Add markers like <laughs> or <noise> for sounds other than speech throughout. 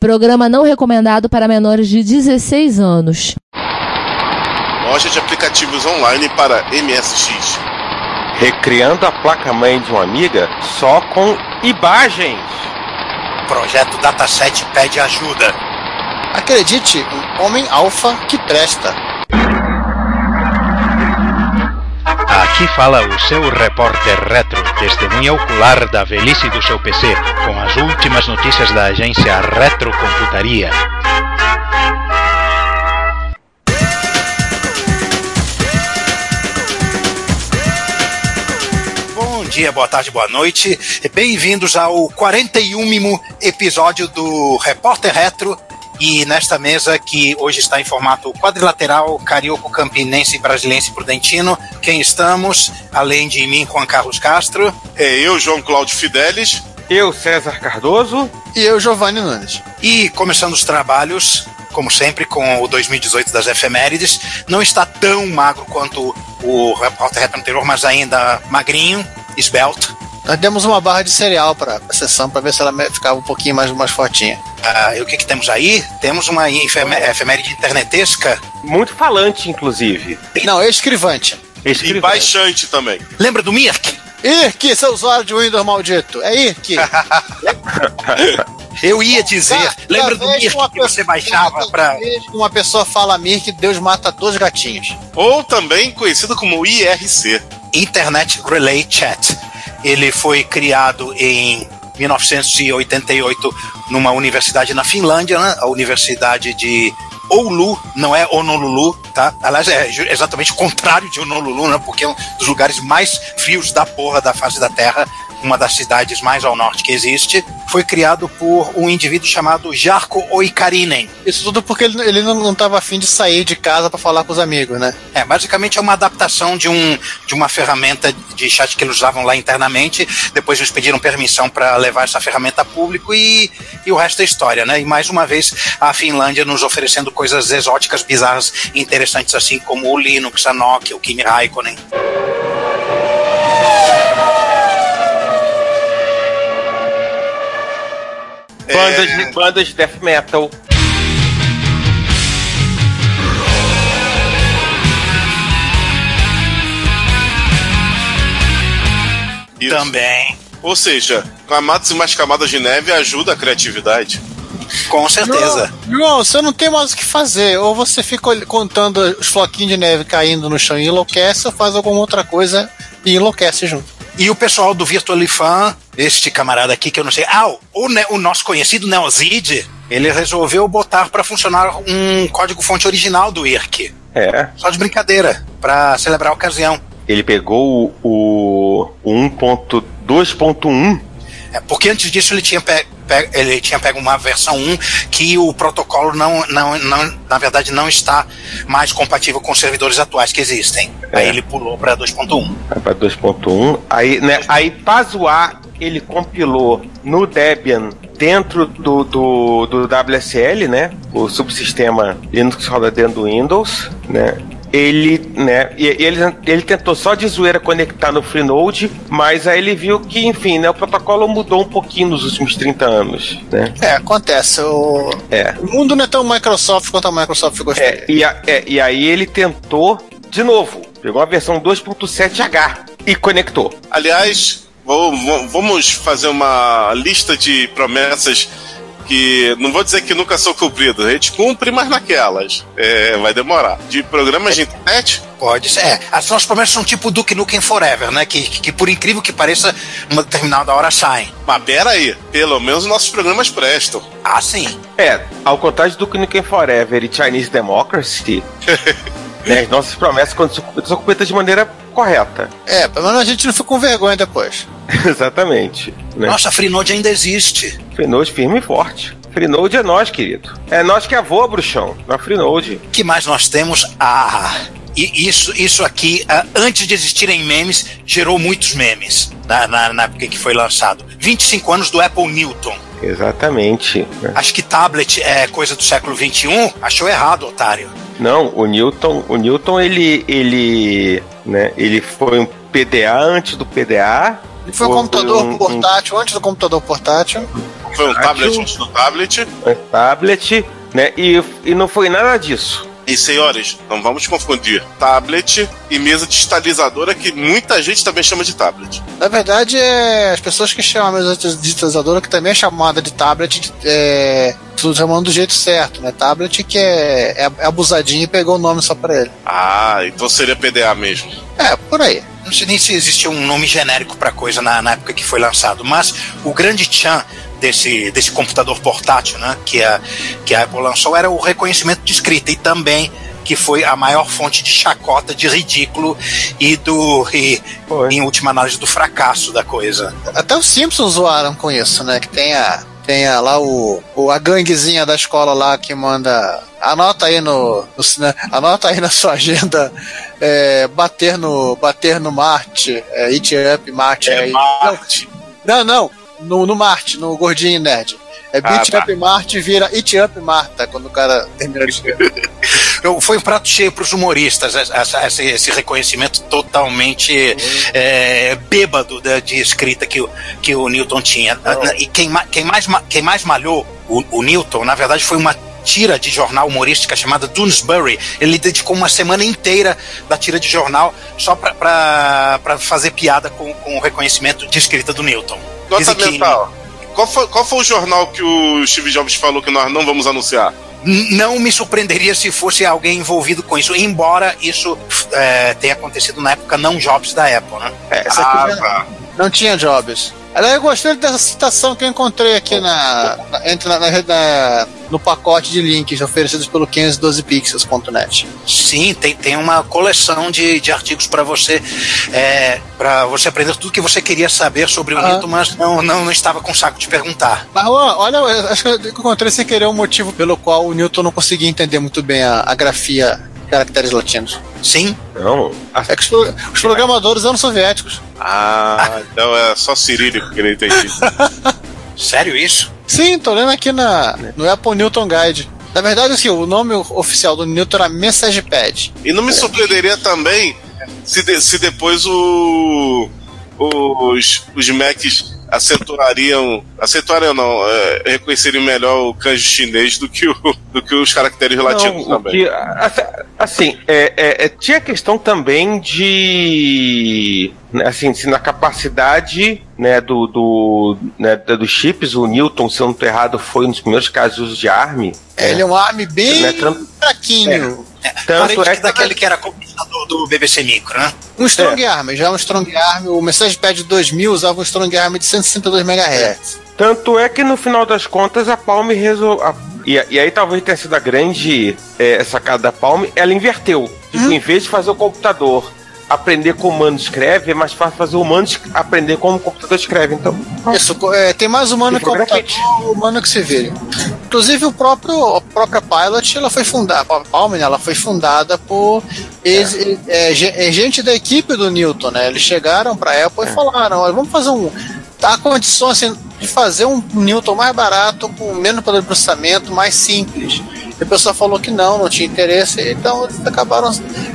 Programa não recomendado para menores de 16 anos. Loja de aplicativos online para MSX. Recriando a placa-mãe de uma amiga só com imagens. Projeto Dataset pede ajuda. Acredite, um homem alfa que presta. Aqui fala o seu repórter retro, testemunha ocular da velhice do seu PC, com as últimas notícias da agência Retrocomputaria. Bom dia, boa tarde, boa noite. Bem-vindos ao 41 episódio do Repórter Retro. E nesta mesa, que hoje está em formato quadrilateral, carioco, campinense, brasilense, prudentino, quem estamos? Além de mim, Juan Carlos Castro. É eu, João Cláudio Fidelis. Eu, César Cardoso. E eu, Giovanni Nunes. E começando os trabalhos, como sempre, com o 2018 das efemérides. Não está tão magro quanto o repórter anterior, mas ainda magrinho, esbelto. Nós demos uma barra de cereal para a sessão para ver se ela ficava um pouquinho mais, mais fortinha. Ah, e o que, que temos aí? Temos uma efemé efeméride internetesca. Muito falante, inclusive. Não, escrivante. E baixante também. Lembra do Mirk? Irk, seu usuário de Windows maldito. É Irk. <laughs> Eu ia dizer, lembra do Mirk que você baixava que Uma pessoa fala Mirk, Deus mata dois gatinhos. Ou também conhecido como IRC. Internet Relay Chat. Ele foi criado em 1988 numa universidade na Finlândia, né? a Universidade de Oulu, não é Honolulu, tá? Aliás, é exatamente o contrário de Honolulu, né? Porque é um dos lugares mais frios da porra da face da Terra, uma das cidades mais ao norte que existe. Foi criado por um indivíduo chamado Jarkko Oikarinen. Isso tudo porque ele, ele não, não tava afim de sair de casa para falar com os amigos, né? É, basicamente é uma adaptação de, um, de uma ferramenta de chat que eles usavam lá internamente. Depois eles pediram permissão para levar essa ferramenta a público e, e o resto é história, né? E mais uma vez a Finlândia nos oferecendo coisas exóticas, bizarras e interessantes, assim como o Linux, a Nokia, o Kimi Raikkonen. Bandas, de, bandas de death metal. Isso. Também, Ou seja, camadas e mais camadas de neve ajuda a criatividade. Com certeza. João, você não tem mais o que fazer. Ou você fica contando os floquinhos de neve caindo no chão e enlouquece, ou faz alguma outra coisa e enlouquece junto. E o pessoal do Virtualifan, este camarada aqui que eu não sei. Ah, o, Ne- o nosso conhecido Neozid, ele resolveu botar para funcionar um código-fonte original do IRC. É. Só de brincadeira, para celebrar a ocasião. Ele pegou o, o 1.2.1. É, porque antes disso ele tinha, pe- pe- ele tinha pego uma versão 1 que o protocolo não, não, não, na verdade não está mais compatível com os servidores atuais que existem. Aí ele pulou para 2.1. para 2.1. Aí, né, aí pra zoar, ele compilou no Debian dentro do, do, do WSL, né? O subsistema Linux roda dentro do Windows, né? Ele, né, e e ele, ele tentou só de zoeira conectar no Freenode, mas aí ele viu que, enfim, né, o protocolo mudou um pouquinho nos últimos 30 anos, né? É, acontece. O, É. o mundo não é tão Microsoft quanto a Microsoft gostaria. É, e, a- é, e aí ele tentou de novo, pegou a versão 2.7H e conectou. Aliás, vou- vou- vamos fazer uma lista de promessas que não vou dizer que nunca são cumpridas, a gente cumpre, mas naquelas. É, vai demorar. De programas de internet, Pode ser. É, as nossas promessas são tipo Duke Nukem Forever, né? Que, que, que por incrível que pareça, numa determinada hora saem. mas pera aí, pelo menos nossos programas prestam. Ah, sim. É, ao contrário do Nukem Forever e Chinese Democracy, <laughs> né, as nossas promessas quando são cumpridas, são cumpridas de maneira correta. É, pelo menos a gente não fica com vergonha depois. <laughs> Exatamente. Né? Nossa, a Freenode ainda existe. Freenode firme e forte. Freenode é nós, querido. É nós que avô, bruxão. Na Freenode. O que mais nós temos? Ah, e isso, isso aqui, ah, antes de existirem memes, gerou muitos memes na, na, na época que foi lançado. 25 anos do Apple Newton. Exatamente. né? Acho que tablet é coisa do século 21. Achou errado, otário. Não, o Newton, o Newton ele ele, né, ele foi um PDA antes do PDA. Ele foi um computador um- um- portátil antes do computador portátil. Foi um tablet antes do tablet. um tablet, né? E, e não foi nada disso. E senhores, não vamos confundir tablet e mesa digitalizadora, que muita gente também chama de tablet. Na verdade, é as pessoas que chamam a mesa digitalizadora, que também é chamada de tablet, de- é, tudo chamando do jeito certo, né? Tablet que é, é, é abusadinho e pegou o nome só pra ele. Ah, então seria PDA mesmo. É, por aí. Não sei nem se existia um nome genérico para coisa na, na época que foi lançado, mas o grande tchan desse, desse computador portátil, né, que a, que a Apple lançou, era o reconhecimento de escrita e também que foi a maior fonte de chacota, de ridículo e do e, em última análise do fracasso da coisa. Até os Simpsons zoaram com isso, né? Que tem a, tem a, lá o, o- a ganguezinha da escola lá que manda. Anota aí no, no anota aí na sua agenda é, bater no bater no Marte, é, It Up Marte. É aí. Marte. Não, não, no, no Marte, no gordinho nerd. É Ah, Beat tá. Up Marte vira It Up Marta quando o cara termina de escrever. <laughs> Eu, foi um prato cheio para os humoristas, essa- esse, esse reconhecimento totalmente é, bêbado da- de escrita que, o- que o Newton tinha. E quem, quem, mais, ma- quem mais malhou o, o Newton, na verdade, foi uma tira de jornal humorística chamada Doonesbury. Ele dedicou uma semana inteira da tira de jornal só para fazer piada com, com o reconhecimento de escrita do Newton. Nota que- mental. Qual foi, qual foi o jornal que o Steve Jobs falou que nós não vamos anunciar? Não me surpreenderia se fosse alguém envolvido com isso, embora isso é, tenha acontecido na época não Jobs da Apple, né? Essa aqui Ah, já- tá. Não tinha Jobs. Aliás, eu gostei dessa citação que eu encontrei aqui na, na, entre na- na- no pacote de links oferecidos pelo 512pixels.net. Sim, tem, tem uma coleção de, de artigos para você é, para você aprender tudo que você queria saber sobre o Ah. Mas não, não, não estava com saco de perguntar. Mas olha, eu acho que eu encontrei sem querer um motivo pelo qual o Newton não conseguia entender muito bem a, a grafia caracteres latinos. Sim, Não, a- É que os, os programadores eram soviéticos. Ah, então é só cirílico que ele entendi. <laughs> sério isso? Sim, tô lendo aqui na, no Apple Newton Guide. Na verdade, assim, o nome oficial do Newton era Message Pad. E não me surpreenderia também se, de- se depois o, os, os Macs acentuariam. Acentuariam não, é, reconheceriam melhor o kanji chinês do que, o, do que os caracteres latinos Não, o também. que- a- assim, é, é- é- tinha questão também de. né, Assim, se na capacidade né, do, do, né, da- dos chips, o Newton, se eu não estou errado, foi um dos primeiros casos de ARM. É, Ele é um ARM bem Né, tanto- fraquinho. Tanto Parente é que daquele que era computador do BBC Micro, né? Um Strong Arm, já um Strong Arm. O Message Pad 2000 usava um Strong Arm de 162 MHz. Tanto é que no final das contas a Palm resolveu. E, e aí talvez tenha sido a grande é, sacada da Palm, ela inverteu. Tipo, em vez de fazer o computador aprender como o humano escreve, é mais fácil fazer o humano aprender como o computador escreve. Então, Isso, é, tem mais humano que Ficou computador, humano que se vire. Inclusive o próprio, a própria Pilot, ela foi fundada, a Palm, né, ela foi fundada por ex- é, ge- é, gente da equipe do Newton, né? Eles chegaram pra Apple e falaram, olha, vamos fazer um tá condições assim, de fazer um Newton mais barato, com menos poder de processamento, mais simples. E o pessoal falou que não, não tinha interesse, então eles acabaram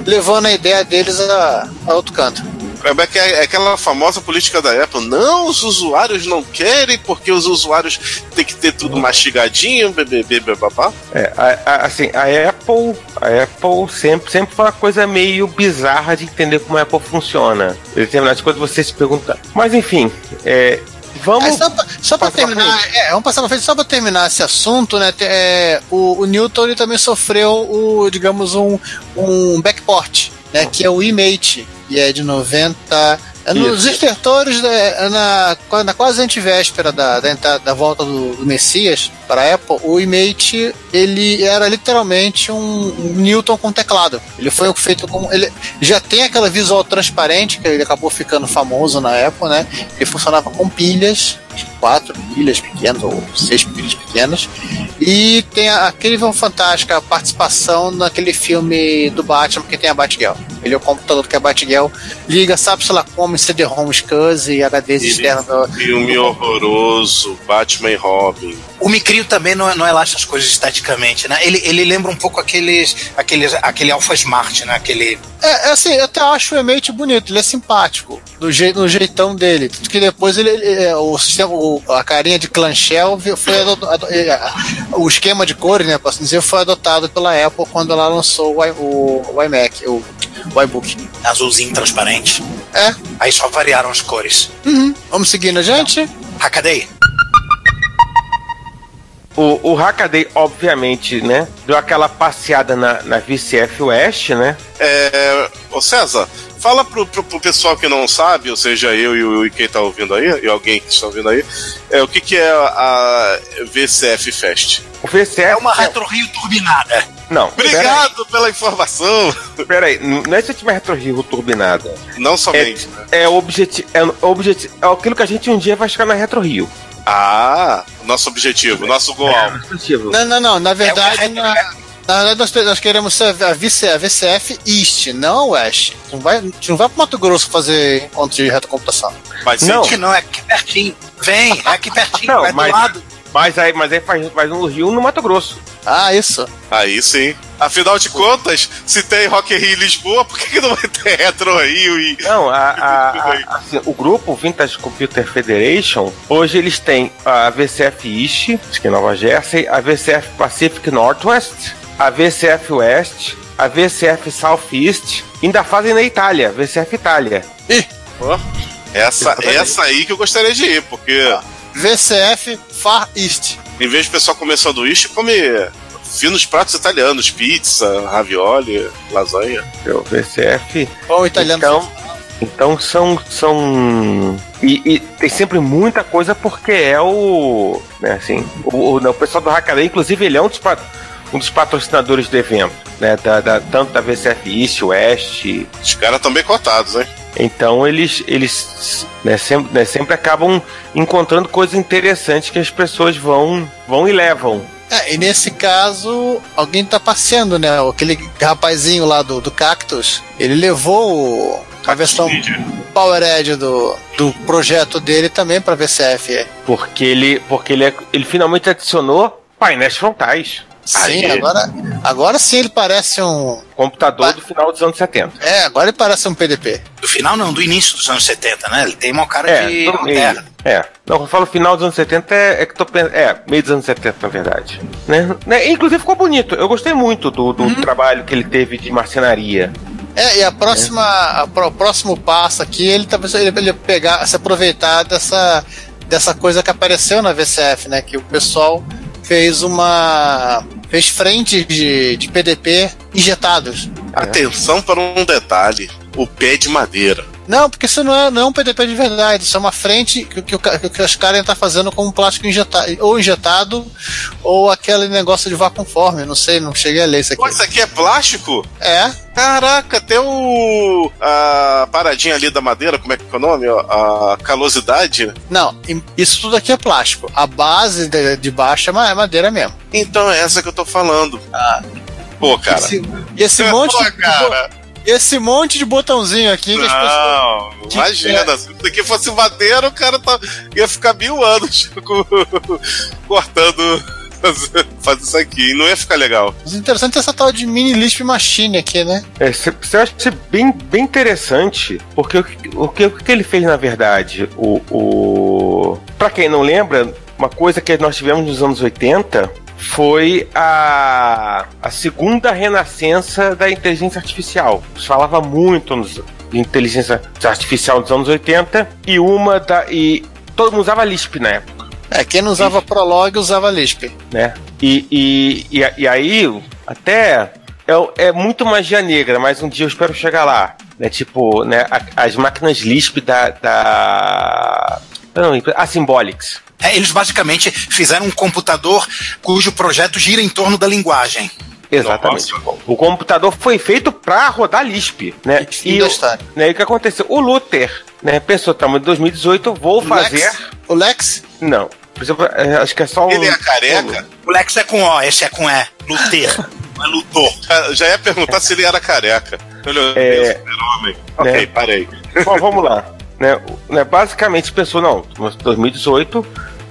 levando a ideia deles a, a outro canto. É é aquela famosa política da Apple. Não, os usuários não querem porque os usuários têm que ter tudo mastigadinho, bebê, babá. é, a- a- assim, a Apple, a Apple sempre, sempre foi uma coisa meio bizarra de entender como a Apple funciona. Determinadas coisas você se pergunta. Mas enfim, é, É, vamos. só pra, só pra terminar, é, vamos passar pra frente, só pra terminar esse assunto, né? é, o, o Newton ele também sofreu o, digamos, um, um backport, né? Que é o eMate, e é de 90. É nos estertores, né, é na, na quase antivéspera da, da, da volta do, do Messias para a Apple, o eMate ele era literalmente um, um Newton com teclado. Ele foi feito com. Ele já tem aquela visual transparente, que ele acabou ficando famoso na Apple, né? Ele funcionava com pilhas, quatro pilhas pequenas ou seis pilhas pequenas. E tem aquele vão fantástica a participação naquele filme do Batman que tem a Batgirl. Ele é o computador que a Batgirl liga, sabe se ela como em CD-ROM SCSI e HDs externos. do- Filme horroroso, Batman e Robin. O Micrio também não é, não é lá essas coisas estaticamente, né? Ele, ele lembra um pouco aqueles, aqueles, aquele Alpha Smart, né? Aquele. É, é assim, eu até acho o Emate bonito, ele é simpático, do, je, do jeitão dele. Tanto que depois ele, ele- é, o sistema, a carinha de clanshell vi- foi ado- ado- é, o esquema de cores, né, posso dizer, foi adotado pela Apple quando ela lançou o, o, o iMac, o, o iBook. azulzinho transparente. É, Aí só variaram as cores. uhum. vamos seguindo, gente? Hackaday. O, o Hackaday, obviamente, né? Deu aquela passeada na, na VCF West, né? É, ô César, fala pro, pro, pro pessoal que não sabe, ou seja, eu e, o- e quem tá ouvindo aí, e alguém que está ouvindo aí, é, o que, que é a VCF Fest. O VCF. É uma Retro Rio turbinada. Não, Obrigado pela informação! Peraí, não é se tiver Retro Rio turbinada. Não somente. né? É o objetivo. É, objeti é aquilo que a gente um dia vai chegar na Retro Rio. Ah, nosso objetivo, nosso goal. Objetivo. Não, não, não, na verdade, É na, na verdade nós, nós queremos ser a, VC, a VCF East, não a West. Não vai, a gente não vai pro Mato Grosso fazer encontro de retrocomputação. Mas Não. Que não é aqui pertinho. Vem, é aqui pertinho, Não, é do mas- lado. Mas aí, mas aí faz, faz no Rio no Mato Grosso. Ah, isso. Aí sim. Afinal de contas, se tem Rock in Rio em Lisboa, por que, que não vai ter Retro Rio e. Não, a, <laughs> a- a- assim, o grupo Vintage Computer Federation, hoje eles têm a VCF East, que é Nova Jersey, a VCF Pacific Northwest, a VCF West, a VCF Southeast, ainda fazem na Itália, VCF Itália. Ó, essa, Exatamente. essa aí que eu gostaria de ir, porque VCF Far East. em vez de pessoal comer sanduíche, come finos pratos italianos, pizza, ravioli, lasanha. O VCF. Ou italiano. Então, então são. são e, e tem sempre muita coisa porque é o. Né, assim, o, o, o pessoal do Hackaday, inclusive, ele é um dos, pa- um dos patrocinadores do evento. Né, da, da- tanto da VCF East, West. Os caras estão bem cotados, hein? Então eles, eles né, sempre, né, sempre acabam encontrando coisas interessantes que as pessoas vão, vão e levam. É, e nesse caso, alguém tá passeando, né? Aquele rapazinho lá do, do Cactus, ele levou o- a versão Powered do, do projeto dele também pra VCF. Porque ele, porque ele, é- ele finalmente adicionou painéis frontais. Sim, Aí. agora, agora sim ele parece um. Computador Pa- do final dos anos 70. É, agora ele parece um PDP. Do final não, do início dos anos 70, né? Ele tem uma cara É, de moderno. É. Não, quando eu falo final dos anos 70, é, é que tô pensando. É, meio dos anos 70, na verdade. Né? Né? Inclusive ficou bonito. Eu gostei muito do, do Uhum. trabalho que ele teve de marcenaria. É, e a próxima, a pro- o próximo passo aqui, ele talvez ele, ele pegar, se aproveitar dessa, dessa coisa que apareceu na VCF, né? Que o pessoal fez uma. fez frentes de, de PDP injetados. Atenção para um detalhe: o pé de madeira. Não, porque isso não é, não é um PDP de verdade, isso é uma frente que, que, o ca- que os caras estão fazendo com um plástico injetado, ou injetado, ou aquele negócio de vacuumforme, não sei, não cheguei a ler isso aqui. Pô, isso aqui é plástico? É, Caraca, até o. a paradinha ali da madeira, como é que é o nome? A calosidade. não, isso tudo aqui é plástico. A base de, de baixo é é madeira mesmo. Então é essa que eu tô falando. Pô, cara. Esse, e esse monte Pô, de, cara. Esse monte de botãozinho aqui que as pessoas. Não, imagina, se isso aqui fosse madeira, o cara tá, ia ficar mil anos <laughs> com- cortando, faz- faz isso aqui, não ia ficar legal. Mas interessante é essa tal de mini lisp machine aqui, né? É, cê- cê acha isso bem, bem interessante, porque o, que- o, que, o que ele fez na verdade, o, o. Pra quem não lembra, uma coisa que nós tivemos nos anos 80 foi a, a segunda renascença da inteligência artificial. Se falava muito nos, de inteligência artificial dos anos 80 e uma da. E todo mundo usava Lisp na época É, quem não usava Prolog usava Lisp. né? E, e, e, e aí, até é, é muito magia negra, mas um dia eu espero chegar lá. Né? Tipo, né, as máquinas Lisp da. da não, a Symbolics. É, eles basicamente fizeram um computador cujo projeto gira em torno da linguagem. Exatamente. O computador foi feito para rodar Lisp, né? E da o- né, e o que aconteceu? O Luther, né, pensou, estamos em 2018, vou fazer. Lex, o Lex? Não. Por exemplo, é, acho que é só o. Ele é careca? O Lex é com O, esse é com E. Luther. Não <laughs> é Luthor. Ah, Já ia perguntar se ele era careca. Ele É. super-homem. Ok, Né? parei. Bom, vamos lá. Né, né, basicamente pensou, não, em 2018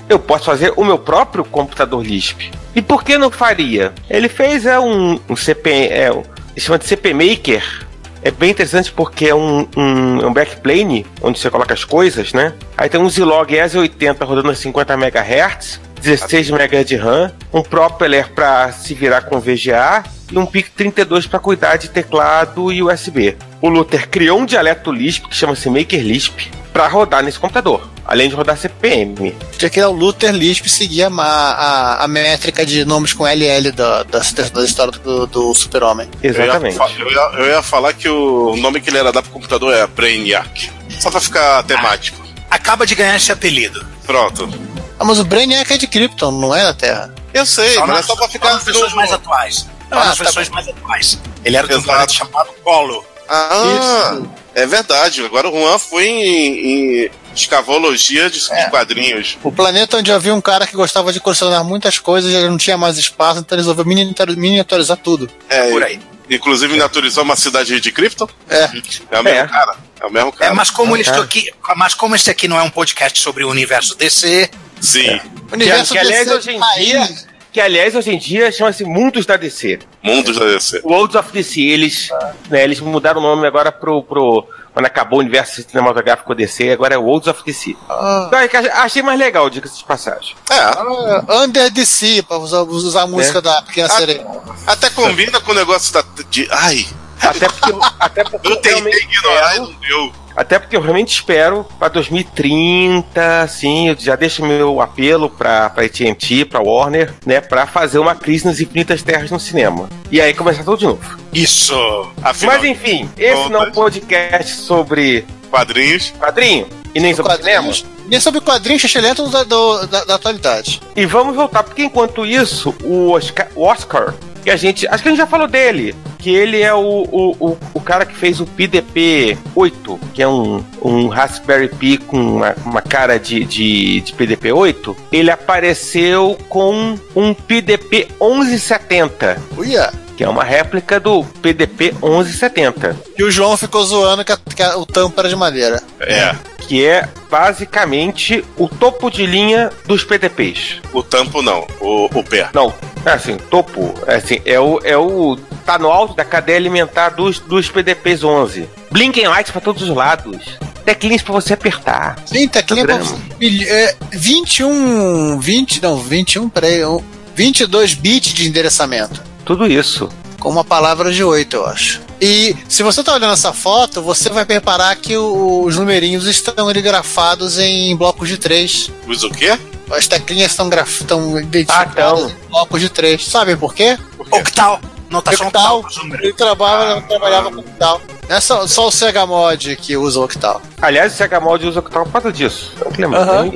eu posso fazer o meu próprio computador Lisp. E por que não faria? Ele fez é, um, um CP, é, chama de CP Maker. É bem interessante porque é um, um, é um backplane onde você coloca as coisas, né? Aí tem um Zilog ES80 rodando a 50 MHz, 16 MB de RAM, um propeller para se virar com VGA e um PIC 32 para cuidar de teclado e USB. O Luther criou um dialeto Lisp que chama-se Maker Lisp para rodar nesse computador, além de rodar CPM. Tinha que o Luther Lisp seguia a, a, a métrica de nomes com LL da, da, da história do, do Super-Homem. Exatamente. Eu ia, eu, ia, eu ia falar que o nome que ele era dar pro computador é Brainiac. Só pra ficar temático. Acaba de ganhar esse apelido. Pronto. Ah, mas o Brainiac é de Krypton, não é da Terra. Eu sei, mas é só pra ficar. nas versões no- mais atuais. Só Ah, nas tá versões mais atuais. Ele era de um planeta chamado Colo. Ah, é verdade. Agora o Juan foi em, em escavologia de, de É. quadrinhos. O planeta onde havia um cara que gostava de colecionar muitas coisas e ele não tinha mais espaço, então ele resolveu miniatur- miniaturizar tudo. É, Por aí. Inclusive naturalizou uma cidade de Krypton. É. É o mesmo É. cara. É o mesmo É, cara. mas como tá. aqui, mas como este aqui não é um podcast sobre o universo DC, Sim. O universo que, aliás, DC hoje em dia, que aliás hoje em dia chama-se Mundos da DC. Mundos da DC. Worlds of DC, eles, né, eles mudaram o nome agora pro, pro quando acabou o universo cinematográfico DC, agora é Worlds of DC. Ah, Então, é que achei mais legal, diga-se de passagem. É. ah, Under DC, pra usar, usar a música da Pequena Sereia. Até combina com o negócio da. De, ai, Até porque, eu- até porque eu tentei realmente ignorar e espero- não deu. Até porque eu realmente espero para 2030, assim, eu já deixo meu apelo para para AT&T, para Warner, né, para fazer uma crise nas infinitas terras no cinema. E aí começar tudo de novo. isso. Afinal, Mas enfim, esse não é um podcast sobre quadrinhos. quadrinho e nem sobre cinema. Quadrinhos, nem sobre quadrinhos xixelento da, da, da atualidade. E vamos voltar, porque enquanto isso, o Oscar, o Oscar, que a gente. Acho que a gente já falou dele. Que ele é o, o, o, o cara que fez o PDP 8, que é um, um Raspberry Pi com uma, uma cara de, de, de PDP 8. Ele apareceu com um PDP 1170, Uia. que é uma réplica do PDP 1170. E o João ficou zoando que, a- que a- o tampo era de madeira. É. Que é basicamente o topo de linha dos PDPs. O tampo não, o, o pé. Não, é assim, topo, é assim, é o, é o. tá no alto da cadeia alimentar dos, dos PDPs 11. Blinking lights pra todos os lados. Teclinhas pra você apertar. Sim, teclinha pra, é, 21, 20, não, 21, peraí, um, 22 bits de endereçamento. Tudo isso. Com uma palavra de 8, eu acho. E se você tá olhando essa foto, você vai reparar que o- os numerinhos estão ali grafados em blocos de 3. Mas o quê? As teclinhas estão, graf... estão Ah, identificadas em blocos de 3. Sabem por quê? Octal. Notação Octal. octal. números. Ele trabalhava, trabalhava com octal. Não é só, só o Sega Mod que usa octal. Aliás, o Sega Mod usa octal por causa disso.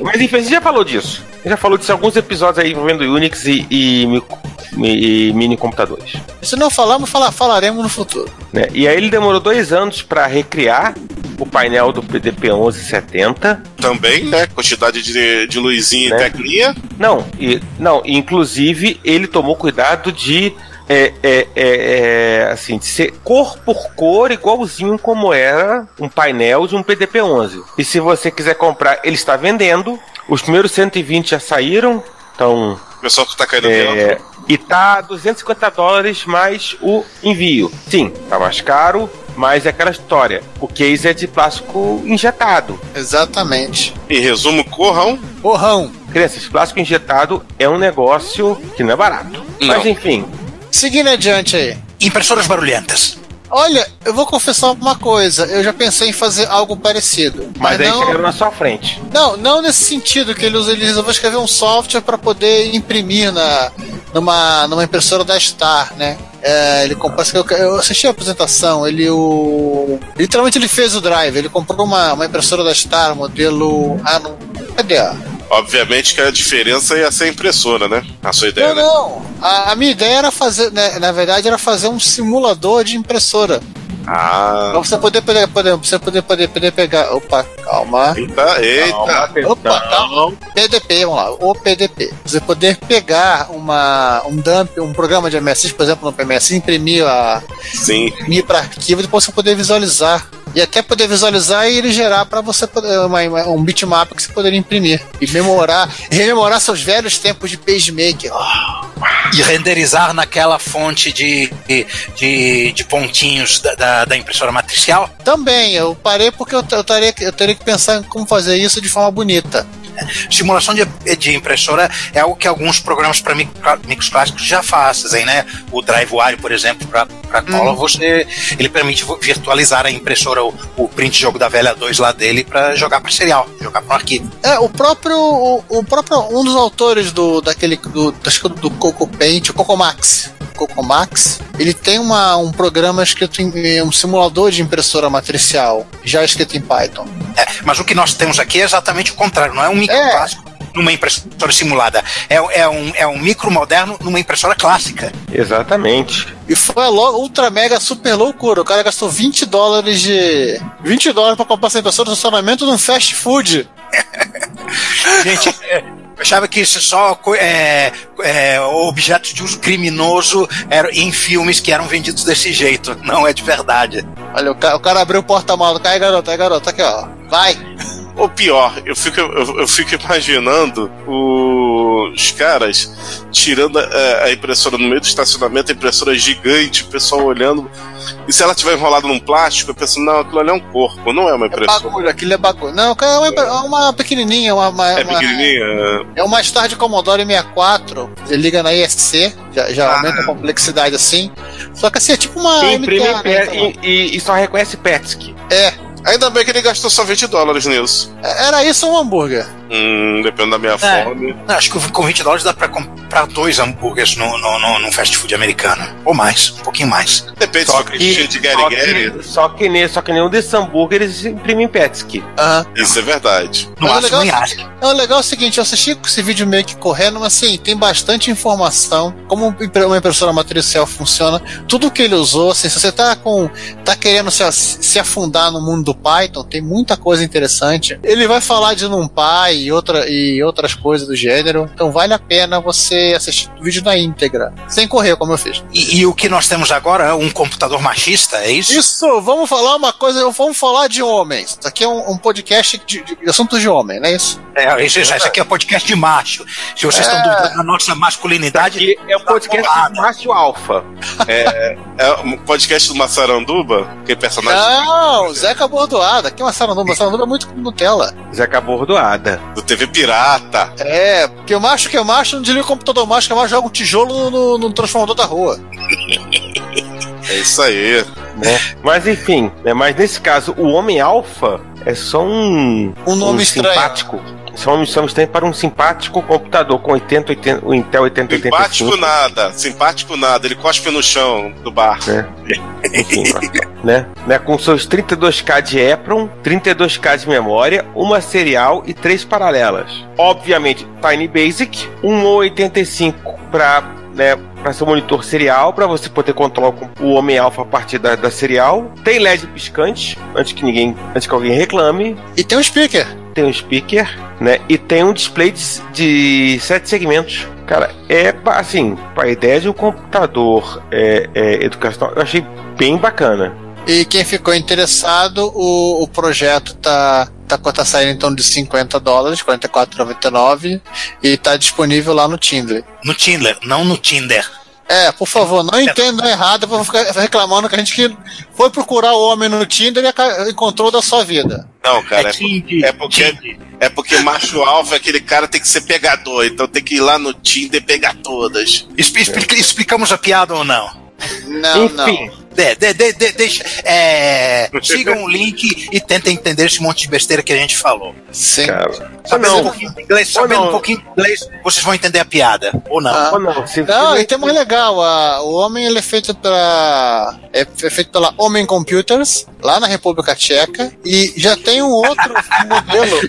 Mas enfim, gente já falou disso. A gente já falou disso em alguns episódios aí envolvendo Unix e, e, mi- e mini computadores. Se não falamos, fala- falaremos no futuro. né? E aí ele demorou dois anos para recriar o painel do PDP 1170 Também, né? Quantidade de, de luzinha Né? e teclinha. Não, e, não, inclusive ele tomou cuidado de é, é, é, é, assim, de ser cor por cor, igualzinho como era um painel de um PDP-11. E se você quiser comprar, ele está vendendo. Os primeiros 120 já saíram, então O pessoal que tá caindo é, dentro. e tá 250 dólares mais o envio. Sim, tá mais caro, mas é aquela história. O case é de plástico injetado. Exatamente. Em resumo, corram. Porrão. Crianças, plástico injetado é um negócio que não é barato. Não. Mas enfim, Seguindo adiante aí. Impressoras barulhentas. Olha, eu vou confessar uma coisa. Eu já pensei em fazer algo parecido. mas, Mas, aí não, chegaram na sua frente. não, não nesse sentido que ele, usa, ele resolveu escrever um software para poder imprimir na, numa, numa impressora da Star, né? É, ele comprou, eu, assisti a apresentação, ele o. Literalmente ele fez o drive, ele comprou uma, uma impressora da Star, modelo. Ah, não. Cadê? Obviamente que a diferença ia ser a impressora, né? A sua ideia, Não, né? não. A, a minha ideia era fazer, né, na verdade, era fazer um simulador de impressora. Ah. Pra você poder, poder, poder, você poder, poder, poder pegar. Opa, calma. Eita, eita. Opa, calma. PDP, vamos lá, o PDP. Você poder pegar uma, um dump, um programa de MSX, por exemplo, no PMS, imprimir, a, Sim. imprimir para arquivo e depois você poder visualizar. E até poder visualizar e ele gerar para você poder, uma, uma- um bitmap que você poderia imprimir. E memorar, <laughs> rememorar seus velhos tempos de PageMaker. E renderizar naquela fonte de, de, de pontinhos da, da, da impressora matricial. Também, eu parei porque eu, eu, taria, eu teria que pensar em como fazer isso de forma bonita. Simulação de, de impressora é algo que alguns programas para micros clássicos já fazem, né? O DriveWire, por exemplo, para Cola, você ele permite virtualizar a impressora, o, o print jogo da velha 2 lá dele para jogar para serial, jogar para um arquivo. É, o próprio, o, o próprio um dos autores do daquele do, acho que do Coco Paint, o Cocomax, Cocomax, ele tem uma, um programa escrito em um simulador de impressora matricial, já escrito em Python. É, mas o que nós temos aqui é exatamente o contrário, não é um micro É. clássico numa impressora simulada, é, é, um, é um micro moderno numa impressora clássica. Exatamente. E foi a lo- ultra mega super loucura. O cara gastou 20 dólares de 20 dólares para comprar essa impressora de funcionamento num fast food. <laughs> Gente, é, eu achava que isso só é, é, objetos de uso criminoso eram em filmes que eram vendidos desse jeito. Não é de verdade. Olha, o cara, o cara abriu o porta-malas. Cai, garoto, aí, garoto, aqui, ó. Vai. Ou pior, eu fico, eu, eu fico imaginando os caras tirando a, a impressora no meio do estacionamento, a impressora gigante, o pessoal olhando. E se ela tiver enrolada num plástico, eu penso, não, aquilo ali é um corpo, não é uma É impressora. bagulho, aquilo é bagulho. Não, é uma, é uma pequenininha, uma, uma, É uma- pequenininha. É uma Star de Commodore 64. Você liga na ESC, já, já Ah. aumenta a complexidade assim. Só que assim, é tipo uma. E imprime MTA, né? e, e- e só reconhece PETSC. É. Ainda bem que ele gastou só 20 dólares nisso. Era isso ou um hambúrguer? Hum, depende da minha É. fome. Acho que com 20 dólares dá pra comprar dois hambúrgueres no, no, no, num fast food americano. Ou mais, um pouquinho mais. Depende Só que, de Gary só, Gary. que, só, que, ne- só que nenhum desses hambúrgueres imprimem PETSC. Aham. Isso é verdade. No Mas o máximo legal em é ASCII. É, o legal é o seguinte, eu assisti com esse vídeo meio que correndo, mas assim, tem bastante informação, como uma impressora matricial funciona, tudo que ele usou, assim, se você tá com. tá querendo se, se afundar no mundo do Python, tem muita coisa interessante. Ele vai falar de NumPy e, outra, e outras coisas do gênero, então vale a pena você assistir o vídeo na íntegra, sem correr, como eu fiz. E, e o que nós temos agora é um computador machista, é isso? Isso, vamos falar uma coisa, vamos falar de homens. Isso aqui é um, um podcast de, de, de assuntos de homem, não é isso? É, isso, isso aqui é podcast de macho. Se vocês É. estão duvidando da nossa masculinidade, é o podcast porrada. do Márcio Alfa. É um podcast do Massaranduba, que é personagem Não, Zeca Bordoada. Aqui é uma Saranduba. Saranduba é muito Nutella. Zeca Bordoada. do TV Pirata. É, porque o macho que é macho não desliga o computador macho, que é macho joga um tijolo no, no- no transformador da rua. É isso aí. Né? Mas enfim, né? mas nesse caso, o Homem Alfa é só um, Um nome estranho. simpático. Só um nome estranho para um simpático computador com 80, 80 o Intel 8085. Simpático nada, simpático nada. Ele cospe no chão do bar. né? Enfim, né? né? Com seus 32K de EPROM, 32K de memória, uma serial e três paralelas. Obviamente, Tiny Basic, um 85 para né, para seu monitor serial, para você poder controlar o Homem Alpha a partir da, da serial. Tem LED piscante, antes que ninguém, antes que alguém reclame. E tem um speaker. Tem um speaker, né? E tem um display de, de sete segmentos. Cara, é assim, para a ideia de um computador é, é, educacional, eu achei bem bacana. E quem ficou interessado, o, o projeto tá, tá, tá saindo em torno de 50 dólares, 44,99, e tá disponível lá no Tinder. no Tinder, não no Tinder. É, por favor, não entendam errado pra ficar reclamando que a gente que foi procurar o homem no Tinder e encontrou da sua vida. Não, cara, é, Tinder, é porque- Tinder. é porque macho alfa, aquele cara tem que ser pegador, então tem que ir lá no Tinder e pegar todas. Expli- explica- explicamos a piada ou não? Não, Enfim, não. De, de, de, de- deixa, é, sigam o link e tentem entender esse monte de besteira que a gente falou. Sim. cara. Sabendo não. um pouquinho de inglês, sabendo não. um pouquinho de inglês, vocês vão entender a piada. Ou não. Ah. Ou não, se, Não, se- e tem mais legal, a- o homem ele é feito pela é, é feito pela Homem Computers lá na República Tcheca e já tem um outro <laughs> modelo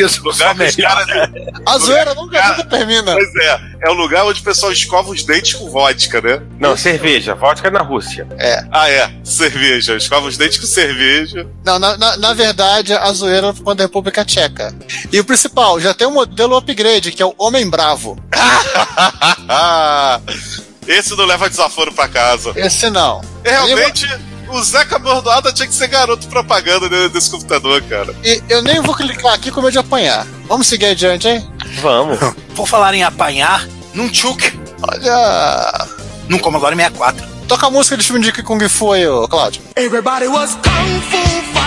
Isso, Lugar que os caras. <laughs> A zoeira nunca, Cara, nunca termina. Pois é, é o lugar onde o pessoal escova os dentes com vodka, né? Não, cerveja. Vodka na Rússia. Ah, é, cerveja. Escova os dentes com cerveja. Não, na, na, na verdade, a zoeira foi quando a República Tcheca. E o principal, já tem um modelo upgrade, que é o Homem Bravo. <laughs> Esse não leva desaforo pra casa. Esse não. É, Realmente, o Zeca Bordoada tinha que ser garoto propaganda de- desse computador, cara. E eu nem vou clicar aqui com medo de apanhar. Vamos seguir adiante, hein? Vamos. Por falar em apanhar, num Chuk, Olha. num Commodore 64. Toca a música de filme de Kung Fu aí, ô Cláudio. Everybody was kung fu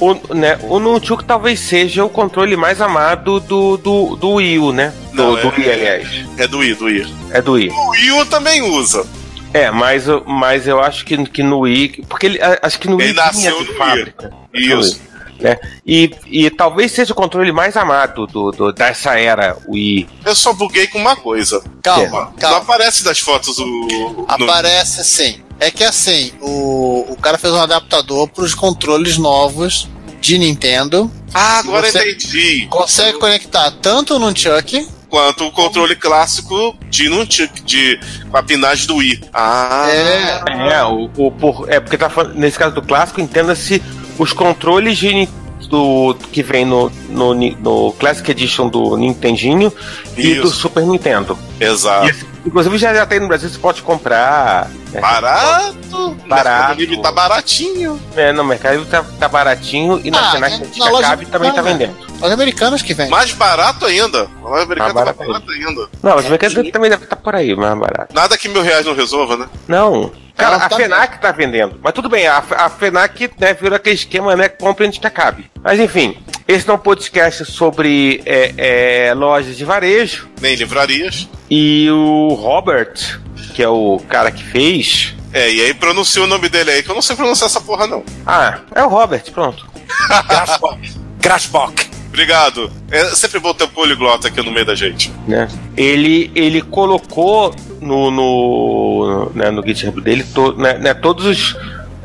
O, né, o Nunchuk talvez seja o controle mais amado do, do, do Wii U, né? Do, Não, do é- Wii, aliás. É do I, do I. É do Wii. O Wii U também usa. É, mas, eu- mas eu acho que, que no Wii. Porque ele, acho que no Wii Ele nasceu no de Wii. fábrica. Isso. Né? E, e talvez seja o controle mais amado do, do- dessa era Wii. Eu só buguei com uma coisa. Calma, Não calma. aparece das fotos o. no- Aparece sim. É que assim, o, o cara fez um adaptador para os controles novos de Nintendo. Ah, agora Você- entendi. Consegue conectar tanto no Chuck Quanto o controle clássico de Nunchuk, de com a pinagem do Wii. Ah, É, É, o, o- por, é porque tá falando, nesse caso do clássico, entenda-se os controles de, do, que vem no, no, no Classic Edition do Nintendinho e Isso. do Super Nintendo. exato. Esse, inclusive já, já tem no Brasil, você pode comprar. né? Barato. Barato. Mercado Livre tá baratinho. É, no Mercado Livre tá, tá baratinho e na Ah, é, Antiga na loja Cabe também tá vendendo. os americanos que vêm. Mais barato ainda. O americano tá mais barato barato ainda. Não, mas o Mercado Livre também deve estar por aí, mais barato. Nada que mil reais não resolva, né? Não. Cara, Ela a tá FENAC tá vendendo. Mas tudo bem, a, a FENAC né, virou aquele esquema, né? Compre antes que acabe. Mas enfim, esse não é um podcast sobre é, é, lojas de varejo. Nem livrarias. E o Robert, que é o cara que fez. É, e aí pronuncia o nome dele aí, que eu não sei pronunciar essa porra, não. Ah, é o Robert, pronto. <laughs> Grasbock. Obrigado. É sempre bom ter um poliglota aqui no meio da gente. Né? Ele, ele colocou no, no, né, no GitHub dele to, né, né, todos os.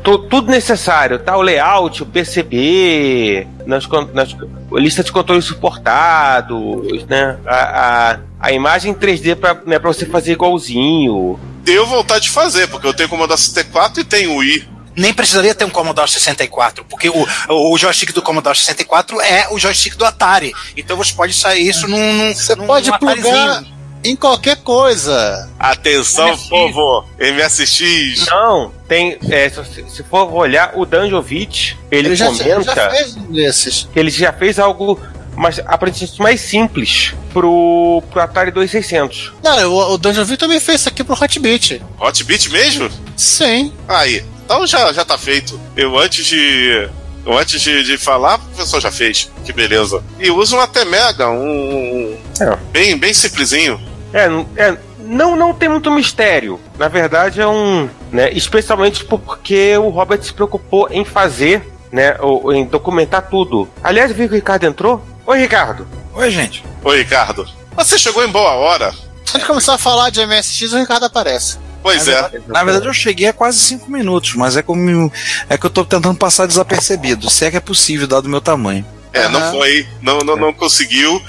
Tudo necessário, tá? O layout, o PCB, nas, nas, a lista de controles suportados, né? A, a, a imagem 3D pra, né, pra você fazer igualzinho. Deu vontade de fazer, porque eu tenho Commodore 64 e tenho o Wii. Nem precisaria ter um Commodore 64, porque o, o joystick do Commodore 64 é o joystick do Atari. Então você pode sair isso num. num Você num pode plugar Atarizinho. Em qualquer coisa. Atenção, MSX. povo! MSX! Não, tem. é, se, se for olhar o Danjovic, ele, já, comenta. ele já fez um desses. que ele já fez algo mais, aparentemente mais simples pro, pro Atari 2600. Não, o, o Dungeon V também fez isso aqui pro Hot Beat. Hot Beat mesmo? Sim. Aí. Então já, já tá feito. Eu antes de. Eu antes de, de falar, o pessoal já fez. Que beleza. E usa um até mega, um. É. Bem, bem simplesinho. É, é, não, não tem muito mistério. Na verdade, é um. Né, especialmente porque o Robert se preocupou em fazer, né, ou, em documentar tudo. Aliás, viu que o Ricardo entrou? Oi, Ricardo. Oi, gente. Oi, Ricardo. Você chegou em boa hora. Antes de começar a falar de MSX, o Ricardo aparece. Pois é. Na verdade, eu cheguei a quase cinco minutos, mas é como é que eu tô tentando passar desapercebido, se é que é possível, dado o meu tamanho. É, não Aham. foi. Não, não, não conseguiu.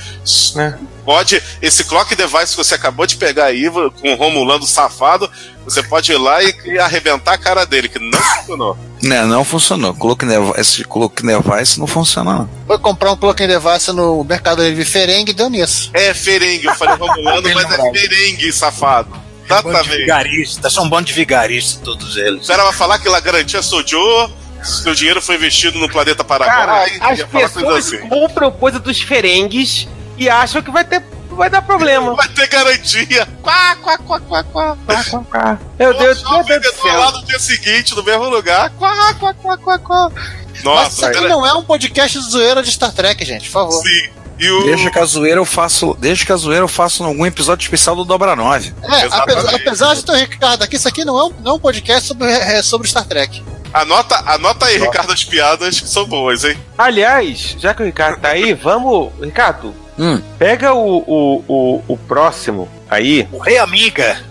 É. Pode. Esse clock device que você acabou de pegar aí, com o Romulando safado, você pode ir lá e, e arrebentar a cara dele, que não funcionou. Né, não funcionou. Coloque Device, Cloak Device não funciona, não. Foi comprar um plug device no Mercado Livre Ferengue e deu nisso. É ferengue, eu falei Romulando, mas é ferengue, safado. Bando de Exatamente. vigaristas, são um bando de vigaristas, todos O eles. cara vai falar que La Garantia Sojo, seu dinheiro foi investido no planeta Paraguai. Cara, as falar coisa pessoas assim. compram coisa dos ferengues e acham que vai ter. Vai dar problema. Vai ter garantia. Quá, quá, quá, quá, quá. Meu Deus, meu Deus do vendedor lá céu. no dia seguinte, no mesmo lugar. Quá, quá, quá, quá, quá. Mas isso Nossa, aqui cara, não é um podcast de zoeira de Star Trek, gente, por favor. sim. E o... Deixa que a zoeira eu faço. Deixa que a zoeira eu faço em algum episódio especial do Dobra 9. É, apesar, apesar de ter o Ricardo aqui, isso aqui não é um, não é um podcast sobre, é, sobre Star Trek. Anota, anota aí, Ricardo, as piadas que são boas, hein? Aliás, já que o Ricardo tá aí, <laughs> vamos. Ricardo, Hum. pega o, o, o, o próximo aí. O Rei Amiga.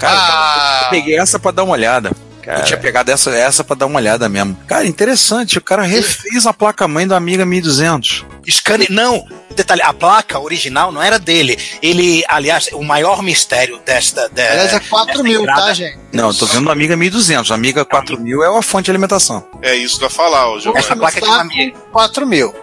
Cara, <laughs> eu peguei essa pra dar uma olhada. Eu tinha pegado essa, essa pra dar uma olhada mesmo. Cara, interessante. O cara refez a placa-mãe do Amiga 1200. Scane... Não, detalhe, a placa original não era dele. Ele, aliás, o maior mistério desta. De, Aliás, é 4 mil, entrada- tá, gente? Não, eu tô vendo a Amiga 1200. A Amiga 4000 é a fonte de alimentação. É isso que eu ia falar, Giovanni. Essa placa é de uma amiga. 4 mil.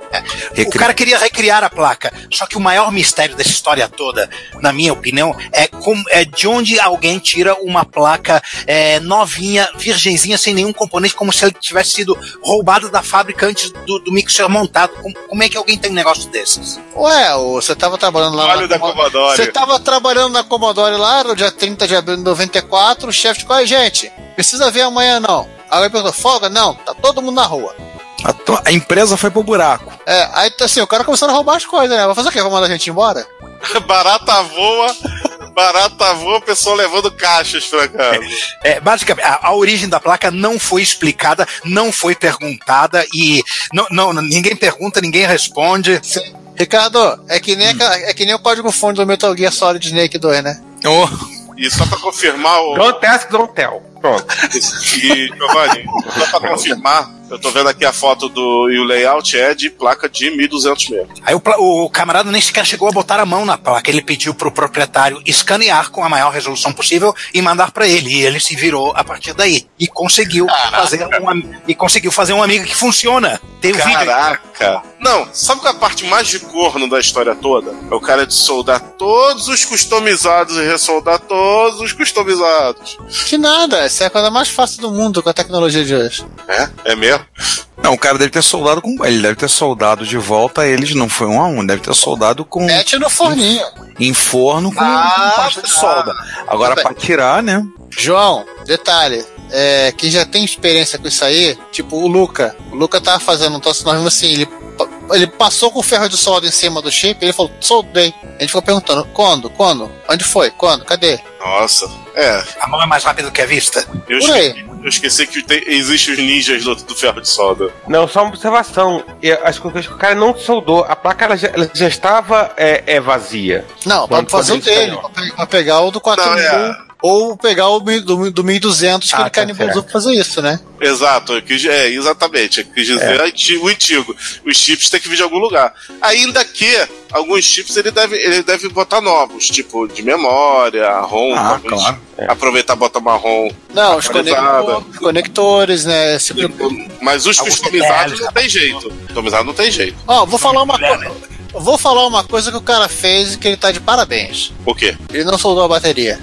O cara queria recriar a placa. Só que o maior mistério dessa história toda, na minha opinião, é, como, é de onde alguém tira uma placa é, novinha, virgenzinha, sem nenhum componente, como se ela tivesse sido roubada da fábrica antes do, do mixer montado. Como, como é que alguém tem um negócio desses? Ué, você tava trabalhando lá Óleo da Commodore. Você tava trabalhando na Commodore lá no dia 30 de abril de 94, o chefe ficou, "Ai, gente, precisa ver amanhã não. Aí ele perguntou, folga? Não, tá todo mundo na rua. A, to- a empresa foi pro buraco. É, aí assim, o cara começou a roubar as coisas, né? Vai fazer o quê? Vai mandar a gente embora? <laughs> Barata voa, barata voa, pessoa levando caixas pra casa. É, basicamente, a, a origem da placa não foi explicada, não foi perguntada e não, não, ninguém pergunta, ninguém responde. Ricardo, é que nem, aquela- é que nem o código fonte do Metal Gear Solid Snake 2, né? Oh, E só pra confirmar o. Don't ask, don't tell. Pronto. E, Giovanni, só pra confirmar, eu tô vendo aqui a foto do. E o layout é de placa de 1200 mesmo. Aí o, o camarada nem sequer chegou a botar a mão na placa. Ele pediu pro proprietário escanear com a maior resolução possível e mandar para ele. E ele se virou a partir daí. E conseguiu fazer uma, e conseguiu fazer uma amiga que funciona. Tem o vídeo. Caraca! Não, sabe qual é a parte mais de corno da história toda? É o cara de soldar todos os customizados e ressoldar todos os customizados. Que nada, essa é a coisa mais fácil do mundo com a tecnologia de hoje. É? É mesmo? não, o cara deve ter soldado com. Ele deve ter soldado de volta eles, não foi um a um, deve ter soldado com. Mete no forninho. em forno com, Ah, com pasta de tá. solda. Agora, Tá pra tirar, né? João, detalhe, é, quem já tem experiência com isso aí, tipo o Luca. O Luca tava fazendo um troço, nós vimos assim, ele, ele passou com o ferro de solda em cima do chip, ele falou, soldei. A gente ficou perguntando, quando? Quando? Onde foi? Quando? Cadê? Nossa. É, A mão é mais rápida que a vista. eu Por aí. esqueci, eu esqueci que tem, existe os ninjas do, do ferro de solda. Não, só uma observação. E As coisas que o cara não soldou. A placa ela já, ela já estava é, é vazia. Não, pra Quando fazer o dele, pra, pe- pra pegar o do 4000, Não, é. Ou pegar o do, do 1200 que Ah, ele tá canibalizou pra fazer isso, né? Exato, eu quis- é, exatamente. Eu quis dizer anti- o antigo. Os chips têm que vir de algum lugar. Ainda que alguns chips ele deve, ele deve botar novos, tipo de memória, ROM, Ah, talvez. claro. Aproveitar e botar uma ROM. Não, os conector- conectores, né? esse- Mas os customizados não tem jeito. Customizado não tem jeito. Ó, vou falar uma Mulher, coisa. Vou falar uma coisa que o cara fez e que ele tá de parabéns. Por quê? Ele não soldou a bateria.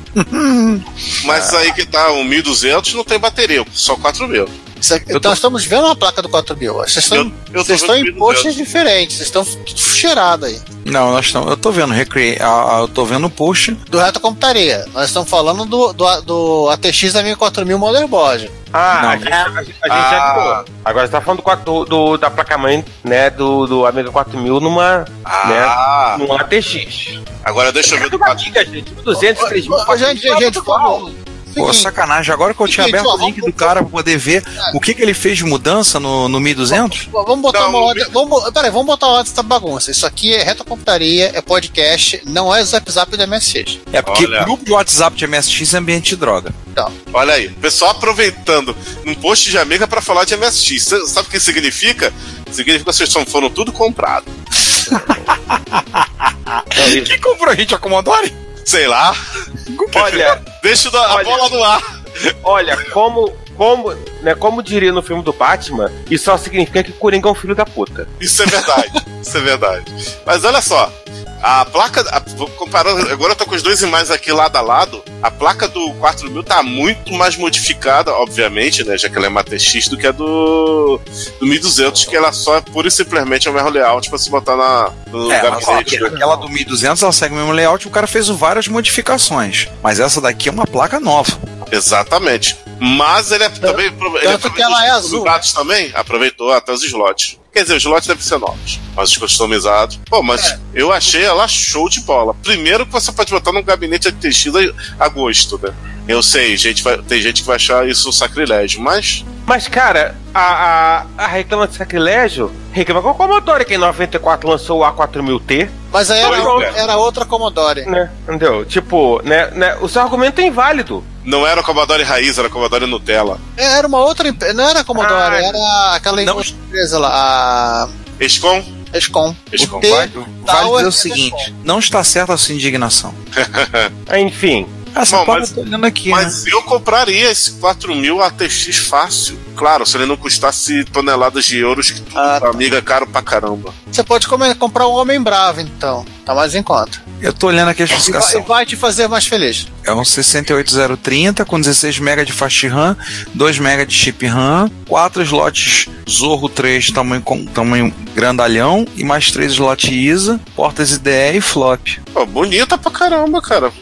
Mas aí que tá, um 1200 não tem bateria, só 4000. Isso aqui- tô- Nós estamos vendo uma placa do 4000. Vocês estão, Eu- eu vocês estão em posts 1200. diferentes. Vocês estão tudo cheirados aí. Não, nós estamos. Eu tô vendo recre... ah, eu tô vendo o post. Do reto computaria. Nós estamos falando do, do, do ATX da 104000 Motherboard. Ah, Não. a gente, a a gente Ah. já virou. Agora você tá falando do, do- da placa-mãe, né, do, do Amiga 4000 numa, Ah, né, num ATX. agora deixa eu ver do Do 4. Amiga, gente, 200, 3000, Ô, gente, gente, gente, por favor. Pô, sacanagem. Agora que eu tinha aberto o link do cara pra poder ver o que, que ele fez de mudança no, no 1200. Vamos botar Não, uma o ordem. Vamos, peraí, vamos botar uma ordem dessa bagunça. Isso aqui é retrocomputaria, é podcast, não é zap zap da MSX. É porque Olha. grupo de WhatsApp de MSX é ambiente de droga. Olha aí, o pessoal aproveitando um post de Amiga pra falar de MSX. Sabe o que significa? Significa que vocês foram tudo comprado. <laughs> Quem comprou a gente a Commodore? Sei lá. Olha, Deixa a Olha. bola no ar. olha, como, como, né, como diria no filme do Batman, isso só significa que Coringa é um filho da puta. Isso é verdade. Isso é verdade. Mas olha só. A placa, a- comparando, agora eu tô com as duas imagens aqui lado a lado. A placa do 4000 tá muito mais modificada, obviamente, né? Já que ela é uma TX do que a do, do 1200, que ela só é pura e simplesmente é o mesmo layout pra se botar na, no É, ó, aquela do 1200 ela segue o mesmo layout. O cara fez várias modificações. Mas essa daqui é uma placa nova. Exatamente. Mas ele é também. Ele tanto que aproveitou ela é azul. também, aproveitou até os slots. Quer dizer, os slots devem ser novos, mas os customizados. Pô, mas É. eu achei ela show de bola. Primeiro que você pode botar num gabinete ATX a gosto, né? Eu sei, gente vai- tem gente que vai achar isso um sacrilégio, mas Mas, cara, a, a, a reclama de sacrilégio reclama com a Commodore, que em 94 lançou o A4000T, Mas aí era, é. era outra Commodore. né? Entendeu? Tipo, né, né, o seu argumento é inválido. Não era o Commodore Raiz, era o Commodore Nutella. É, Era uma outra empresa, não era a Commodore, Ah, era aquela não. empresa lá, a Escom? Escom. Escom. O T Vale, dizer é o seguinte: não está certa a sua indignação. <laughs> Ah, Enfim, Essa Bom, porra mas- olhando aqui, né? Mas eu compraria esse 4000 ATX fácil. Claro, se ele não custasse toneladas de euros, que tudo, Ah, tá. amiga, é caro pra caramba. Você pode comer- comprar um Homem Bravo, então. Tá mais em conta. Eu tô olhando aqui a E vai, e especificação. vai te fazer mais feliz. É um 68030 com 16 MB de fast RAM, 2 MB de chip RAM, 4 slots Zorro 3 tamanho, com- tamanho grandalhão e mais 3 slots ISA, portas IDE e flop. Pô, bonita pra caramba, cara.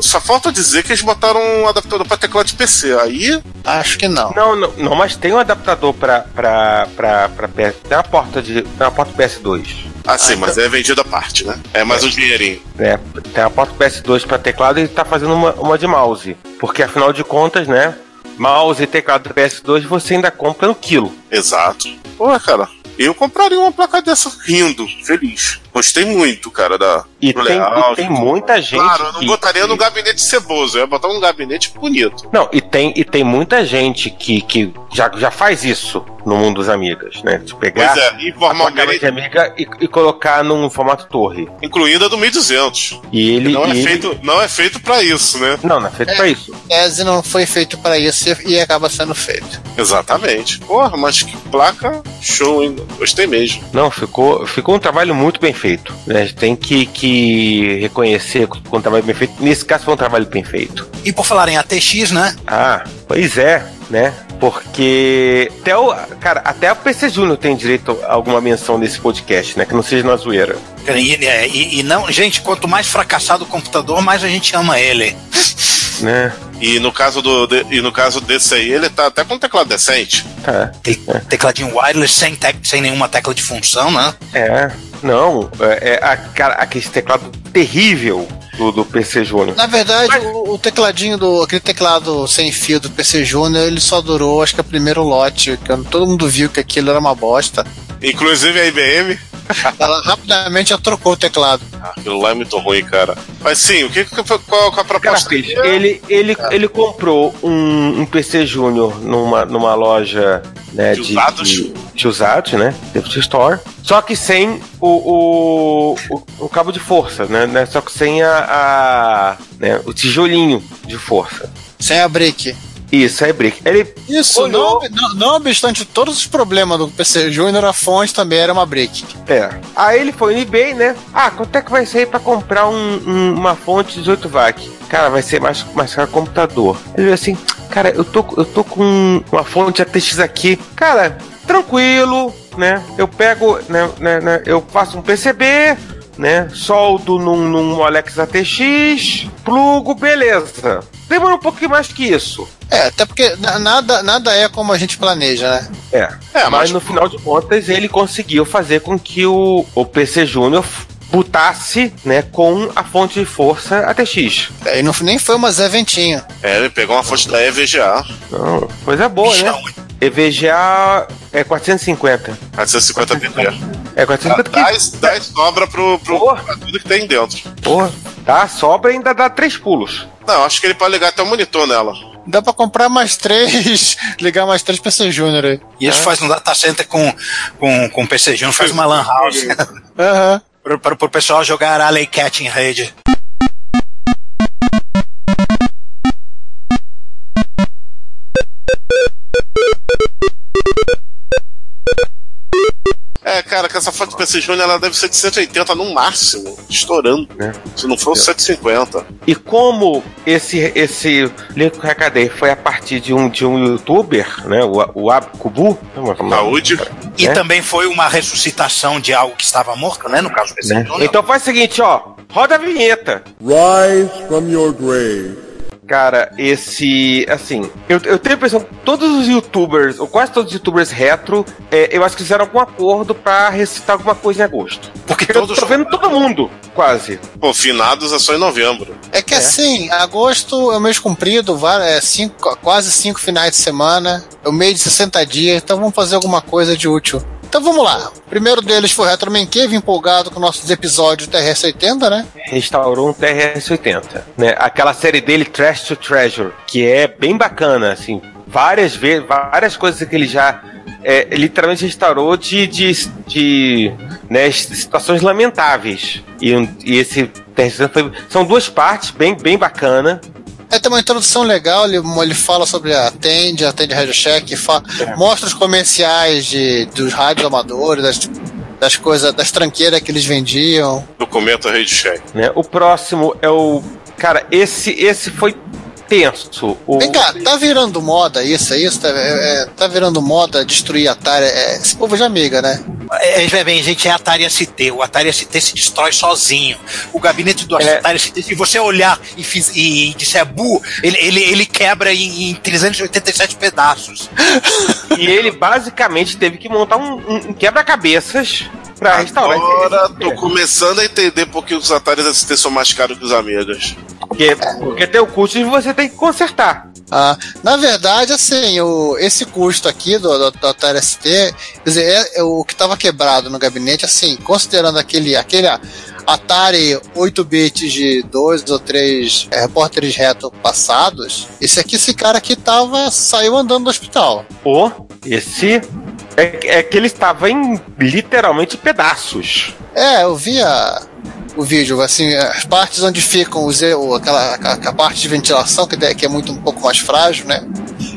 Só falta dizer que eles botaram um adaptador pra teclado de PC. Aí, Acho que não. não, não, não, mas tem um adaptador pra, pra, pra, pra PS. Tem uma porta de. Tem uma porta PS2. assim, Ah, mas é vendido à parte, né? É mais um dinheirinho. né? Tem a porta PS2 para teclado e tá fazendo uma, uma de mouse. Porque afinal de contas, né? Mouse e teclado do PS2 você ainda compra no quilo. Exato. Pô, cara, eu compraria uma placa dessa rindo, feliz. Gostei muito, cara, da. E do tem, layout. e tem muita gente. Claro, eu não que- botaria no que- gabinete ceboso, eu ia botar num gabinete bonito. Não, e tem, e tem muita gente que, que já, já faz isso no mundo dos amigas, né? De pegar Pois é, e formalmente, de amiga e, e colocar num formato torre. incluindo a do 1200. E ele. Não é, ele- feito, não é feito pra isso, né? Não, não é feito pra isso. Tese não foi feito pra isso e- e acaba sendo feito. Exatamente. Porra, mas que placa show, hein? Gostei mesmo. Não, ficou, ficou um trabalho muito bem feito. Né? A gente tem que, que reconhecer ficou um trabalho bem feito. Nesse caso foi um trabalho bem feito. E por falar em ATX, né? Ah, pois é, né? Porque até o, cara, até o PC Júnior tem direito a alguma menção nesse podcast, né? Que não seja na zoeira. E, e- e não, gente, quanto mais fracassado o computador, mais a gente ama ele. <laughs> Né? E no caso do de- e no caso desse aí, ele tá até com um teclado decente. Tá. Aquele tecladinho wireless sem, tec- sem nenhuma tecla de função, né? É. Não, é, é a, cara, aquele teclado terrível do, do PC Júnior. Na verdade, o, o tecladinho do. aquele teclado sem fio do PC Júnior, ele só durou, acho que o primeiro lote, que todo mundo viu que aquilo era uma bosta. Inclusive a IBM. <laughs> Ela rapidamente já trocou o teclado. Ah, aquilo lá é muito ruim, cara. Mas sim, o que, que foi- qual, qual a Cara, proposta? fez, ele, ele, ele comprou um, um PC Júnior numa, numa loja né, De de, usados? de, de usados, né? Thrift Store. Só que sem o, o, o, o cabo de força, né? né, Só que sem a, a né, o tijolinho de força. Sem a brick. Isso, é brick. Ele Isso, Olhou. não, não, não obstante todos os problemas do PC Júnior, a fonte também era uma brick. É. Aí ele foi no eBay, né? Ah, quanto é que vai sair pra comprar um- um- uma fonte 18 watt? Cara, vai ser mais, mais caro computador. Ele falou assim, cara, eu tô, eu tô com uma fonte ATX aqui. Cara, tranquilo, né? Eu pego, né, né, né, eu faço um PCB, né? Soldo num, num ATX, plugo, beleza. Demora um pouquinho mais que isso. É, até porque na- nada, nada é como a gente planeja, né? É, É, mas, mas- no final de contas ele conseguiu fazer com que o, o PC Júnior putasse, né, com a fonte de força ATX. É, E não, nem foi uma Zé Ventinho. É, ele pegou uma fonte da EVGA. Não, coisa boa, né? EVGA é 450. 450 TT. É 450 que, Dá, dá sobra pro, pro, Boa. pra tudo que tem dentro. porra, tá, sobra e ainda dá três pulos. Não, acho que ele pode ligar até o monitor nela. Dá pra comprar mais três, <laughs> ligar mais três PC Júnior aí. E isso faz um data center com, com, com PC Júnior, faz uma lan house. Aham. pro, pro, pro pessoal jogar Alley Cat em rede. É, cara, que essa do PC Júnior ela deve ser de 180 no máximo, estourando. É. Se não for 150. E como esse esse link que eu recadei foi a partir de um de um youtuber, né, o, o Abkubu, Saúde. E É. também foi uma ressuscitação de algo que estava morto, né? No caso do PC né? Júnior. Então faz o seguinte, ó, roda a vinheta. Rise from your grave. Cara, esse. Assim, eu, eu tenho a impressão que todos os youtubers, ou quase todos os youtubers retro, é, eu acho que fizeram algum acordo pra recitar alguma coisa em agosto. Porque Eu todos tô vendo todo mundo, quase. Pô, finados é só em novembro. É que assim, agosto é o mês comprido, é cinco, quase cinco finais de semana, é o mês de 60 dias, então vamos fazer alguma coisa de útil. Então vamos lá. O primeiro deles foi o Retroman Cave, empolgado com nossos episódios TRS-80, né? Restaurou um TRS-80, né? Aquela série dele, Trash to Treasure, que é bem bacana, assim. Várias vezes, várias coisas que ele já é, literalmente restaurou de, de, de né, situações lamentáveis. E, e esse TRS-80 foi, são duas partes bem, bem bacana. É, tem uma introdução legal, ele, ele fala sobre a Tend, a Tend Radio Shack, fa- mostra os comerciais de, dos rádios amadores, das, das coisas, das tranqueiras que eles vendiam. Documento Rede Check. Né? O próximo é o. Cara, esse, esse foi tenso. O, Vem cá, tá virando moda isso, é isso? Tá, é- é, tá virando moda destruir a Atari. É, esse povo já amiga, né? É, é, bem, gente, é Atari ST. O Atari ST se destrói sozinho. O gabinete do É. Atari ST, se você olhar e, fiz, e disser bu, ele, ele, ele quebra em, em 387 pedaços. <laughs> E ele basicamente teve que montar um, um quebra-cabeças pra restaurar. Agora esse- tô começando a entender por que os Atari ST são mais caros que os Amigas. Porque, porque tem o custo de você tem que consertar. Ah, na verdade, assim, o, esse custo aqui do, do, do Atari ST, quer dizer, é, é o que estava quebrado no gabinete, assim, considerando aquele, aquele Atari 8 bits de dois ou três é, repórteres reto passados, esse aqui, esse cara aqui tava, saiu andando do hospital. O esse é, é que ele estava em literalmente pedaços. É, eu vi a- o vídeo, assim, as partes onde ficam os, o- aquela, a, a parte de ventilação, que, de- que é muito um pouco mais frágil, né?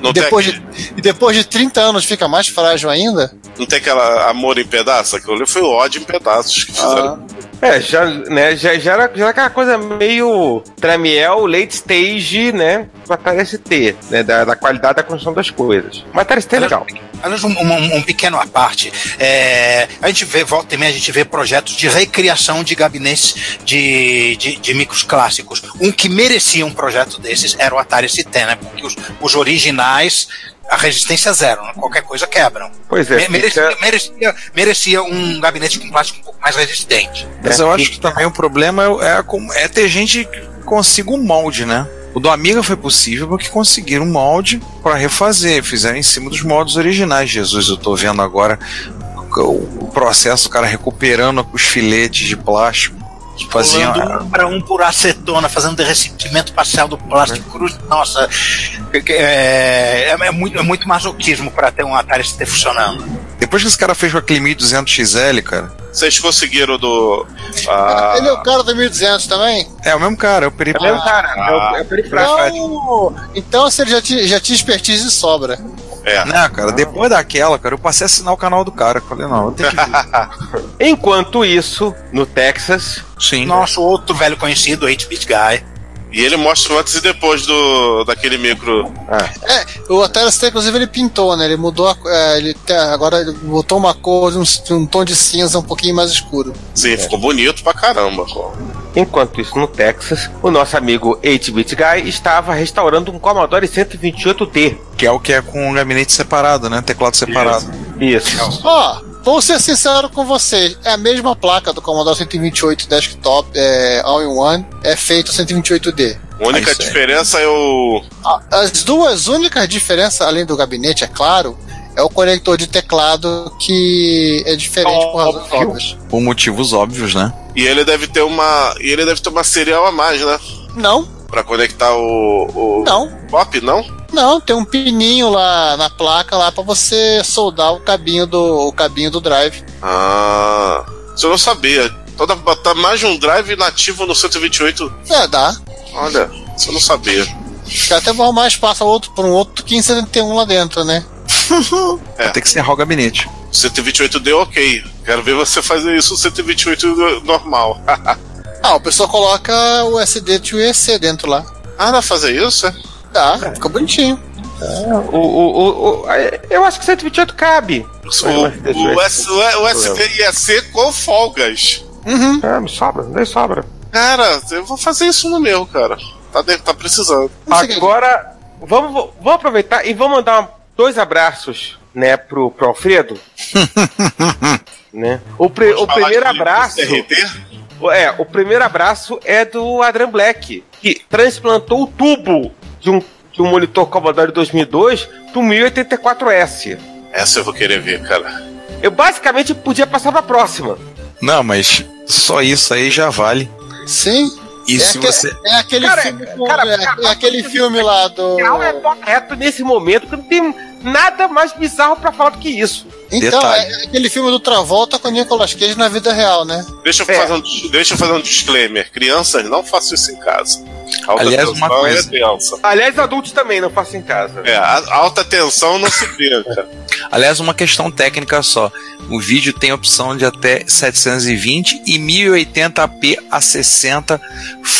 Não E depois, de, e depois de 30 anos fica mais frágil ainda. não tem aquela amor em pedaços? Aquilo ali foi o ódio em pedaços que fizeram. É, já, né, já, já, era, já era aquela coisa meio Tramiel, late stage, né? Do Atari ST, né? Da, da qualidade da construção das coisas. Mas Atari ST é legal. Aliás, um, um- um pequeno à parte. É, a gente vê, volta e meia, a gente vê projetos de recriação de gabinetes de, de, de micros clássicos. Um que merecia um projeto desses era o Atari ST, né? Porque os, os originais, a resistência é zero, né? qualquer coisa quebram. Pois é, Me- merecia, fica- merecia, merecia um gabinete com plástico um pouco mais resistente. Mas eu acho que também o problema é, é, é ter gente que consiga um molde, né? O do Amiga foi possível porque conseguiram um molde para refazer, fizeram em cima dos moldes originais. Jesus, eu tô vendo agora o o processo, o cara recuperando os filetes de plástico faziam. Pulando um para um por acetona, fazendo derretimento parcial do plástico cruz. Nossa, que- é, é, é muito, é muito masoquismo para ter um Atari ST funcionando. Depois que esse cara fez com aquele 1200 XL, cara, Vocês conseguiram do. ah, Ele é o cara do 1200 também? é o mesmo cara, é o É o mesmo cara, é o, é o perifrágico. Então, então se ele já, ti- já tinha expertise de sobra. É. Não, cara, depois daquela, cara, eu passei a assinar o canal do cara. Eu Falei, não, eu tenho que ver. <laughs> Enquanto isso, no Texas, Sim. Nosso outro velho conhecido, 8-Bit Guy. E ele mostra o antes e depois do, daquele micro. É, o Atari ST, inclusive, ele pintou, né? Ele mudou a, é, ele agora ele botou uma cor, um, um tom de cinza um pouquinho mais escuro. Sim, ficou bonito pra caramba. Enquanto isso no Texas, o nosso amigo 8-Bit Guy estava restaurando um Commodore 128D. Que é o que é com um gabinete separado, né? Teclado separado. Isso. Ó, vou ser sincero com vocês, é a mesma placa do Commodore 128 Desktop, é, All-in-One, é feito 128D. A única Ah, isso é. diferença é o. As duas únicas diferenças, além do gabinete, é claro, é o conector de teclado que é diferente por razões Óbvio. óbvias. Por motivos óbvios, né? E ele deve ter uma. E ele deve ter uma serial a mais, né? Não, Pra conectar o. o não. Pop, não? Não, tem um pininho lá na placa lá para você soldar o cabinho do o cabinho do drive. Ah. Isso eu não sabia. Toda, botar mais de um drive nativo no 128. É, dá. Olha, isso eu não sabia. Até vou arrumar espaço outro para um outro 1571 lá dentro, né? É. Tem que encerrar o gabinete. 128D, ok. Quero ver você fazer isso no 128 normal. <laughs> Ah, o pessoal coloca o SD to EC dentro lá. ah, dá pra fazer isso? É? Dá, fica bonitinho. O, o, o, o- eu acho que 128 cabe. O, o, S- o SD ia ser com folgas. Uhum. Ah, me sobra, nem sobra. Cara, eu vou fazer isso no meu, cara. Tá, de- tá precisando. Agora, vamos, vamos aproveitar e vamos mandar dois abraços, né, pro, pro Alfredo. <laughs> né? O, pri- o primeiro abraço. É, o primeiro abraço é do Adrian Black, que transplantou o tubo de um, de um monitor Commodore 2002 pro 1084S. Essa eu vou querer ver, cara. eu basicamente podia passar pra próxima. Não, mas só isso aí já vale. Sim. E é, se aque- você. é aquele Cara, filme, com- cara, é, cara, é aquele filme lá do. É correto nesse momento, que não tem nada mais bizarro pra falar do que isso. Então, Detalhe. é aquele filme do Travolta com o Nicolas Cage na vida real, né? Deixa eu, É. fazer um, deixa eu fazer um disclaimer. Crianças, não façam isso em casa. Alta Aliás, uma tensão coisa- é. Aliás, adultos também, não façam em casa. É, a alta tensão não se brinca. <laughs> Aliás, uma questão técnica só. O vídeo tem opção de até 720 e 1080p a 60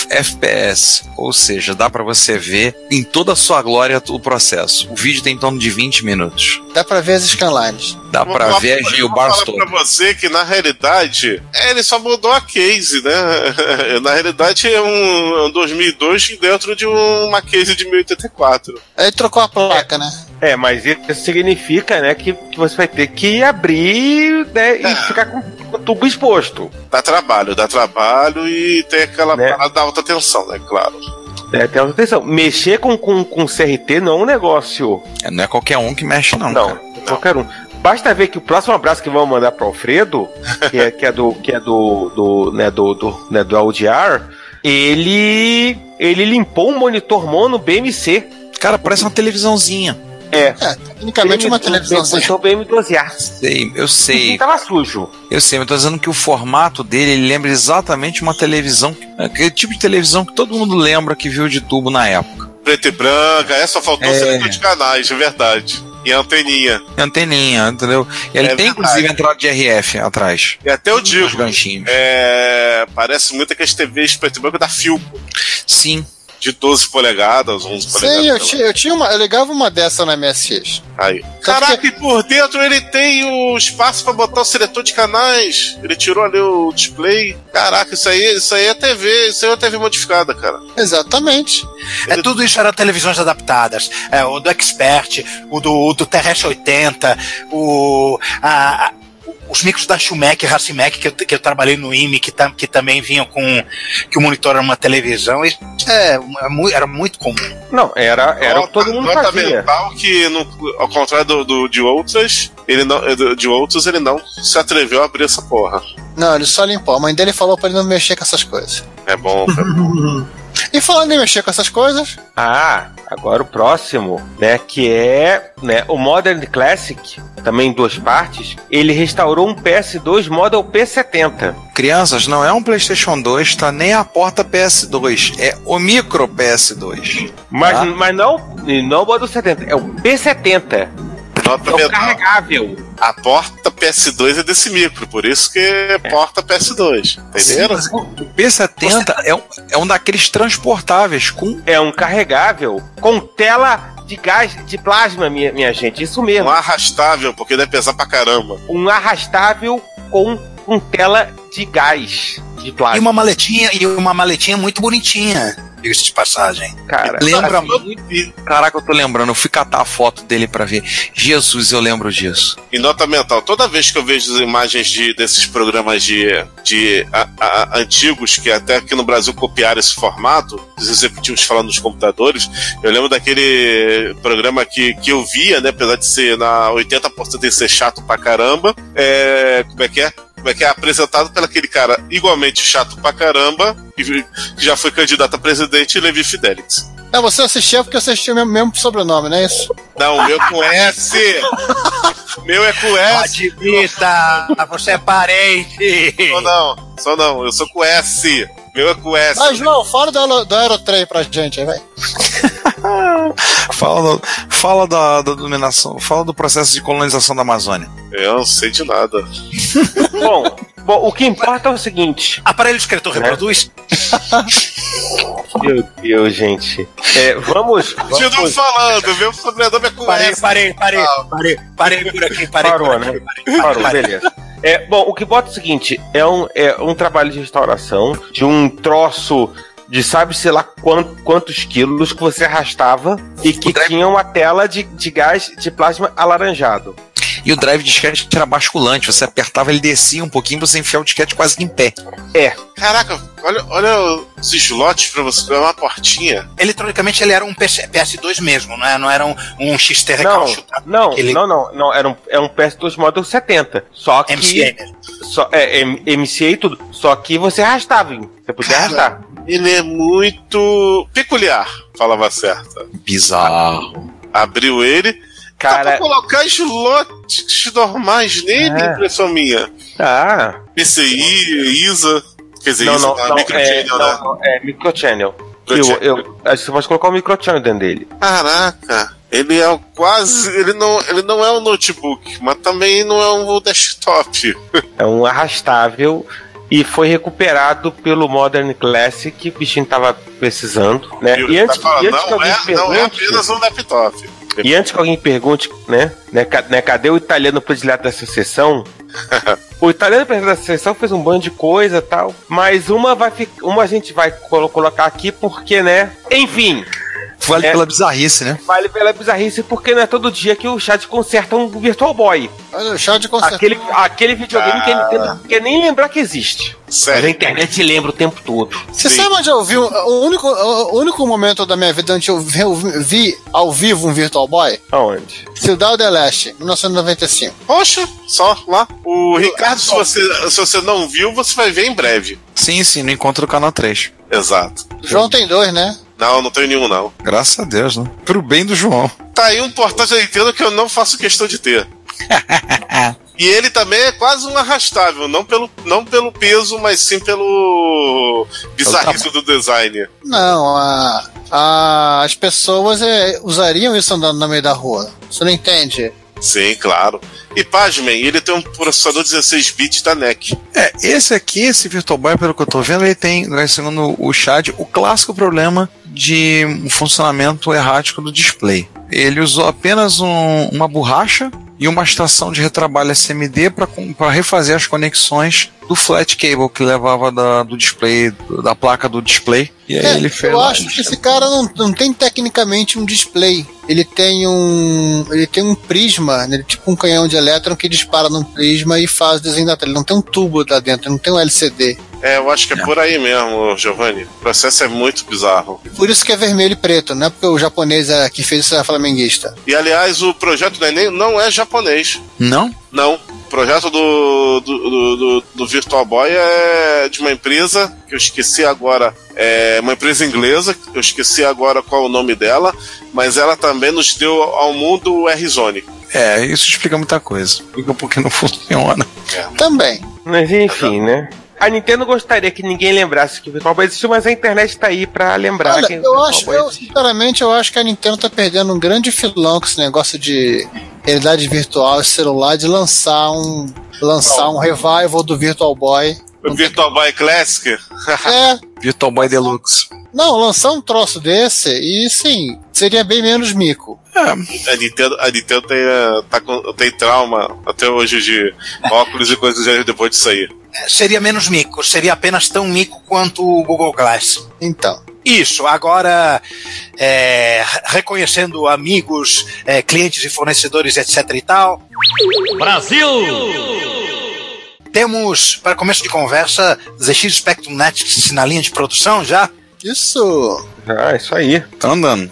FPS. Ou seja, dá pra você ver em toda a sua glória o processo. O vídeo tem em torno de 20 minutos. Dá pra ver as scanlines. Dá falar- ver a eu vou Gilbar falar pra você que na realidade é, ele só mudou a case, né? <laughs> na realidade é um, um 2002 dentro de um- uma case de 1084. Aí trocou a placa, né? É, mas isso significa, né, que, que você vai ter que abrir, né, e ficar com, o tubo exposto. Dá trabalho, dá trabalho e tem aquela Né? parada da alta tensão, né? Claro. É, tem outra atenção. Mexer com, com, com CRT não é um negócio. É, Não é qualquer um que mexe, não. Não, cara. qualquer um. Basta ver que o próximo abraço que vamos mandar pro Alfredo, <laughs> que é, que é do que é do do né, do, do, né, do LDR, ele ele limpou um monitor mono BMC. Cara, parece uma televisãozinha. É. É, tecnicamente uma televisãozinha. Monitor BM12A. Sei, eu sei. tava sujo. Eu sei, mas eu tô dizendo que o formato dele ele lembra exatamente uma televisão, aquele tipo de televisão que todo mundo lembra que viu de tubo na época. Preto e branca, é, só faltou É. seletor de canais, é verdade. E anteninha. Anteninha, entendeu? E ele É tem verdade. inclusive entrada de RF atrás. E até eu Os digo, ganchinhos. é, parece muito aquelas TVs preto e branco da Philco, Sim. De 12 polegadas, 11 polegadas. Sim, eu, ti- eu tinha uma. Eu ligava uma dessa na MSX. Aí. Caraca, e por dentro ele tem o espaço pra botar o seletor de canais. Ele tirou ali o display. Caraca, isso aí, isso aí é TV, isso aí é uma TV modificada, cara. Exatamente. É, tudo isso era televisões adaptadas. É, o do Expert, o do, o do Terrestre 80, o, a- a- os micros da Schumec, Racimec, que eu, que eu trabalhei no IME, que, tam- que também vinham com. que o monitor era uma televisão. Isso é, é era muito comum. Não, era, era o que todo mundo Nota fazia. mental que, no- ao contrário do, do- de outras, ele não, de outros, ele não se atreveu a abrir essa porra. Não, ele só limpou. A mãe dele falou pra ele não mexer com essas coisas. É bom, cara. <laughs> E falando em mexer com essas coisas, Ah, agora o próximo, né, que é né, o Modern Classic, também em duas partes, ele restaurou um PS2 Model P70. Crianças, não é um PlayStation 2, tá nem a porta PS2, é o micro PS2. Mas, Ah. mas não, não o Model 70, é o P70. Nota É o carregável. A porta PS2 é desse micro, por isso que é porta PS2. Entenderam? Sim, o P70 é, um, é um daqueles transportáveis com É um carregável com tela de gás, de plasma, minha, minha gente. Isso mesmo. Um arrastável, porque deve pesar pra caramba. Um arrastável com, com tela de gás, de E plasma. uma maletinha, e uma maletinha muito bonitinha, diga-se de passagem. Cara, Lembra Assim, muito. Caraca, eu tô lembrando, eu fui catar a foto dele pra ver. Jesus, eu lembro disso. E nota mental, toda vez que eu vejo as imagens de, desses programas de, de a- a- antigos, que até aqui no Brasil copiaram esse formato, os executivos falando nos computadores, eu lembro daquele programa que, que eu via, né, apesar de ser na 80% de ser chato pra caramba, é, como é que é? Como é que é apresentado pelo aquele cara igualmente chato pra caramba, que que já foi candidato a presidente, Levi Fidelix. é, você assistia porque você assistia o mesmo, mesmo sobrenome, não é isso? Não, o meu com S! o meu é com S! Admita, você é parente. Só não, só não, eu sou com S. Meu é com S. Ah, João, fala do, do Aerotrem pra gente aí, vai. <laughs> Fala, do- fala da, da dominação, fala do processo de colonização da Amazônia. Eu não sei de nada. <laughs> bom, bom, o que importa é o seguinte. Aparelho escritor reproduz? Meu Deus, gente. É, vamos. <laughs> Continuo vamos falando, meu sobrenome é com Parei, parei, parei, parei, parei por aqui, parei Parou, por aqui. né? parei, Parou, parei. beleza. É, bom, o que bota é o seguinte: é um, é um trabalho de restauração de um troço de sabe-se lá quant- quantos quilos que você arrastava e que tinha uma tela de, de gás de plasma alaranjado. E o drive de disquete era basculante, você apertava, ele descia um pouquinho, você enfiava o disquete quase que em pé. É. Caraca, olha, olha os slots pra você ver uma portinha. Eletronicamente ele era um PS, PS2 mesmo, não, é? não era um, um XT Não, recalchutrado. não, Aquele não, não, não, era um, é um PS2 Model 70. Só que. MCA mesmo. Só, é, M- MCA e tudo. Só que você arrastava, hein? Você podia arrastar. Ele é muito peculiar, falava certa. Bizarro. Abriu ele. Dá pra Cara, colocar slots normais nele, É. impressão minha. ah. PCI, ISA. Quer dizer, Não, ISA não, não, não, é, microchannel, né? não, não, é microchannel. Eu, Microchannel. eu, acho que você pode colocar o microchannel dentro dele. Caraca, ele é quase. Ele não, ele não é um notebook, mas também não é um desktop. É um arrastável e foi recuperado pelo Modern Classic, o bichinho tava precisando, né? Viu? E antes, Tá falando, e antes que não, alguém é, não é pergunte, apenas um laptop. e antes que alguém pergunte, né, né, né, cadê o italiano predileto dessa sessão? <laughs> o italiano predileto dessa sessão fez um bando de coisa tal, mas uma vai uma a gente vai colo- colocar aqui porque, né, enfim, Vale É. pela bizarrice, né? vale pela bizarrice porque não é todo dia que o chat conserta um Virtual Boy. Olha, o chá de consertar. Aquele, aquele videogame que a Nintendo não quer nem lembrar que existe. Mas a Sério. internet lembra o tempo todo. Você Sim. sabe onde eu vi? O único, o único momento da minha vida onde eu vi, eu vi ao vivo um Virtual Boy? Aonde? Cidade del Leste, 1995. Poxa, só lá. O Ricardo, se você, se você não viu, você vai ver em breve. Sim, sim, no encontro do canal 3. Exato. João tem dois, né? Não, não tenho nenhum, não. Graças a Deus, né? Pro bem do João. Tá aí um portátil da Nintendo que eu não faço questão de ter. <laughs> e ele também é quase um arrastável, não pelo, não pelo peso, mas sim pelo bizarrice do design. Não, a, a- as pessoas é, usariam isso andando no meio da rua. Você não entende? Sim, claro. E pasmem, ele tem um processador 16 bits da NEC. É, esse aqui, esse Virtual Boy, pelo que eu tô vendo, ele tem, né, segundo o Chad, o clássico problema de um funcionamento errático do display. Ele usou apenas um- uma borracha e uma estação de retrabalho SMD para refazer as conexões do flat cable que levava da- do display, da placa do display. E aí É, ele fez. eu acho que esse cara não, não tem tecnicamente um display. Ele tem um. Ele tem um prisma, né, tipo um canhão de elétron que dispara num prisma e faz o desenho da tela. Ele não tem um tubo lá dentro, não tem um LCD. É, eu acho que é, por aí mesmo, Giovanni. O processo é muito bizarro. Por isso que é vermelho e preto, não é porque o japonês é, que fez isso é flamenguista. E aliás, o projeto do Enem não é japonês. Não? Não. O projeto do, do, do, do- do Virtual Boy é de uma empresa que eu esqueci agora. É uma empresa inglesa, eu esqueci agora qual o nome dela, mas ela também nos deu ao mundo o R-Zone. É, isso explica muita coisa. Explica porque não <laughs> funciona. Também. Mas enfim, né? A Nintendo gostaria que ninguém lembrasse que o Virtual Boy existiu, mas a internet tá aí pra lembrar Olha, eu acho, eu, sinceramente, eu acho que a Nintendo tá perdendo um grande filão com esse negócio de realidade virtual e celular, de lançar um lançar um revival do Virtual Boy. O Virtual Boy Classic. <laughs> É, Virtual Boy Deluxe. não, lançar um troço desse e sim, seria bem menos mico. A Nintendo, a Nintendo tem, eh, tá com- tem trauma até hoje de óculos e coisas depois disso aí. É, Seria menos mico, seria apenas tão mico quanto o Google Glass. Então, Isso, agora é, reconhecendo amigos, é, clientes e fornecedores, etc e tal. Brasil! Temos, para começo de conversa, ZX Spectrum Net na linha de produção já? isso. Ah, isso aí. Tá andando.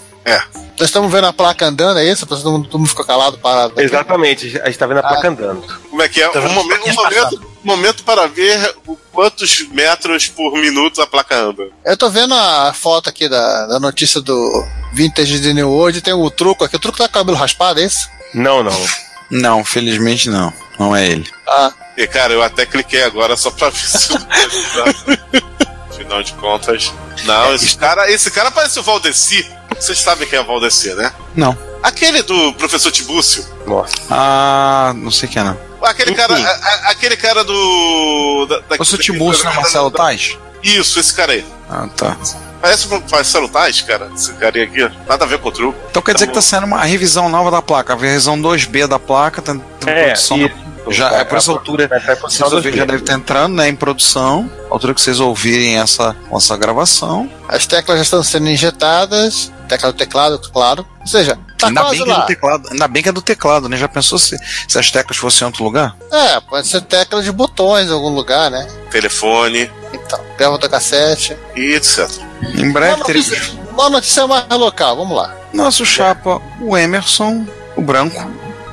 Nós estamos vendo a placa andando, é isso? Todo mundo, todo mundo ficou calado, parado. Exatamente, a gente tá vendo a placa andando. Como é que é? Tá Um momento, um momento, momento para ver o quantos metros por minuto a placa anda. Eu tô vendo a foto aqui da, da notícia do Vintage de New World, tem o truco aqui. O truco tá com o cabelo raspado, é isso? Não, não. Não, felizmente não. Não é ele. Ah, E cara, eu até cliquei agora só pra ver se. <laughs> Afinal de contas. Não, esse cara, esse cara parece o Valdeci. Vocês sabem quem é o Valdeci, né? Não. Aquele do professor Tibúcio. Nossa. Ah, não sei quem é não. Aquele cara, a- a- aquele cara do. Da, da, O seu daquele Tibúrcio não é programa Marcelo da- Tais? Isso, esse cara aí. Ah, tá. Parece um Marcelo Tais, cara. Esse cara aqui. Nada a ver com o truco. Então quer dizer que tá saindo uma revisão nova da placa, a revisão 2B da placa, tá tá É, produção. isso. Já, é por essa altura, em vocês ouvirem, já deve estar entrando né, em produção. A altura que vocês ouvirem essa, essa gravação. as teclas já estão sendo injetadas, tecla do teclado, claro. Ou seja, Tá ainda, quase bem que é lá. do teclado, ainda bem que é do teclado, né? Já pensou se, se as teclas fossem em outro lugar? É, pode ser tecla de botões em algum lugar, né? Telefone Então, gravador cassete. e etc. Em breve Uma notícia, uma notícia mais local, vamos lá. nosso chapa, o Emerson, o branco,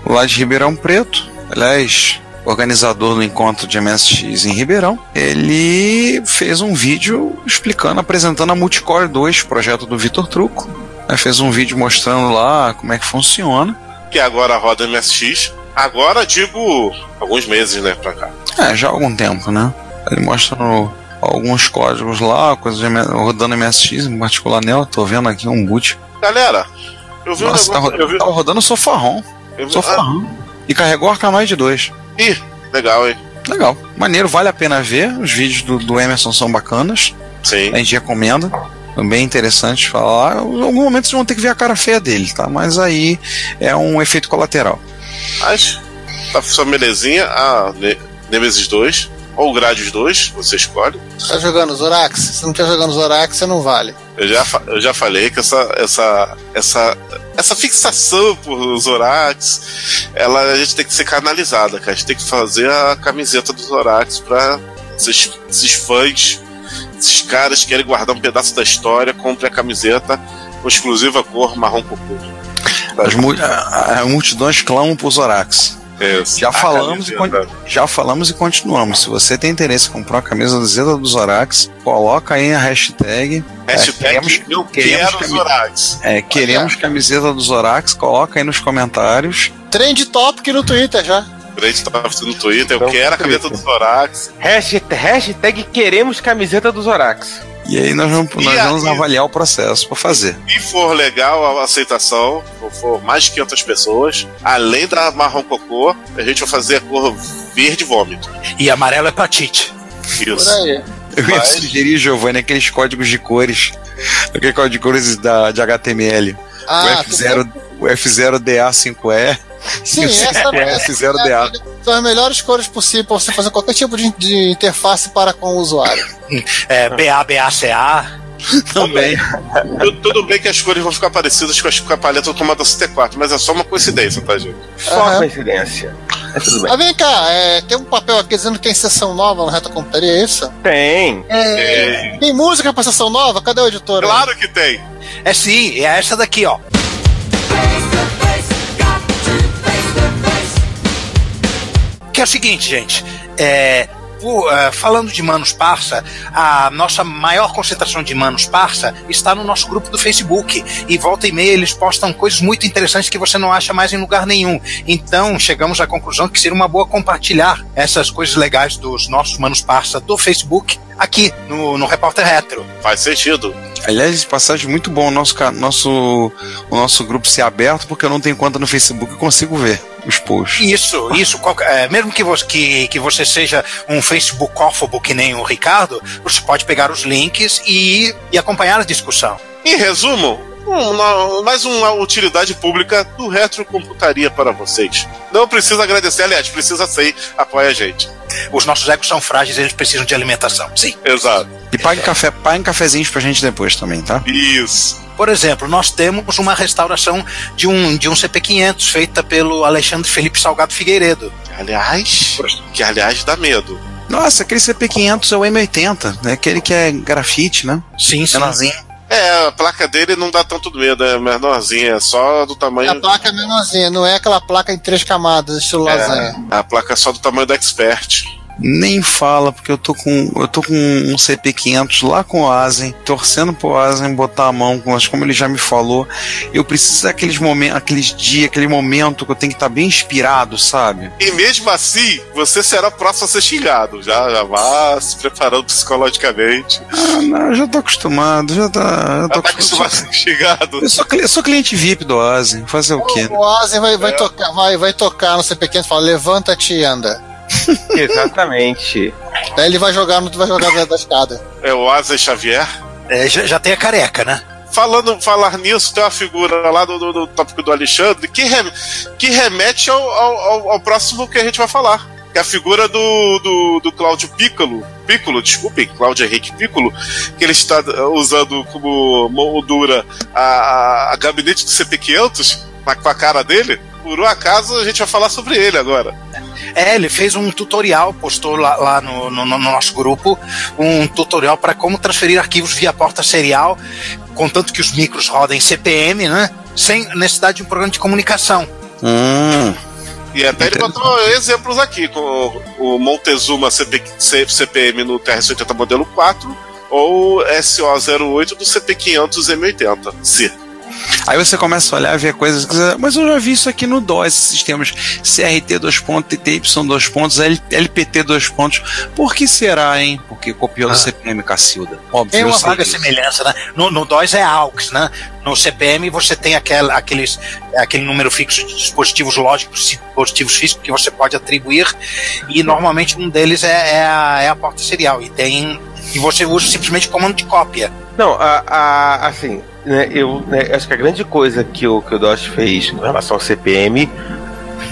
lá de Ribeirão Preto. Aliás, organizador do encontro de MSX em Ribeirão. Ele fez um vídeo explicando, apresentando a Multicore 2, projeto do Vitor Truco. Né, Fez um vídeo mostrando lá como é que funciona. Que agora roda MSX. Agora, digo, alguns meses, né, pra cá. É, já há algum tempo, né? Ele mostra no- alguns códigos lá, coisas rodando MSX, em particular nela. Tô vendo aqui um boot. Galera, eu vi Nossa, um tá, negócio. ro- eu vi, tá rodando Sofarrom. eu vi, Sofarrom. E carregou Arcanoid 2. ah, ih, legal, hein? Legal. Maneiro, vale a pena ver. Os vídeos do, do Emerson são bacanas. Sim. A gente recomenda. É bem interessante falar. Em algum momento vocês vão ter que ver a cara feia dele, tá? Mas aí é um efeito colateral. Mas tá sua belezinha. A Ne- Nemesis 2. Ou o Gradius 2, você escolhe. Tá jogando Zorax? Se não tiver jogando Zorax, você não vale. Eu já, eu já falei que essa, essa, essa, essa fixação por Zorax, ela, a gente tem que ser canalizada, cara. A gente tem que fazer a camiseta do Zorax pra esses, esses fãs, esses caras que querem guardar um pedaço da história, compre a camiseta com exclusiva cor marrom cocô. As, mu- a- a- multidões clamam por Zorax. Isso. Já A falamos, e já falamos e continuamos. Se você tem interesse em comprar uma camisa do Zeta do Zorax, coloca aí a hashtag. Hashtag É, queremos- eu queremos quero cami- Zorax. É, queremos camiseta do Zorax, coloca aí nos comentários. Trend Topic no Twitter já. Grande tá no Twitter, eu Então, quero a camiseta do Zorax. Hashtag, hashtag queremos camiseta do Zorax. E aí nós vamos, nós vamos aí? avaliar o processo para fazer. Se for legal a aceitação, se for mais de 500 pessoas, além da marrom cocô, a gente vai fazer a cor verde vômito. E amarelo é pra Tite. Por Isso. aí. Eu ia Mas- sugerir, Giovanni, aqueles códigos de cores. Aquele código de cores da, de HTML. Ah, o F0, o F0DA5E. Sim, essa é, F0DA. são as melhores cores possíveis pra você fazer qualquer tipo de, de interface para com o usuário. É, BA, BACA. Também. Tu- Tudo bem que as cores vão ficar parecidas com, as, com a paleta do Commodore 64, mas é só uma coincidência, tá, gente? Só Aham. coincidência. Mas tudo bem. Ah, vem cá, é, tem um papel aqui dizendo que tem sessão nova no Reta Computaria, é isso? Tem. É, Tem música pra sessão nova? Cadê o editor? aí? Claro que tem! É sim, é essa daqui, ó. É o seguinte, gente. É, o, é, falando de Manos Parça, a nossa maior concentração de Manos Parça está no nosso grupo do Facebook. E volta e meia eles postam coisas muito interessantes que você não acha mais em lugar nenhum. Então chegamos à conclusão que seria uma boa compartilhar essas coisas legais dos nossos Manos Parça do Facebook aqui no, no Repórter Retro. Faz sentido. Aliás, de passagem, muito bom o nosso, nosso, o nosso grupo ser aberto, porque eu não tenho conta no Facebook e consigo ver os posts. Isso, isso. é, mesmo que você, que, que você seja um Facebookófobo que nem o Ricardo, você pode pegar os links e, e acompanhar a discussão. Em resumo, uma- mais uma utilidade pública do Retrocomputaria para vocês. Não precisa agradecer, aliás, precisa sim, apoia a gente. Os nossos egos são frágeis, eles precisam de alimentação. Sim. Exato. E pague café, paguem cafezinhos pra gente depois também, tá? Isso. Por exemplo, nós temos uma restauração de um, de um CP500 feita pelo Alexandre Felipe Salgado Figueiredo. Aliás, que aliás dá medo. Nossa, aquele CP500 é o M80, né? Aquele que é grafite, né? Sim, sim. Menorzinho. É, a placa dele não dá tanto medo, é menorzinha, é só do tamanho. A placa é menorzinha, não é aquela placa em três camadas, estilo lasanha. A placa é só do tamanho do Expert. Nem fala, porque eu tô com eu tô com um CP500 lá com o Asen, torcendo pro Asen botar a mão, mas como ele já me falou, eu preciso daqueles momentos, aqueles dias, aquele momento que eu tenho que estar bem inspirado, sabe? E mesmo assim, você será o próximo a ser xingado. Já, já vá se preparando psicologicamente. Ah, não, eu já tô acostumado, já tá. Eu, tô Já tá acostumado a ser xingado. eu sou, eu sou cliente VIP do Asen, fazer o quê? O Asen vai, vai, tocar, vai, vai tocar no CP500 e fala: levanta-te e anda. Exatamente. Daí ele vai jogar no vai jogar da, da escada. É o Asa Xavier. É, já, já tem a careca, né? Falando, falar nisso, tem uma figura lá do, do, do tópico do Alexandre que, rem- que remete ao, ao, ao- ao próximo que a gente vai falar. Que é a figura do, do, do Cláudio Piccolo. Piccolo, desculpem, Cláudio Henrique Piccolo, que ele está usando como moldura a, a, a gabinete do CP500. na- com a cara dele? Por um acaso a gente vai falar sobre ele agora. É, ele fez um tutorial, postou lá, lá no, no- no nosso grupo, um tutorial para como transferir arquivos via porta serial, contanto que os micros rodem CPM, né? Sem necessidade de um programa de comunicação. Hum. E até ele botou exemplos aqui, com o Montezuma CPM no TR-80 modelo 4 ou SO08 do CP500 M80. C. Aí você começa a olhar e ver coisas que você- mas eu já vi isso aqui no DOS, esses sistemas CRT dois pontos, TTY dois pontos, L- LPT dois pontos. Por que será, hein? Porque copiou do CPM Cacilda. Óbvio, Tem uma vaga semelhança, né? No, no DOS é AUX, né? No CPM você tem aquela, aqueles, aquele número fixo de dispositivos lógicos, dispositivos físicos que você pode atribuir e normalmente um deles é, é a, é a porta serial e tem e você usa simplesmente o comando de cópia. Não, a, a- assim, né, eu né, acho que a grande coisa que o, que o DOS fez com relação ao CPM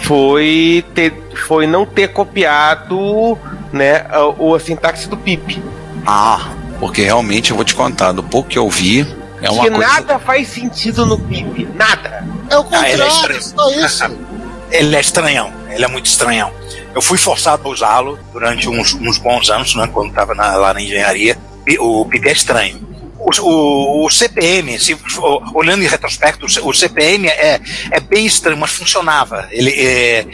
foi, ter, foi não ter copiado né, a, o- a sintaxe do PIP. Ah, porque realmente eu vou te contar, do pouco que eu vi, é uma que coisa. nada faz sentido no PIP. Nada. É o Ah, é contrário, estranho. só isso. <laughs> Ele é estranhão, ele é muito estranhão. Eu fui forçado a usá-lo durante uns, uns bons anos, né, quando estava lá na engenharia. E o PIP é estranho. O, o- CPM, se, olhando em retrospecto, o CPM é, é bem estranho, mas funcionava. Ele, é,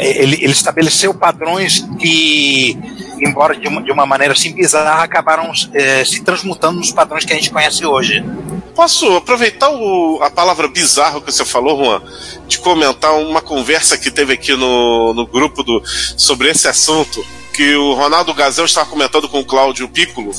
ele, ele estabeleceu padrões que, embora de uma, de uma maneira assim bizarra, acabaram é, se transmutando nos padrões que a gente conhece hoje. Posso aproveitar o- a palavra bizarro que você falou, Juan, de comentar uma conversa que teve aqui no, no grupo do, sobre esse assunto, que o Ronaldo Gazel estava comentando com o Cláudio Piccolo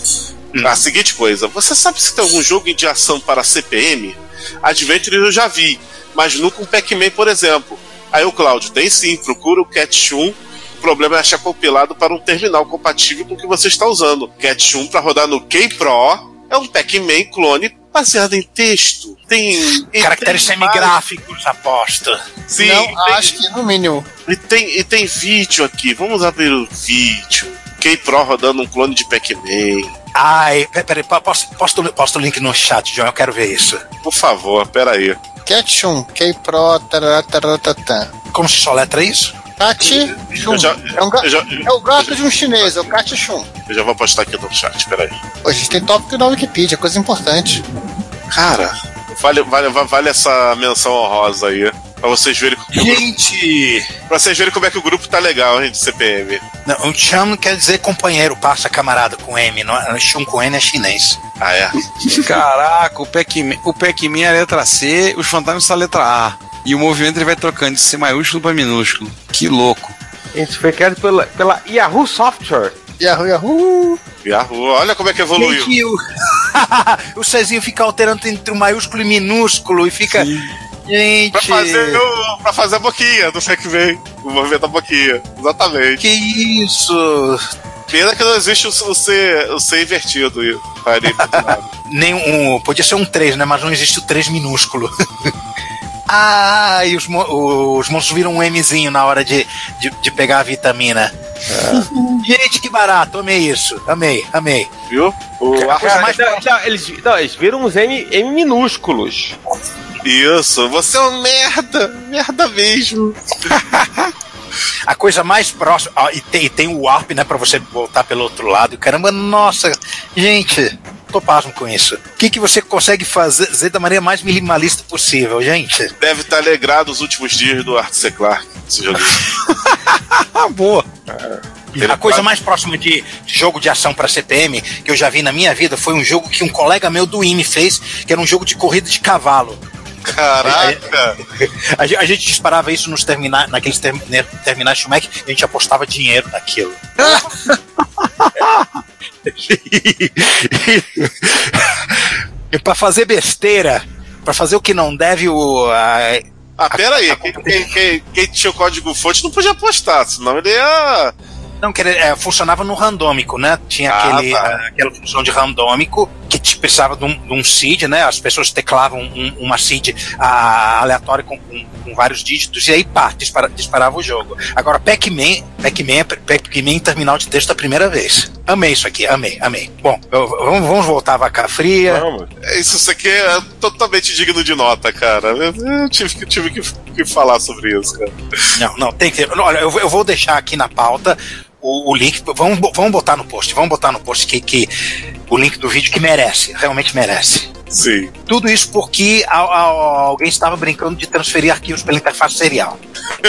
a seguinte coisa: você sabe se tem algum jogo de ação para CPM? Adventure eu já vi, mas nunca um Pac-Man, por exemplo. Aí o Cláudio, tem sim, procura o Catchum. O problema é achar compilado para um terminal compatível com o que você está usando. Catchum para rodar no K-Pro é um Pac-Man clone baseado em texto. Tem. <laughs> Caracteres tem semigráficos, aposta. Sim, não, tem- acho que no mínimo. e tem, e tem vídeo aqui. Vamos abrir o vídeo. K-Pro rodando um clone de Pac-Man. Ai, pe- peraí, po- posto, posto, posto o link no chat, João, eu quero ver isso. Por favor, peraí. Ketchum, K-Pro. Como se soletra isso? Eu já, É, um ga- já, é o gato de um chinês, é o Kachum. eu já vou postar aqui no chat, peraí. Pô, a gente tem tópico na Wikipedia, coisa importante. Cara, vale, vale, vale essa menção honrosa aí. Pra vocês verem, Gente! pra vocês verem como é que o grupo tá legal, gente, de CPM. Não, o cham quer dizer companheiro, passa camarada com M, não é? Chum com N é chinês. Ah, é? Caraca, o Pac-Man é a letra C, os fantasmas são a letra A. E o movimento ele vai trocando de C maiúsculo para minúsculo. Que louco. Isso foi criado pela, pela Yahoo Software. Yahoo, Yahoo. Yahoo, olha como é que evoluiu. Gente, o... <laughs> o Cezinho fica alterando entre o maiúsculo e minúsculo e fica. Gente. Pra fazer, o, pra fazer a boquinha do Pac-Man. O movimento da boquinha. Exatamente. Que isso? Pena que não existe o, o C, o C invertido. aí. <laughs> Nem um. Podia ser um 3, né? Mas não existe o 3 minúsculo. <laughs> ah, e os, os monstros viram um Mzinho na hora de, de, de pegar a vitamina. Gente, que barato, amei isso. Amei, amei. Viu? O A coisa Cara, mais não, não, eles, não, eles viram uns M, M minúsculos. Isso, você é um merda, merda mesmo. <laughs> A coisa mais próxima. ó, e, tem, e tem o Warp, né? Pra você voltar pelo outro lado. E caramba, nossa, gente, tô pasmo com isso. O que, que você consegue fazer da maneira mais minimalista possível, gente? Deve estar alegrado os últimos dias do Arthur C. Clarke, <laughs> boa. Ele A coisa faz- mais próxima de, de jogo de ação para CPM que eu já vi na minha vida foi um jogo que um colega meu do IME fez, que era um jogo de corrida de cavalo. Caraca! <laughs> A, ge- a gente disparava isso nos terminais, naqueles termi- né, terminais Schumacher e a gente apostava dinheiro naquilo. <laughs> e para fazer besteira, para fazer o que não deve, o, a- Ah, pera aí, quem, quem, quem, quem tinha o código fonte não podia apostar, senão ele ia. Não, que ele, é, funcionava no randômico, né? Tinha Ah, aquele, tá. ah, aquela função de randômico que te precisava de um, de um seed, né? As pessoas teclavam um- uma seed ah, aleatória com, com- com vários dígitos e aí pá, dispara- disparava o jogo. Agora, Pac-Man, Pac-Man, é Pac-Man em terminal de texto a primeira vez. Amei isso aqui, amei, amei. Bom, eu- vamos, vamos voltar à vaca fria. Vamos. Isso, isso aqui é totalmente digno de nota, cara. Eu, eu tive, que- tive que, que falar sobre isso, cara. Não, não, tem que ter. Olha, eu, eu vou deixar aqui na pauta o, o link. Vamos, vamos botar no post, vamos botar no post que, que o link do vídeo que merece, realmente merece. Sim. Tudo isso porque a- a- alguém estava brincando de transferir arquivos pela interface serial.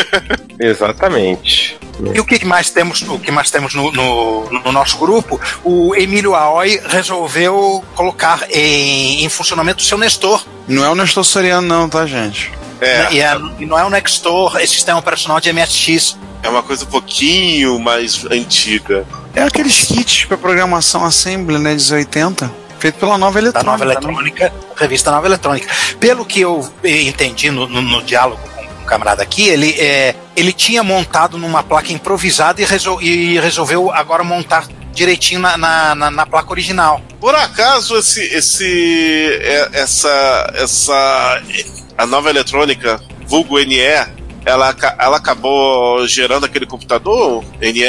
<laughs> Exatamente. E o que mais temos, o que mais temos no, no- no nosso grupo? O Emílio Aoi resolveu colocar em, em funcionamento o seu Nestor. Não é o Nestor Soriano, não, tá, gente? É, né? E, é- e não é o Nextor, esse sistema operacional de MSX. é uma coisa um pouquinho mais antiga. É aqueles kits para programação Assembly, né, de 80, feito pela Nova da Eletrônica. Nova né? Eletrônica, revista Nova Eletrônica. Pelo que eu eh, entendi no, no- no diálogo com o camarada aqui, ele, é, ele tinha montado numa placa improvisada e, resol- e resolveu agora montar direitinho na, na, na- na placa original. Por acaso esse, esse, é- essa, essa, a nova eletrônica, vulgo NE, ela, ela acabou gerando aquele computador NE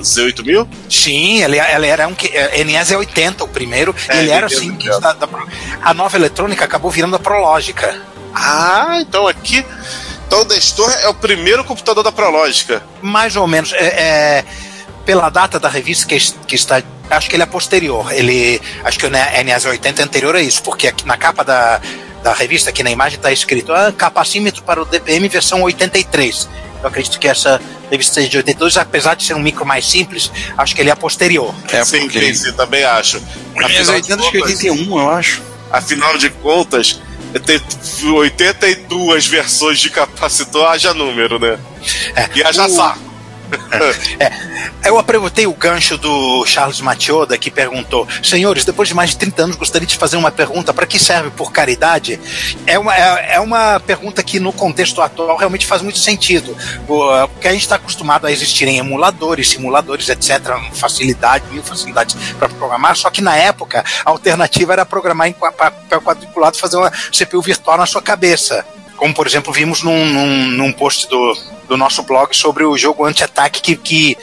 Z8000? Sim, ele, ele era um é, NES é 80 o primeiro, É, ele era assim, da- da- a nova eletrônica acabou virando a Prológica. Ah, então aqui, então o Nestor é o primeiro computador da Prológica. Mais ou menos, é, é, pela data da revista que, que está, acho que ele é posterior, ele, acho que o NES 80 é anterior a isso, porque aqui na capa da, da revista, aqui na imagem está escrito ah, capacímetro para o DPM versão 83. Eu acredito que essa revista seja de 82, apesar de ser um micro mais simples, acho que ele é posterior. É, sim, porque- sim, sim, também acho. Mas Afinal de 80 acho que contas- 81, eu acho. Afinal de contas, tem 82 versões de capacitor, haja número, né? É, E haja o- saco. Eu aproveitei o gancho do Charles Matioda que perguntou: Senhores, depois de mais de 30 anos, gostaria de fazer uma pergunta: para que serve por caridade? É uma, é, é uma pergunta que, no contexto atual, realmente faz muito sentido. Porque a gente está acostumado a existirem emuladores, simuladores, etc., facilidade, mil facilidades para programar, só que na época a alternativa era programar em papel quadriculado fazer uma CPU virtual na sua cabeça. Como, por exemplo, vimos num, num, num post do, do nosso blog sobre o jogo anti-ataque que, que,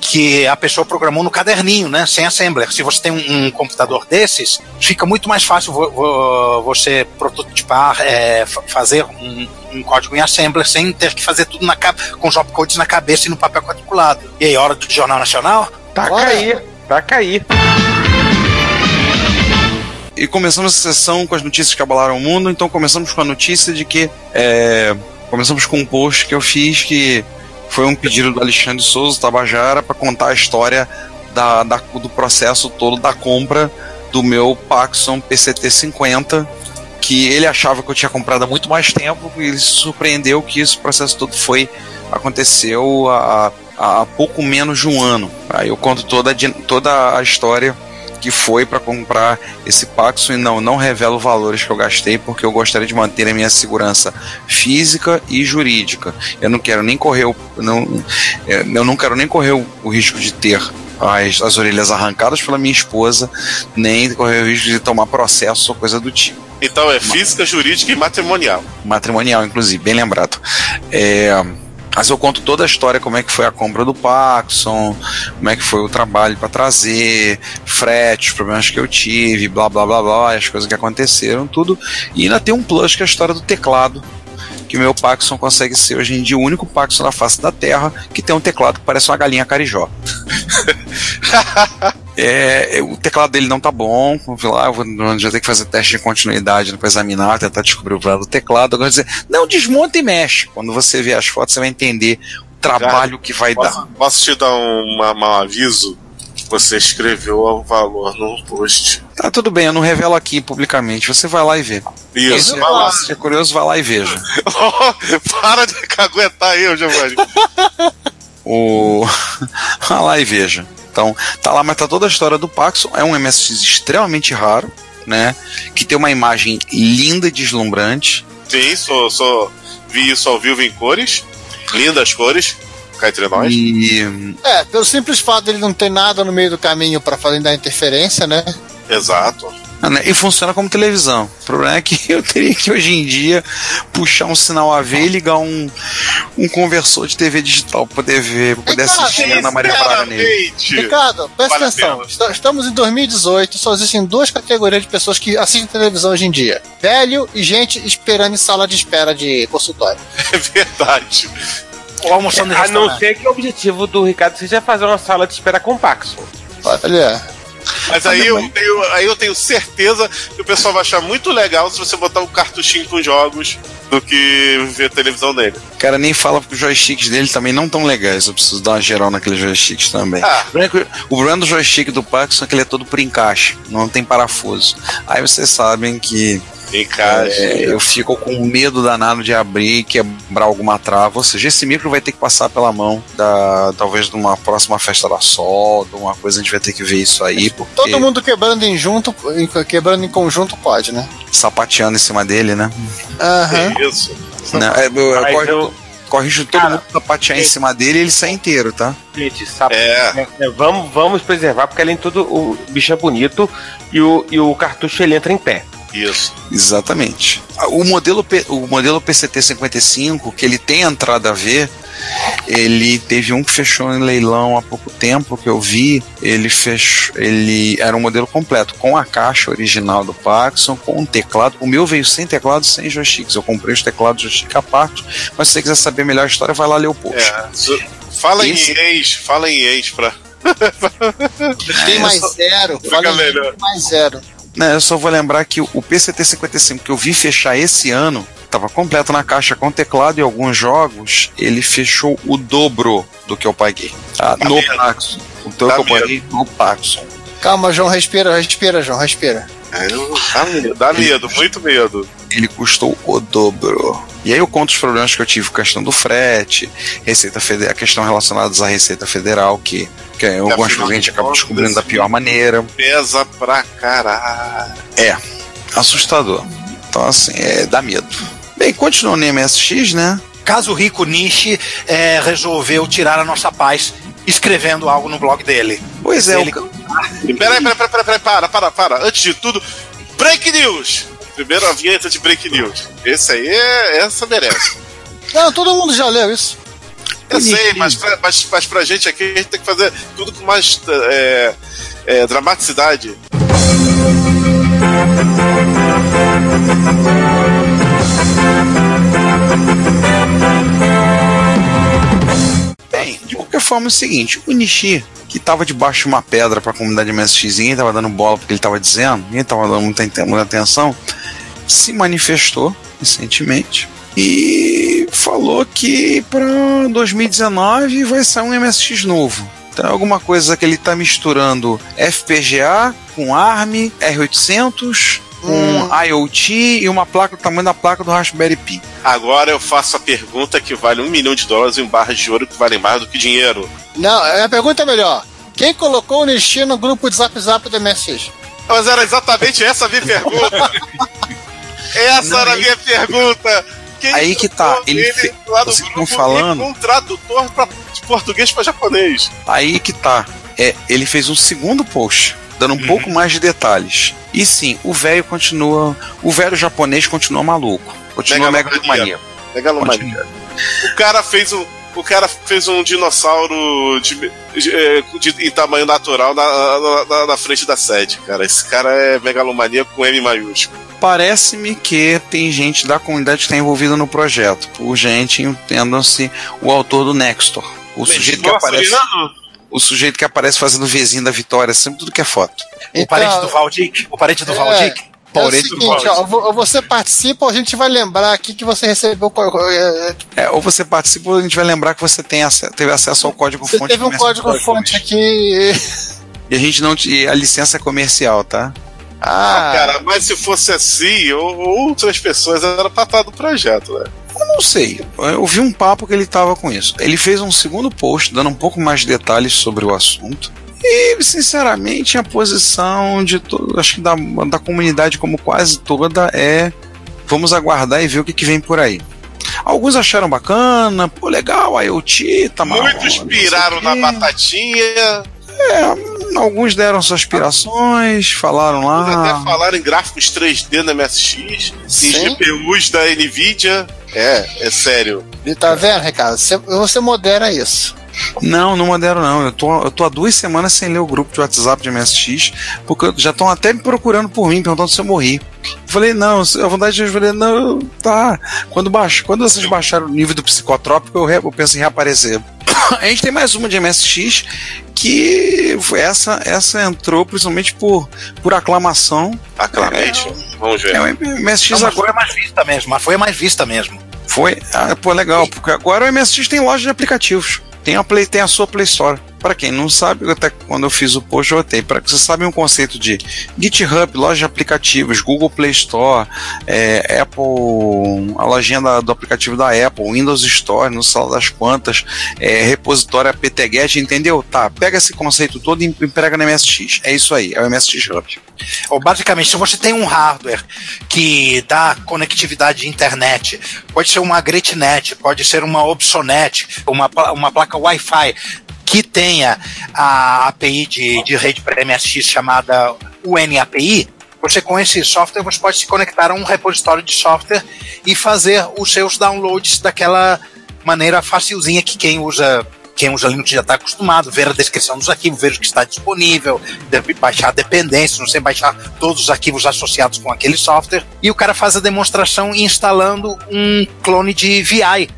que a pessoa programou no caderninho, né? Sem assembler. Se você tem um, um computador desses, fica muito mais fácil vo, vo- você prototipar, é, fa- fazer um, um código em assembler sem ter que fazer tudo na, com os opcodes na cabeça e no papel quadriculado. E aí, hora do Jornal Nacional? Tá Bora. cair, tá cair. E começamos a sessão com as notícias que abalaram o mundo, então começamos com a notícia de que. é, começamos com um post que eu fiz que foi um pedido do Alexandre Souza Tabajara para contar a história da, da- do processo todo da compra do meu Paxson PCT 50, que ele achava que eu tinha comprado há muito mais tempo, e ele se surpreendeu que esse processo todo foi. aconteceu há, há pouco menos de um ano. Aí eu conto toda, toda a história que foi para comprar esse Paxson e não, não revelo valores que eu gastei porque eu gostaria de manter a minha segurança física e jurídica. Eu não quero nem correr o, não, é, eu não quero nem correr o, o risco de ter as, as orelhas arrancadas pela minha esposa, nem correr o risco de tomar processo ou coisa do tipo Então é física, jurídica e matrimonial. matrimonial, inclusive, bem lembrado. É, mas eu conto toda a história, como é que foi a compra do Paxson, como é que foi o trabalho para trazer, frete, os problemas que eu tive, blá blá blá blá, as coisas que aconteceram, tudo. E ainda tem um plus que é a história do teclado, que o meu Paxson consegue ser hoje em dia o único Paxson na face da Terra que tem um teclado que parece uma galinha carijó. <laughs> É, o teclado dele não tá bom. Vou lá, vou já ter que fazer teste de continuidade para examinar, tentar descobrir o problema do teclado. Agora dizer, não desmonta e mexe. Quando você ver as fotos, você vai entender o trabalho que vai dar. Posso, posso te dar um, um aviso? Você escreveu o valor no post. Tá tudo bem, eu não revelo aqui publicamente. Você vai lá e vê. Isso, Se vai lá. você é curioso, vai lá e veja. <laughs> Para de caguetar eu, Giovanni. <laughs> O... <laughs> vai lá e veja. Então, tá lá, mas tá toda a história do Paxson. É um MSX extremamente raro, né? Que tem uma imagem linda e deslumbrante. Sim, sou, sou, vi isso ao vivo em cores. Lindas cores. Cá entre nós. E É, pelo simples fato dele não ter nada no meio do caminho pra fazer dar interferência, né? Exato. Ah, né? E funciona como televisão. O problema é que <laughs> eu teria que hoje em dia puxar um sinal AV e ligar um, um conversor de TV digital pra poder ver, pra poder Ricardo, assistir a Ana Maria Braga nele. Ricardo, presta Vale atenção. Estamos em 2018, só existem duas categorias de pessoas que assistem televisão hoje em dia: velho e gente esperando em sala de espera de consultório. <laughs> é verdade. Ou almoçando em A não ser que o objetivo do Ricardo seja fazer uma sala de espera com Paxson. Olha, Mas aí eu, tenho, aí eu tenho certeza que o pessoal vai achar muito legal se você botar um cartuchinho com jogos do que ver televisão dele. Cara, nem fala porque os joysticks dele também não tão legais. Eu preciso dar uma geral naqueles joysticks também. Ah. O problema é que O problema do joystick do Paxson é que ele é todo por encaixe, não tem parafuso. Aí vocês sabem que É, eu fico com medo danado de abrir e quebrar alguma trava. Ou seja, esse micro vai ter que passar pela mão da talvez de uma próxima festa da Sol, de uma coisa a gente vai ter que ver isso aí, porque todo mundo quebrando em junto, quebrando em conjunto pode, né? sapateando em cima dele, né? Aham. É isso. Né, é, eu, corre- eu- corrijo todo Cara, mundo sapatear em cima dele e ele sai inteiro, tá? Gente, sabe? É. É, vamos, vamos preservar, porque além de tudo, o bicho é bonito e o, e o cartucho ele entra em pé. Isso. Exatamente. O modelo, o modelo PCT 55, que ele tem entrada a ver, ele teve um que fechou em leilão há pouco tempo que eu vi. Ele fechou, ele era um modelo completo, com a caixa original do Paxson, com um teclado. O meu veio sem teclado, sem joysticks. Eu comprei os teclados joystick à parte, mas se você quiser saber melhor a história, vai lá ler o post. É. Fala Esse- em ex, fala em ex pra. Tem mais <laughs> zero. Fica Fala em melhor. mais zero. Né, eu só vou lembrar que o o PCT 55 que eu vi fechar esse ano, estava completo na caixa com teclado e alguns jogos, ele fechou o dobro do que eu paguei. Tá? Tá no? Paxson. O que eu Tá paguei no Paxson. Calma, João, respira, respira, João, respira. É, Dá medo, dá medo, muito medo. Ele custou o dobro. E aí eu conto os problemas que eu tive com a questão do frete, Receita Federal, a questão relacionadas à Receita Federal, que, que algumas afinal coisas a gente acaba descobrindo da pior maneira. Pesa pra caralho. Assustador. Então, assim, é, dá medo. Bem, continuando no MSX, né? Caso o Rico Nishi é, resolveu tirar a nossa paz escrevendo algo no blog dele. Pois é, Ele- o, Peraí, peraí, peraí, peraí, para, para, para. Antes de tudo, Break News! Primeiro a vinheta de Break News. Esse aí, é, essa merece. <laughs> Não, todo mundo já leu isso. Eu sei, mas pra, mas, mas pra gente aqui, a gente tem que fazer tudo com mais é, é, dramaticidade. Bem, de qualquer forma é o seguinte, o Nishi, que tava debaixo de uma pedra pra comunidade MSX, ninguém tava dando bola porque ele tava dizendo, ninguém tava dando muita, muita atenção, se manifestou recentemente e falou que pra 2019 vai sair um MSX novo. Então é alguma coisa que ele tá misturando FPGA com ARM, R800, com IoT e uma placa do tamanho da placa do Raspberry Pi. Agora eu faço a pergunta que vale um milhão de dólares em barras de ouro que valem mais do que dinheiro. Não, a pergunta é melhor. Quem colocou o Nishi no grupo de Zap Zap do MSX? Mas era exatamente essa a minha pergunta. <laughs> essa Não, era a aí- minha pergunta. Quem Aí que tá, colocou ele fe- vocês grupo estão falando- um tradutor pra, de português para japonês. Aí que tá. É, ele fez um segundo post, dando um Uhum. pouco mais de detalhes. E sim, o velho continua. O velho japonês continua maluco. Continua Megalomania. megalomania. Megalomania. O cara fez um. O cara fez um dinossauro de, de- é, de- em tamanho natural na, na- na- na frente da sede, cara. Esse cara é megalomania com M maiúsculo. Parece-me que tem gente da comunidade que está envolvida no projeto. Por gente, entendam-se o autor do Nextor. O sujeito que aparece. Leandro, O sujeito que aparece fazendo o vizinho da vitória, sempre tudo que é foto. O parente do Valdic? O parente do Então, É. Valdic? É o Parente do seguinte, ó, vo- você participa, a gente vai lembrar aqui que você recebeu. co- é, É, ou você participa ou a gente vai lembrar que você tem ace- teve acesso ao código Você fonte. teve um código fonte aqui. E a gente não. te- A licença é comercial, tá? Ah, Ah, cara, mas se fosse assim, ou, ou outras pessoas era pra estar do projeto, né? Eu não sei. Eu vi um papo que ele tava com isso. Ele fez um segundo post dando um pouco mais de detalhes sobre o assunto. E, sinceramente, a posição de todo, acho que da, da comunidade como quase toda é vamos aguardar e ver o que, que vem por aí. Alguns acharam bacana, pô, legal, IoT, tá mal. Muitos piraram na batatinha. Alguns deram suas aspirações, falaram Eles lá. até falaram em gráficos 3D na MSX, em Sim. GPUs da Nvidia. É, é sério. E tá vendo, Ricardo? Você, modera isso. Não, não modero não. Eu tô, eu tô há duas semanas sem ler o grupo de WhatsApp de MSX, porque já estão até me procurando por mim, perguntando se eu morri. Eu falei, não, se- a vontade de eu falei, não, tá. Quando, baixo, quando vocês baixaram o nível do psicotrópico, eu, re- eu penso em reaparecer. <coughs> A gente tem mais uma de MSX que foi essa, essa entrou principalmente por, por aclamação. Aclamate. Vamos ver. É, o MSX Não, agora foi mais vista mesmo, mas foi a mais vista mesmo. Foi. Ah, pô, legal, porque agora o MSX tem loja de aplicativos. Tem a, Play, tem a sua Play Store. Para quem não sabe, até quando eu fiz o post eu botei. Para que vocês sabem o conceito de GitHub, loja de aplicativos, Google Play Store, é, Apple, a lojinha do aplicativo da Apple, Windows Store, no Sala das Quantas, é, repositório apt-get, entendeu? Tá, pega esse conceito todo e emprega no MSX. É isso aí, é o MSX Hub. Ou basicamente, se você tem um hardware que dá conectividade de internet, pode ser uma GreatNet, pode ser uma Obsonet, uma, uma placa Wi-Fi que tenha a API de, de rede para MSX chamada UNAPI, você com esse software você pode se conectar a um repositório de software e fazer os seus downloads daquela maneira facilzinha que quem usa quem usa Linux já está acostumado, ver a descrição dos arquivos, ver o que está disponível, baixar dependências, não sei, baixar todos os arquivos associados com aquele software. E o cara faz a demonstração instalando um clone de VI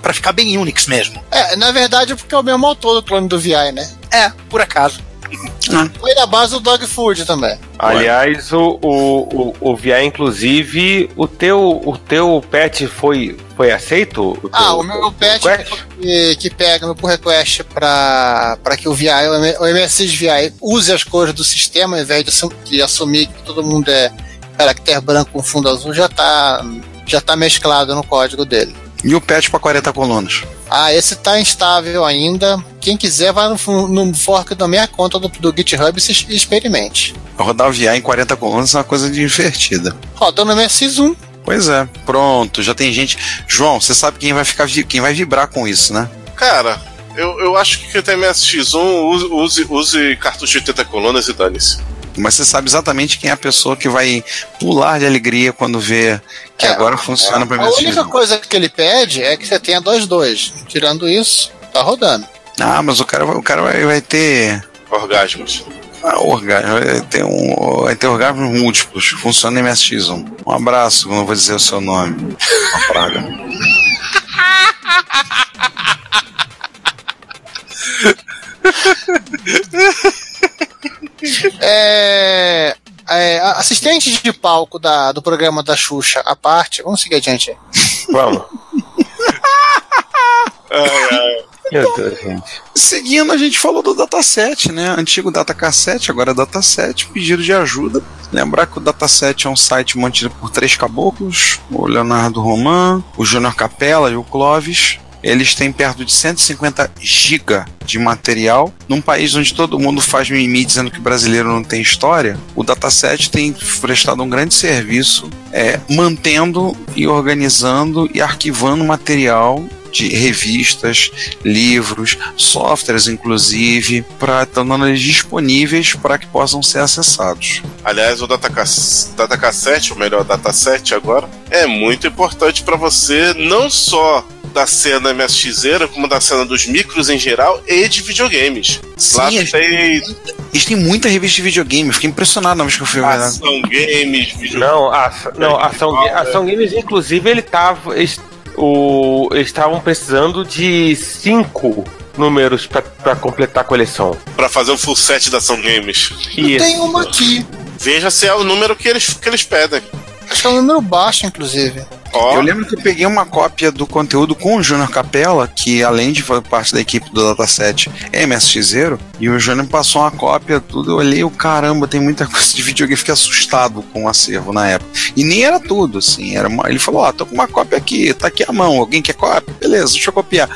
para ficar bem Unix mesmo. É, na verdade, é porque é o mesmo autor do clone do VI, né? É, por acaso. Foi na base do Dog Food também. Aliás, o, o, o, o VI, inclusive, o teu, o teu patch foi, foi aceito? O Ah, o meu patch request? que, que pega no pull request para que o VI, o MSX VI, use as cores do sistema ao invés de, de assumir que todo mundo é caractere branco com fundo azul, já tá, já tá mesclado no código dele. E o patch para 40 colunas. Ah, esse tá instável ainda. Quem quiser, vai no, no fork da minha conta do, do GitHub e se- experimente. Rodar o VI em 40 colunas é uma coisa divertida. Roda no MSX1. Pois é, pronto, já tem gente. João, você sabe quem vai ficar quem vai vibrar com isso, né? Cara, eu, eu acho que quem tem MSX1 use, use, use cartucho de 80 colunas e dane-se. Mas você sabe exatamente quem é a pessoa que vai pular de alegria quando vê que É, agora funciona para A MSX. única coisa que ele pede é que você tenha dois dois. Tirando isso, tá rodando. Ah, mas o cara, vai- o cara vai, vai ter Orgasmos. ah, orgasmo, vai ter um, vai ter orgasmos múltiplos. Funciona em MSX1. Um abraço, não vou dizer o seu nome. Uma praga. <laughs> É, é, assistente de palco da, do programa da Xuxa, a parte. Vamos seguir adiante aí. Vamos. Ai, ai. Deus, gente. Seguindo, a gente falou do dataset, né? Antigo datacassete, agora é dataset, pedido de ajuda. Lembrar que o dataset é um site mantido por três caboclos: o Leonardo Roman, o Júnior Capella e o Clóvis. Eles têm perto de 150 GB de material. Num país onde todo mundo faz mimimi dizendo que brasileiro não tem história, o dataset tem prestado um grande serviço é, mantendo e organizando e arquivando material de revistas, livros, softwares, inclusive, para tornando eles disponíveis para que possam ser acessados. Aliás, o datacass- datacassete, ou melhor, dataset agora, é muito importante para você, não só da cena MSXera, como da cena dos micros em geral e de videogames. Lá Sim, tem eles têm muita revista de videogame, eu fiquei impressionado na vez que eu fui ver. né? ação games, videogames. Não, a, não, Ação, Ga- Ação Games, inclusive, ele tava. Eles, o, eles estavam precisando de cinco números pra, pra completar a coleção. Pra fazer o full set da ação games. Isso. Tem uma aqui. Veja se é o número que eles, que eles pedem. Acho que é um número baixo, inclusive. Ó, Eu lembro que eu peguei uma cópia do conteúdo com o Júnior Capella, que além de fazer parte da equipe do Dataset é MSXero, e o Júnior me passou uma cópia, tudo. Eu olhei, o caramba, tem muita <laughs> coisa de videogame, fiquei assustado com o acervo na época. E nem era tudo, assim. Era uma- ele falou: Ó, tô com uma cópia aqui, tá aqui a mão, alguém quer cópia? Beleza, deixa eu copiar.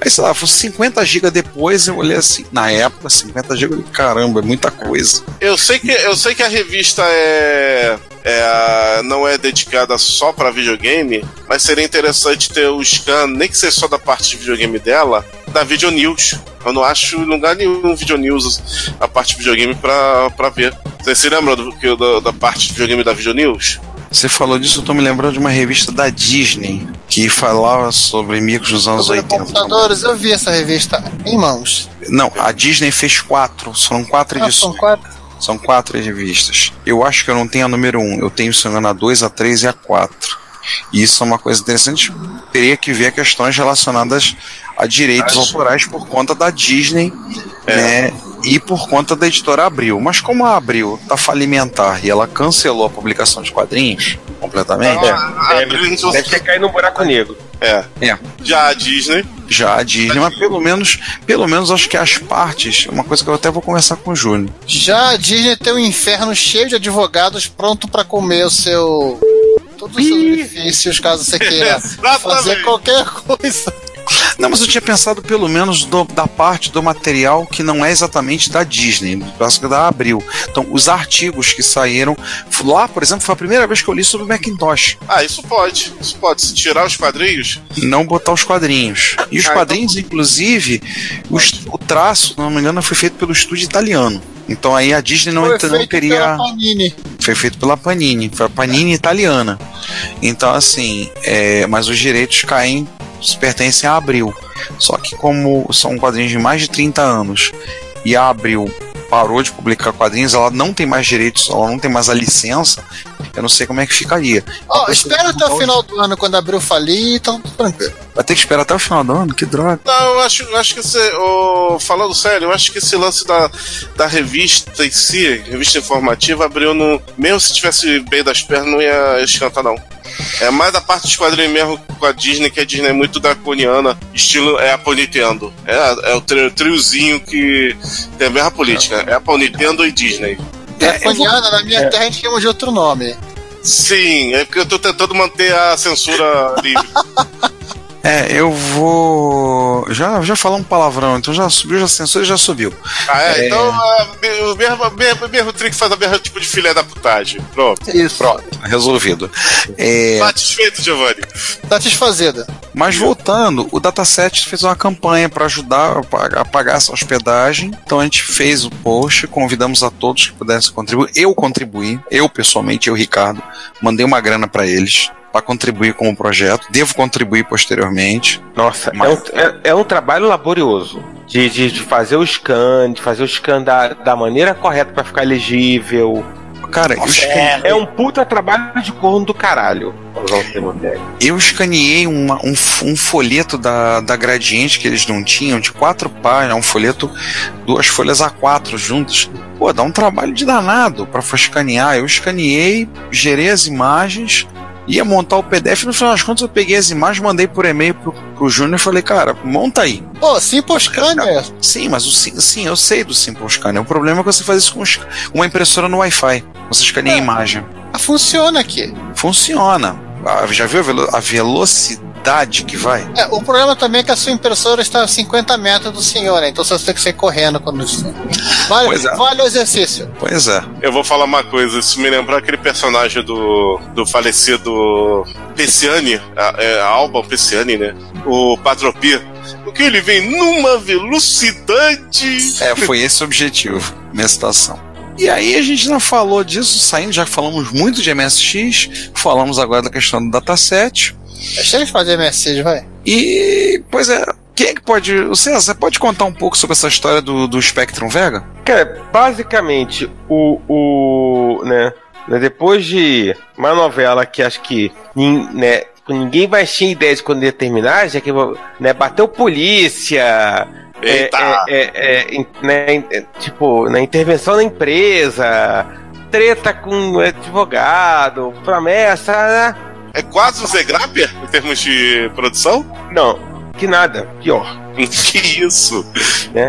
Aí, sei lá, foi 50 GB depois, eu olhei assim, na época, 50 GB, eu falei, caramba, é muita coisa. eu sei que eu sei que a revista é, é não é dedicada só para videogame, mas seria interessante ter o scan, nem que seja só da parte de videogame dela, da Video News. Eu não acho em lugar nenhum Video News a parte de videogame pra, pra ver. Você se lembra do, que- da, da parte de videogame da Video News? Você falou disso, eu tô me lembrando de uma revista da Disney que falava sobre micros dos anos Sobre 80. computadores, eu vi essa revista em mãos. Não, a Disney fez quatro, foram quatro Ah, edições. são quatro. São quatro revistas. Eu acho que eu não tenho a número um. Eu tenho, se não a 2, a 3 e a 4. E isso é uma coisa interessante. Teria que ver questões relacionadas a direitos autorais por conta da Disney, né? E por conta da editora Abril. Mas como a Abril tá falimentar e ela cancelou a publicação de quadrinhos completamente, Ah, Deve, deve ter caído no buraco negro. É. É. Já a Disney. já a Disney, mas pelo menos, pelo menos acho que as partes, uma coisa que eu até vou conversar com o Júnior. Já a Disney tem um inferno cheio de advogados pronto pra comer o seu. Todos os seus benefícios, caso você queira <laughs> fazer qualquer coisa. Não, mas eu tinha pensado pelo menos do- da parte do material que não é exatamente da Disney, acho que da Abril. Então, os artigos que saíram lá, por exemplo, foi a primeira vez que eu li sobre o Macintosh. Ah, isso pode. Isso pode. Se tirar os quadrinhos. Não botar os quadrinhos. E os Ah, quadrinhos, inclusive, o, est- o traço, se não me engano, foi feito pelo estúdio italiano. Então aí a Disney não, Foi não feito teria. pela Panini. Foi feito pela Panini, foi a Panini italiana. Então, assim, é, mas os direitos caem, pertencem à Abril. Só que, como são quadrinhos de mais de 30 anos e a Abril parou de publicar quadrinhos, ela não tem mais direitos, ela não tem mais a licença, eu não sei como é que ficaria. Ó, espera até o final do ano, quando abriu falir, então tranquilo. Vai ter que esperar até o final do ano? Que droga. Não, eu acho, eu acho que você. ô, falando sério, eu acho que esse lance da, da revista em si, revista informativa, abriu no. Mesmo se tivesse bem das pernas, não ia escantar, não. É mais da parte dos quadrinhos mesmo com a Disney, que a Disney é muito draconiana, estilo é a Nintendo. É, é o tri- triozinho que tem a mesma política. É a Nintendo e Disney. Draconiana, na minha terra a gente chama de outro nome. Sim, é porque eu tô tentando manter a censura livre. <laughs> É, eu vou. Já, já falou um palavrão, então já subiu, já censura e já subiu. Ah, é, É. então ah, o mesmo, mesmo, mesmo trick faz o mesmo tipo de filé da putagem. Pronto. Isso. Pronto, resolvido. É, Satisfeito, Giovanni. Satisfazida. Mas voltando, o Dataset fez uma campanha para ajudar a pagar, a pagar essa hospedagem. Então a gente fez o post, convidamos a todos que pudessem contribuir. Eu contribuí, eu pessoalmente, eu Ricardo, mandei uma grana para eles para contribuir com o projeto. Devo contribuir posteriormente. Nossa, Mas- é, um, é- é um trabalho laborioso. De, de, de fazer o scan, de fazer o scan da, da maneira correta pra ficar legível. Cara, eu, esca- É um puta trabalho de corno do caralho. eu escaneei uma- um, um folheto da, da Gradiente que eles não tinham, de quatro páginas, um folheto, duas folhas A4 juntas. Pô, dá um trabalho de danado para escanear. Eu escaneei, gerei as imagens, ia montar o PDF. No final das contas, eu peguei as imagens, mandei por e-mail pro, pro Júnior e falei, cara, monta aí. Pô, Simple Scanner. Sim, mas o, sim, eu sei do Simple Scanner. O problema é que você faz isso com uma impressora no Wi-Fi. Você escaneia a imagem. Ah, Funciona aqui. Funciona. Ah, Já viu a, velo- a velocidade que vai? É, o problema também é que a sua impressora está a 50 metros do senhor, né? então você tem que sair correndo quando. Vale, é. vale o exercício. Pois é. Eu vou falar uma coisa, isso me lembrou aquele personagem do, do falecido Pessiani, a, é, Alba Pessiani, né? O Patropi. Porque ele vem numa velocidade. É, foi esse o objetivo, minha citação. E aí a gente não falou disso, saindo, já falamos muito de MSX, falamos agora da questão do dataset. Chega de fazer MSX, vai. E, pois é, quem é que pode. O César, você pode contar um pouco sobre essa história do, do Spectrum Vega? Cara, basicamente, o. o né, né, depois de uma novela que acho que né, ninguém vai ter ideia de quando ia terminar, já que né, bateu polícia. é, Eita! é, é, é, in- né, é, tipo, na intervenção na empresa, treta com advogado, promessa. né? É quase o Zé Grapper em termos de produção? Não, que nada, pior. <laughs> que isso?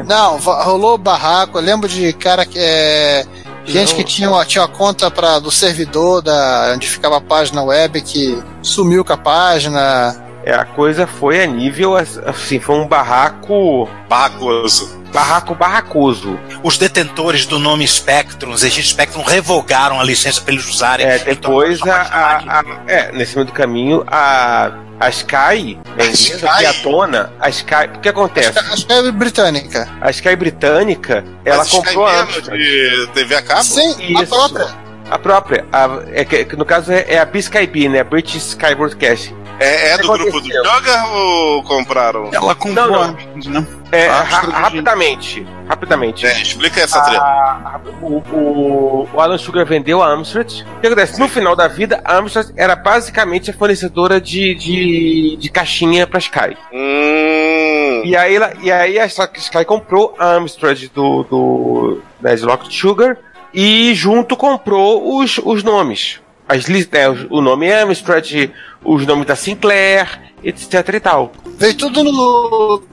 Não, va- rolou barraco. Eu lembro de cara que é. Gente que tinha uma, tinha uma conta pra, do servidor da, onde ficava a página web que sumiu com a página. É, a coisa foi a nível assim, foi um barraco Barracoso. Barraco barracoso. Os detentores do nome Spectrum, os Egito Spectrum, revogaram a licença para eles usarem. É, depois a, a- a- é, nesse meio do caminho, a, a Sky, a empresa Sky? que é a tona, a Sky, o que acontece? Acho que é britânica. A Sky britânica, ela Mas Sky comprou a de TV a cabo? Sim, a Isso. própria. A própria, a- é que, que no caso é, é a BSkyB, né? British Sky Broadcast. É, é do grupo do? Joga ou compraram? Ela comprou, Não, né? É, Ah, ra- Amstrad- rapidamente, rapidamente. É, explica essa treta. A- o, o, o Alan Sugar vendeu a Amstrad. O que acontece? No final da vida, a Amstrad era basicamente a fornecedora de, de, de caixinha para Sky. Hum. E aí, ela- e aí a Sky comprou a Amstrad do, do da Sugar e junto comprou os, os nomes. As, né, o nome Amstrad, os nomes da Sinclair, etc e tal. Veio tudo no.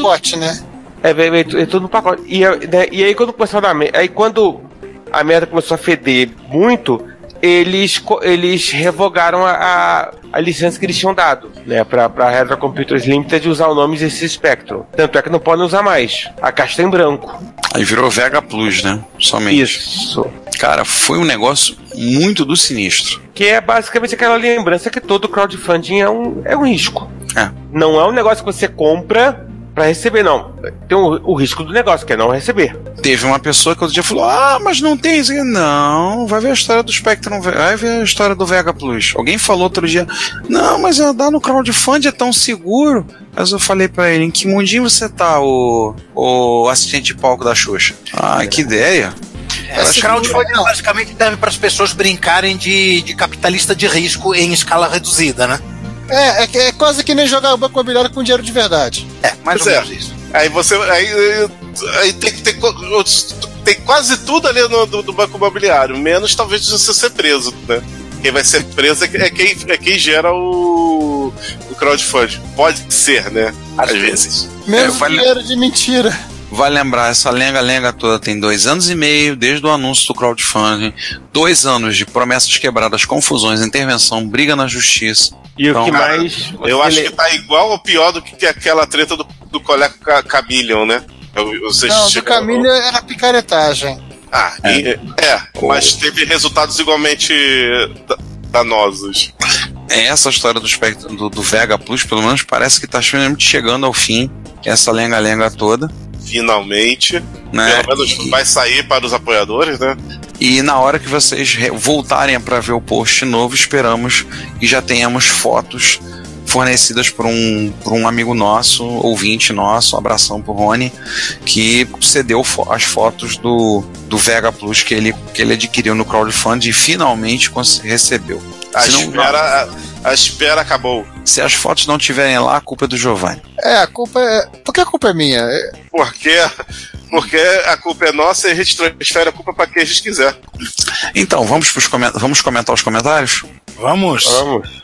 Pote, né? É, veio, veio, veio tudo no pacote. E, né, e aí quando começou a dar, aí quando a merda começou a feder muito, eles, eles revogaram a, a, a licença que eles tinham dado, né, pra, pra Retro Computers Limited usar o nome desse Spectrum. Tanto é que não podem usar mais. A caixa tá em branco. Aí virou Vega Plus, né? Somente. Isso. Cara, foi um negócio muito do sinistro. Que é basicamente aquela lembrança que todo crowdfunding é um, é um risco. É. Não é um negócio que você compra pra receber, não. Tem o, o risco do negócio, que é não receber. Teve uma pessoa que outro dia falou: Ah, mas não tem isso aqui." Não, vai ver a história do Spectrum, vai ver a história do Vega Plus. Alguém falou outro dia: Não, mas andar no crowdfunding é tão seguro. Mas eu falei pra ele: Em que mundinho você tá, o, o assistente de palco da Xuxa? Ah, que ideia. Esse crowdfunding basicamente serve para as pessoas brincarem de, de capitalista de risco em escala reduzida, né? É, é, é quase que nem jogar banco imobiliário com dinheiro de verdade. É, mais Pois ou é. menos isso. Aí você. Aí, aí tem que ter. co- Tem quase tudo ali no, do, do banco imobiliário, menos talvez de você ser preso, né? Quem vai ser preso é, é quem, é quem gera o, o crowdfunding. Pode ser, né? Às vezes. Menos É, vale- dinheiro de mentira. Vai lembrar, essa lenga-lenga toda tem dois anos e meio desde o anúncio do crowdfunding, dois anos de promessas quebradas, confusões, intervenção, briga na justiça. E o Então, que cara, mais. Eu acho que tá igual ou pior do que aquela treta do, do colega Ca- Camillion, né? Eu- Vocês Não, do chegaram- Camilo era picaretagem. Ah, e- é, mas teve resultados igualmente da- danosos. Essa história do, Spectrum- do, do Vega Plus, pelo menos, parece que tá finalmente chegando ao fim, essa lenga-lenga toda, Finalmente. né? Pelo menos vai sair para os apoiadores, né? E na hora que vocês re- voltarem para ver o post novo, esperamos que já tenhamos fotos fornecidas por um, por um amigo nosso, ouvinte nosso, um abração pro Rony, que cedeu fo- as fotos do, do Vega Plus que ele, que ele adquiriu no crowdfunding e finalmente recebeu. A espera, a, a espera acabou. Se as fotos não estiverem lá, a culpa é do Giovanni. É, a culpa é. Por que a culpa é minha? É- Porque, porque a culpa é nossa e a gente transfere a culpa para quem a gente quiser. Então, vamos, pros comen- vamos comentar os comentários? Vamos. Vamos.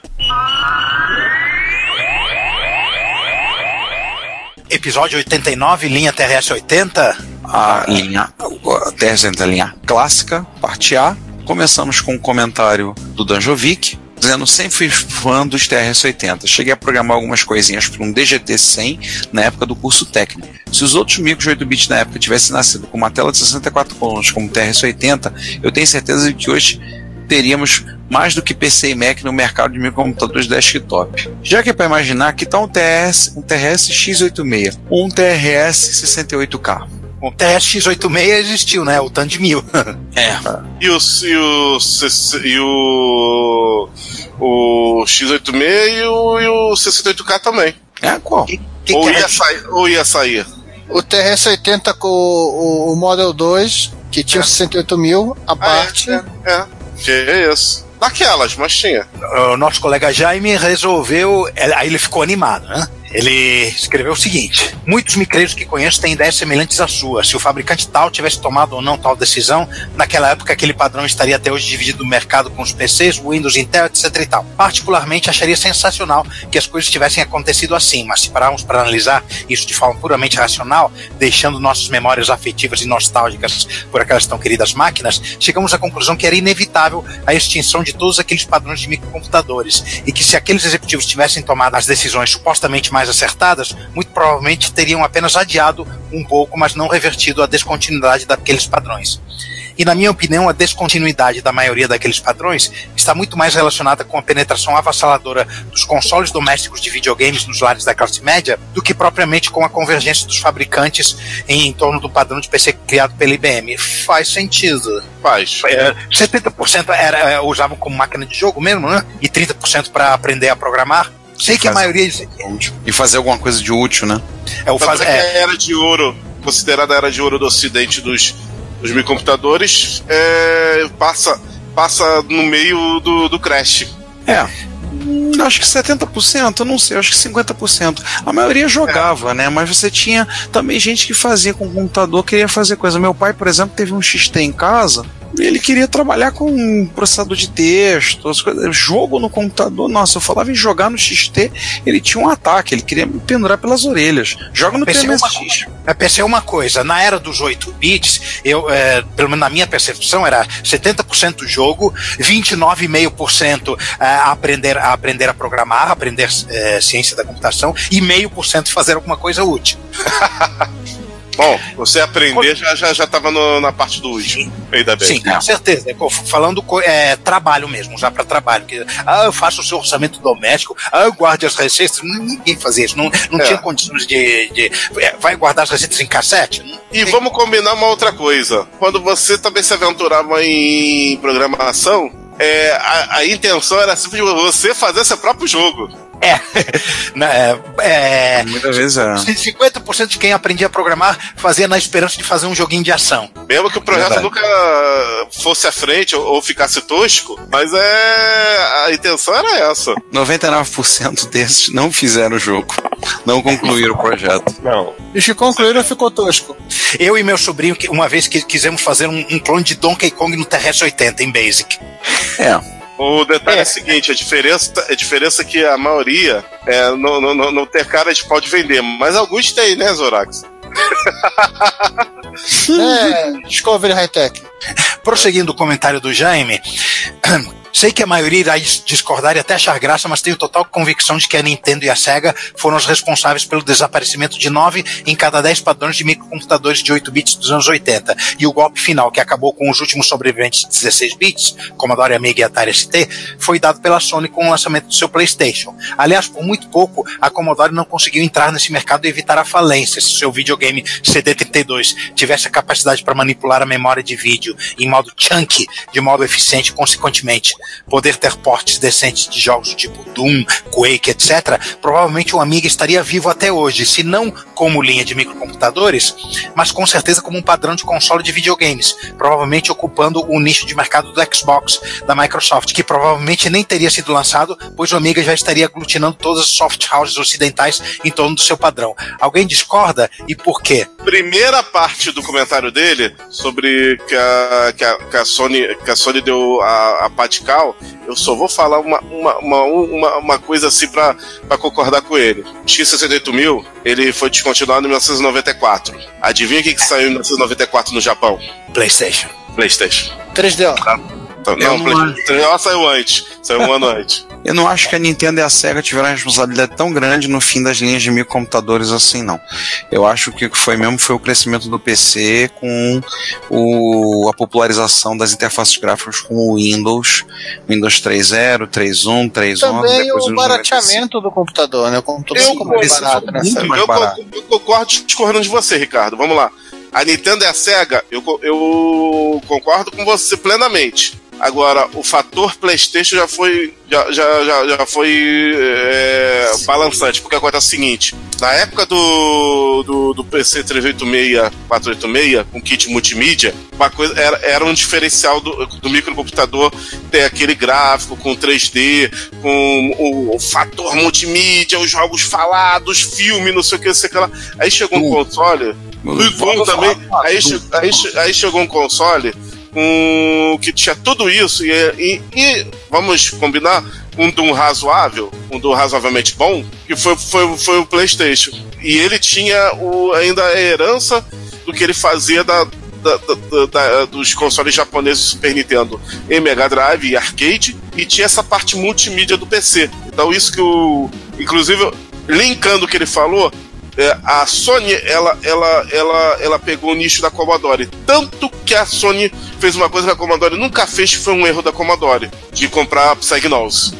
Episódio 89, linha TRS 80. a linha a TR-100, a linha clássica, parte A. Começamos com um comentário do Danjovic, dizendo sempre fui fã dos TRS-80. Cheguei a programar algumas coisinhas para um DGT-100 na época do curso técnico. Se os outros micros 8-bits na época tivessem nascido com uma tela de 64 colunas como o TRS-80, eu tenho certeza de que hoje teríamos mais do que PC e Mac no mercado de microcomputadores desktop. Já que é para imaginar que tal um TRS, um TRS X86 ou um TRS 68K. O TRS-X86 existiu, né? O TAN de 1000. É, <laughs> E o, e o, e o, o X86 e o, e o 68K também. é qual? Que, que ou, ia sair, ou ia sair. O TRS-80 com o, o Model 2, que tinha 68 mil, a parte. É, é. Que é isso. Daquelas, mas tinha. o nosso colega Jaime resolveu. é, Aí ele ficou animado, né? Ele escreveu o seguinte: Muitos micreiros que conheço têm ideias semelhantes à sua. Se o fabricante tal tivesse tomado ou não tal decisão, naquela época aquele padrão estaria até hoje dividido no mercado com os PCs, Windows, Intel, etc e tal. Particularmente acharia sensacional que as coisas tivessem acontecido assim, mas se pararmos para analisar isso de forma puramente racional, deixando nossas memórias afetivas e nostálgicas por aquelas tão queridas máquinas, chegamos à conclusão que era inevitável a extinção de todos aqueles padrões de microcomputadores e que se aqueles executivos tivessem tomado as decisões supostamente mais mais acertadas, muito provavelmente teriam apenas adiado um pouco, mas não revertido a descontinuidade daqueles padrões. E, na minha opinião, a descontinuidade da maioria daqueles padrões está muito mais relacionada com a penetração avassaladora dos consoles domésticos de videogames nos lares da classe média do que propriamente com a convergência dos fabricantes em, torno do padrão de PC criado pela IBM. Faz sentido. Faz. É, 70% era, é, usavam como máquina de jogo mesmo, né? E 30% para aprender a programar. Sei que a maioria. E fazer alguma coisa de útil, né? É o Tanto faz, é que é, a era de ouro, considerada a era de ouro do ocidente dos, dos microcomputadores, é, passa, passa no meio do, do Crash. É. Hum, Acho que 70%, eu não sei, acho que 50%. A maioria jogava, né? Mas você tinha também gente que fazia com o computador, queria fazer coisa. Meu pai, por exemplo, teve um XT em casa. Ele queria trabalhar com um processador de texto, as coisas. Jogo no computador, nossa, eu falava em jogar no XT, ele tinha um ataque, ele queria me pendurar pelas orelhas. Joga no uma PMSX. Eu pensei uma coisa, na era dos 8 bits, eu, é, pelo menos na minha percepção, era 70% jogo, 29,5% é, aprender, a aprender a programar, aprender é, ciência da computação, e meio por cento fazer alguma coisa útil. <laughs> Bom, você aprender já, já, já tava no- na parte do último. Ainda bem. Sim, com certeza. Falando é, trabalho mesmo, usar para trabalho. Que, ah, eu faço o seu orçamento doméstico, ah, eu guardo as receitas. Ninguém fazia isso, não, não É. tinha condições de, de- é, Vai guardar as receitas em cassete? E vamos combinar uma outra coisa. Quando você também se aventurava em programação, é, a, a intenção era sempre você fazer seu próprio jogo. É. Na- é, é Muitas vezes é. 50% de quem aprendia a programar fazia na esperança de fazer um joguinho de ação. Mesmo que o projeto Verdade. nunca fosse à frente ou, ou ficasse tosco, mas é a intenção era essa. 99% desses não fizeram o jogo. Não concluíram o projeto. Não. E se concluíram, ficou tosco. Eu e meu sobrinho, uma vez que quisemos fazer um, um clone de Donkey Kong no TRS-80 em Basic. É. O detalhe é, o seguinte, a diferença, a diferença é que a maioria é, não, não, não, não tem cara de pau de vender, mas alguns têm, né, Zorax? <laughs> É, Discovery High Tech. Prosseguindo o comentário do Jaime, sei que a maioria irá dis- discordar e até achar graça, mas tenho total convicção de que a Nintendo e a Sega foram os responsáveis pelo desaparecimento de 9 em cada 10 padrões de microcomputadores de 8 bits dos anos 80. E o golpe final, que acabou com os últimos sobreviventes de 16 bits, Commodore Amiga e Atari ST, foi dado pela Sony com o lançamento do seu PlayStation. Aliás, por muito pouco, a Commodore não conseguiu entrar nesse mercado e evitar a falência. Se seu videogame CD32 tivesse a capacidade para manipular a memória de vídeo em modo chunky, de modo eficiente consequentemente, poder ter portes decentes de jogos tipo Doom, Quake, etc., provavelmente o Amiga estaria vivo até hoje, se não como linha de microcomputadores, mas com certeza como um padrão de console de videogames, provavelmente ocupando o nicho de mercado do Xbox da Microsoft, que provavelmente nem teria sido lançado, pois o Amiga já estaria aglutinando todas as soft houses ocidentais em torno do seu padrão. Alguém discorda e por quê? Primeira parte do comentário dele sobre que a, que a, que a Sony, que a Sony deu a, a Patical, eu só vou falar uma, uma, uma, uma, uma coisa assim pra concordar com ele. O X68000, ele foi em 1994. Adivinha o que, que saiu em 1994 no Japão? PlayStation. PlayStation. 3DO. Então, Eu não, não PlayStation saiu antes. Saiu um ano antes. <laughs> Eu não acho que a Nintendo e a Sega tiveram uma responsabilidade tão grande no fim das linhas de microcomputadores assim, não. Eu acho que o que foi mesmo foi o crescimento do PC com o, a popularização das interfaces gráficas com o Windows, Windows 3.0, 3.1, 3.11, Também depois o barateamento do computador, né? O computador Eu ficou barato mais eu, barato. eu concordo discordando de você, Ricardo. Vamos lá. A Nintendo e a Sega, eu, eu concordo com você plenamente. Agora, o fator PlayStation já foi já, já, já, já foi é, balançante, porque acontece o seguinte: na época do, do, do PC 386, 486, com kit multimídia, uma coisa era, era um diferencial do, do microcomputador ter aquele gráfico com 3D, com o, o fator multimídia, os jogos falados, filme, não sei o que, não sei o que lá. Aí chegou um console, o Doom também. Aí, aí, aí chegou um console com que tinha tudo isso e, e- e vamos combinar um Doom razoável, um Doom razoavelmente bom, que foi, foi, foi o PlayStation. E ele tinha o, ainda a herança do que ele fazia da, da- da- da- dos consoles japoneses Super Nintendo em Mega Drive e arcade, e tinha essa parte multimídia do PC. Então isso que o. Inclusive, linkando o que ele falou, a Sony ela, ela, ela, ela pegou o nicho da Commodore. Tanto que a Sony fez uma coisa que a Commodore nunca fez, que foi um erro da Commodore, de comprar a Psygnosis.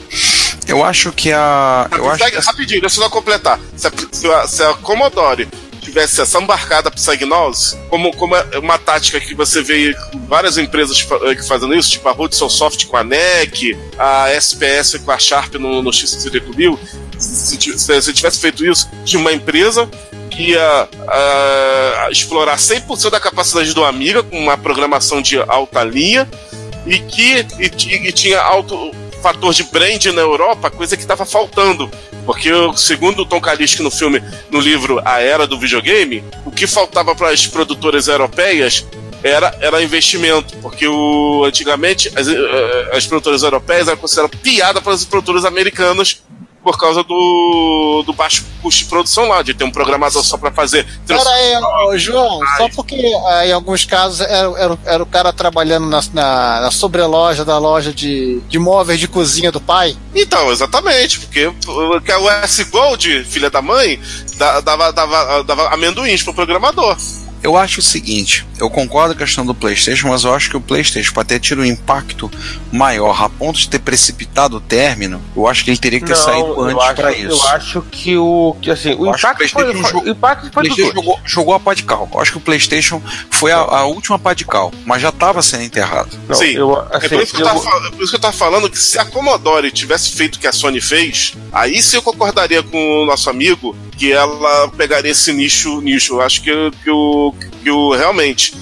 Eu acho que a. Eu acho Psy- Rapidinho, deixa eu só completar. Se a, se a- Commodore tivesse essa embarcada Psygnosis, como, como é uma tática que você vê várias empresas eh, que fazendo isso, tipo a Hudson Soft com a NEC, a SPS com a Sharp no, no X51000, se, se, se tivesse feito isso de uma empresa que ia ah, explorar 100% da capacidade do Amiga com uma programação de alta linha e que e, e tinha alto fator de brand na Europa, coisa que estava faltando. Porque, segundo o Tom Kalinske no filme, no livro A Era do Videogame, o que faltava para as produtoras europeias era, era investimento. Porque o, antigamente as, eh, as produtoras europeias eram consideradas piada para as produtoras americanas por causa do, do baixo custo de produção lá, de ter um programador só para fazer. Pera aí, ô, João, só porque ah, em alguns casos era, era, era o cara trabalhando na, na, na sobreloja da loja de, de móveis de cozinha do pai. Então, exatamente, porque o que é o S Gold, filha da mãe, da- dava, dava, dava amendoins pro programador. Eu acho o seguinte, eu concordo com a questão do PlayStation, mas eu acho que o PlayStation, para ter tido um impacto maior a ponto de ter precipitado o término, eu acho que ele teria que ter saído eu antes para eu isso. acho que o que assim, o Eu acho que impacto o foi, jogou- o impacto O foi do PlayStation jogou, jogou a pá de cal. Eu acho que o PlayStation foi a, a última pá de cal, mas já estava sendo enterrado. Não, Sim. eu, É assim, por isso, que eu eu- tava, fal- é por isso que eu tava falando que se a Commodore tivesse feito o que a Sony fez, aí sim eu concordaria com o nosso amigo que ela pegaria esse nicho. nicho. Eu acho que, que, o, que o realmente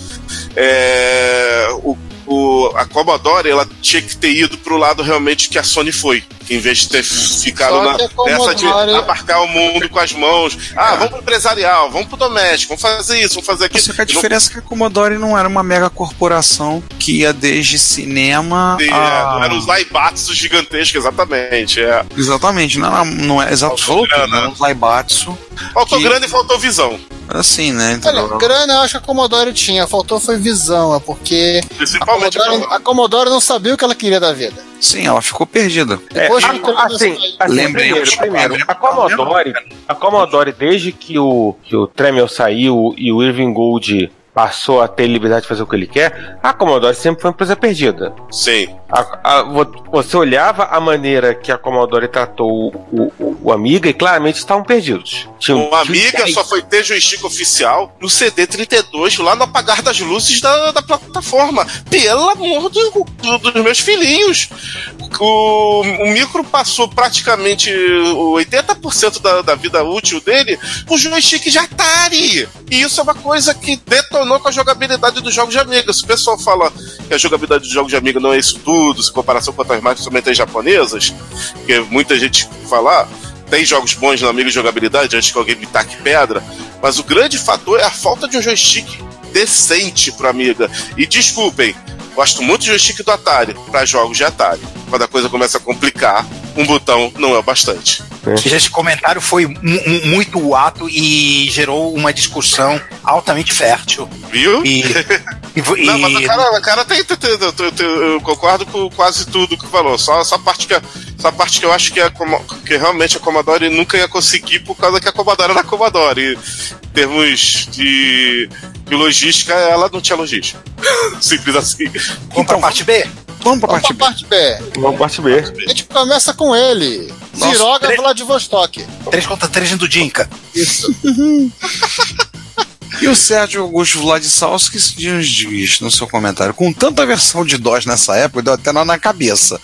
é, o, o- a Commodore ela tinha que ter ido pro lado realmente que a Sony foi. Que em vez de ter ficado na, a nessa de Commodore- abarcar o mundo com as mãos. Ah, vamos pro empresarial, vamos pro doméstico, vamos fazer isso, vamos fazer aquilo. Só que a diferença é que a Commodore não era uma mega corporação que ia desde cinema Não, a... Eram os Laibatsu gigantescos, exatamente. É. Exatamente, não, era- não é exato, Faltou grana. era um Zaibatsu, Faltou Que- grana e faltou visão. assim, né? Olha, entendeu? grana eu acho que a Commodore tinha, faltou foi visão, é porque a Commodore, a Commodore não sabia o que ela queria da vida. Sim, ela ficou perdida. É, Depois a- que o assim, assim, Lembremos- primeiro, primeiro, a Commodore, a Commodore, desde que o, que o Tremel saiu e o Irving Gold passou a ter liberdade de fazer o que ele quer, a Commodore sempre foi uma empresa perdida. Sim. A- a- vo- você olhava a maneira que a Commodore tratou o, o- o Amiga e claramente estavam perdidos. Tinha O Amiga só foi ter joystick oficial no CD32, lá no apagar das luzes da, da plataforma. Pelo amor do- do- dos meus filhinhos. O, o micro passou praticamente o 80% da, da vida útil dele com joystick de Atari. E isso é uma coisa que detonou com a jogabilidade dos jogos de Amiga. Se o pessoal fala que a jogabilidade dos jogos de Amiga não é isso tudo, se comparação com outras marcas, somente as japonesas, que muita gente fala, tem jogos bons na amiga de jogabilidade antes que alguém me taque pedra, mas o grande fator é a falta de um joystick decente pro Amiga. E desculpem, gosto muito de joystick do Atari para jogos de Atari. Quando a coisa começa a complicar, um botão não é o bastante. Esse comentário foi mu- mu- muito ato e gerou uma discussão altamente fértil. Viu? E, e, <laughs> Não, mas o cara, o cara tem, tem- tem- eu, eu- eu concordo com quase tudo que falou. Só essa parte que, a- só a parte que eu acho que, Commo- que realmente a Commodore nunca ia conseguir por causa que a Commodore era a Commodore. Em termos de, de logística, ela não tinha logística. <laughs> Simples assim. vamos pra parte B? Vamos pra Vamos parte pra B. parte B. Vamos parte B. A gente começa com ele. Nossa, Ziroga três- Vladivostok. 3 contra 3 do Dinka. Isso. <laughs> E o Sérgio Augusto Vladislavski diz, diz no seu comentário, com tanta versão de DOS nessa época, deu até nó na cabeça.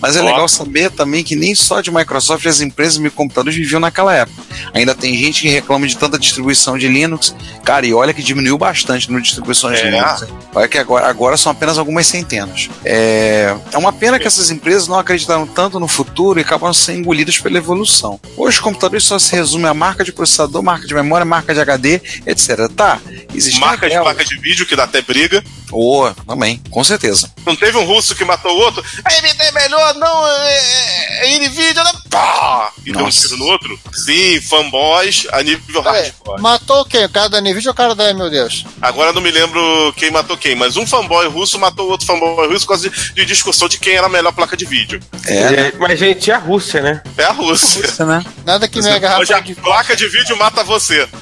Mas é Ó. legal saber também que nem só de Microsoft as empresas de computadores viviam naquela época. Ainda tem gente que reclama de tanta distribuição de Linux. Cara, e olha que diminuiu bastante no distribuições de É. Linux. Olha que agora, agora são apenas algumas centenas. É, é uma pena que essas empresas não acreditaram tanto no futuro e acabam sendo engolidas pela evolução. Hoje os computadores só se resumem a marca de processador, marca de memória, marca de HD, etc. Tá, existem Marca de placa de vídeo que dá até briga. Oh, também, com certeza. Não teve um russo que matou o outro? A AMD é melhor, não, é, é Nvidia, não. Pá! E deu um tiro no outro? Sim, fanboys a nível É, hardcore. matou quem? O cara da Nvidia ou o cara da meu Deus? Agora eu não me lembro quem matou quem, mas um fanboy russo matou outro fanboy russo por causa de, de discussão de quem era a melhor placa de vídeo. É, né? Mas, gente, e a Rússia, né? É a Rússia. Isso, né? Nada que minha garrafa Hoje a de placa de vídeo mata você. <laughs>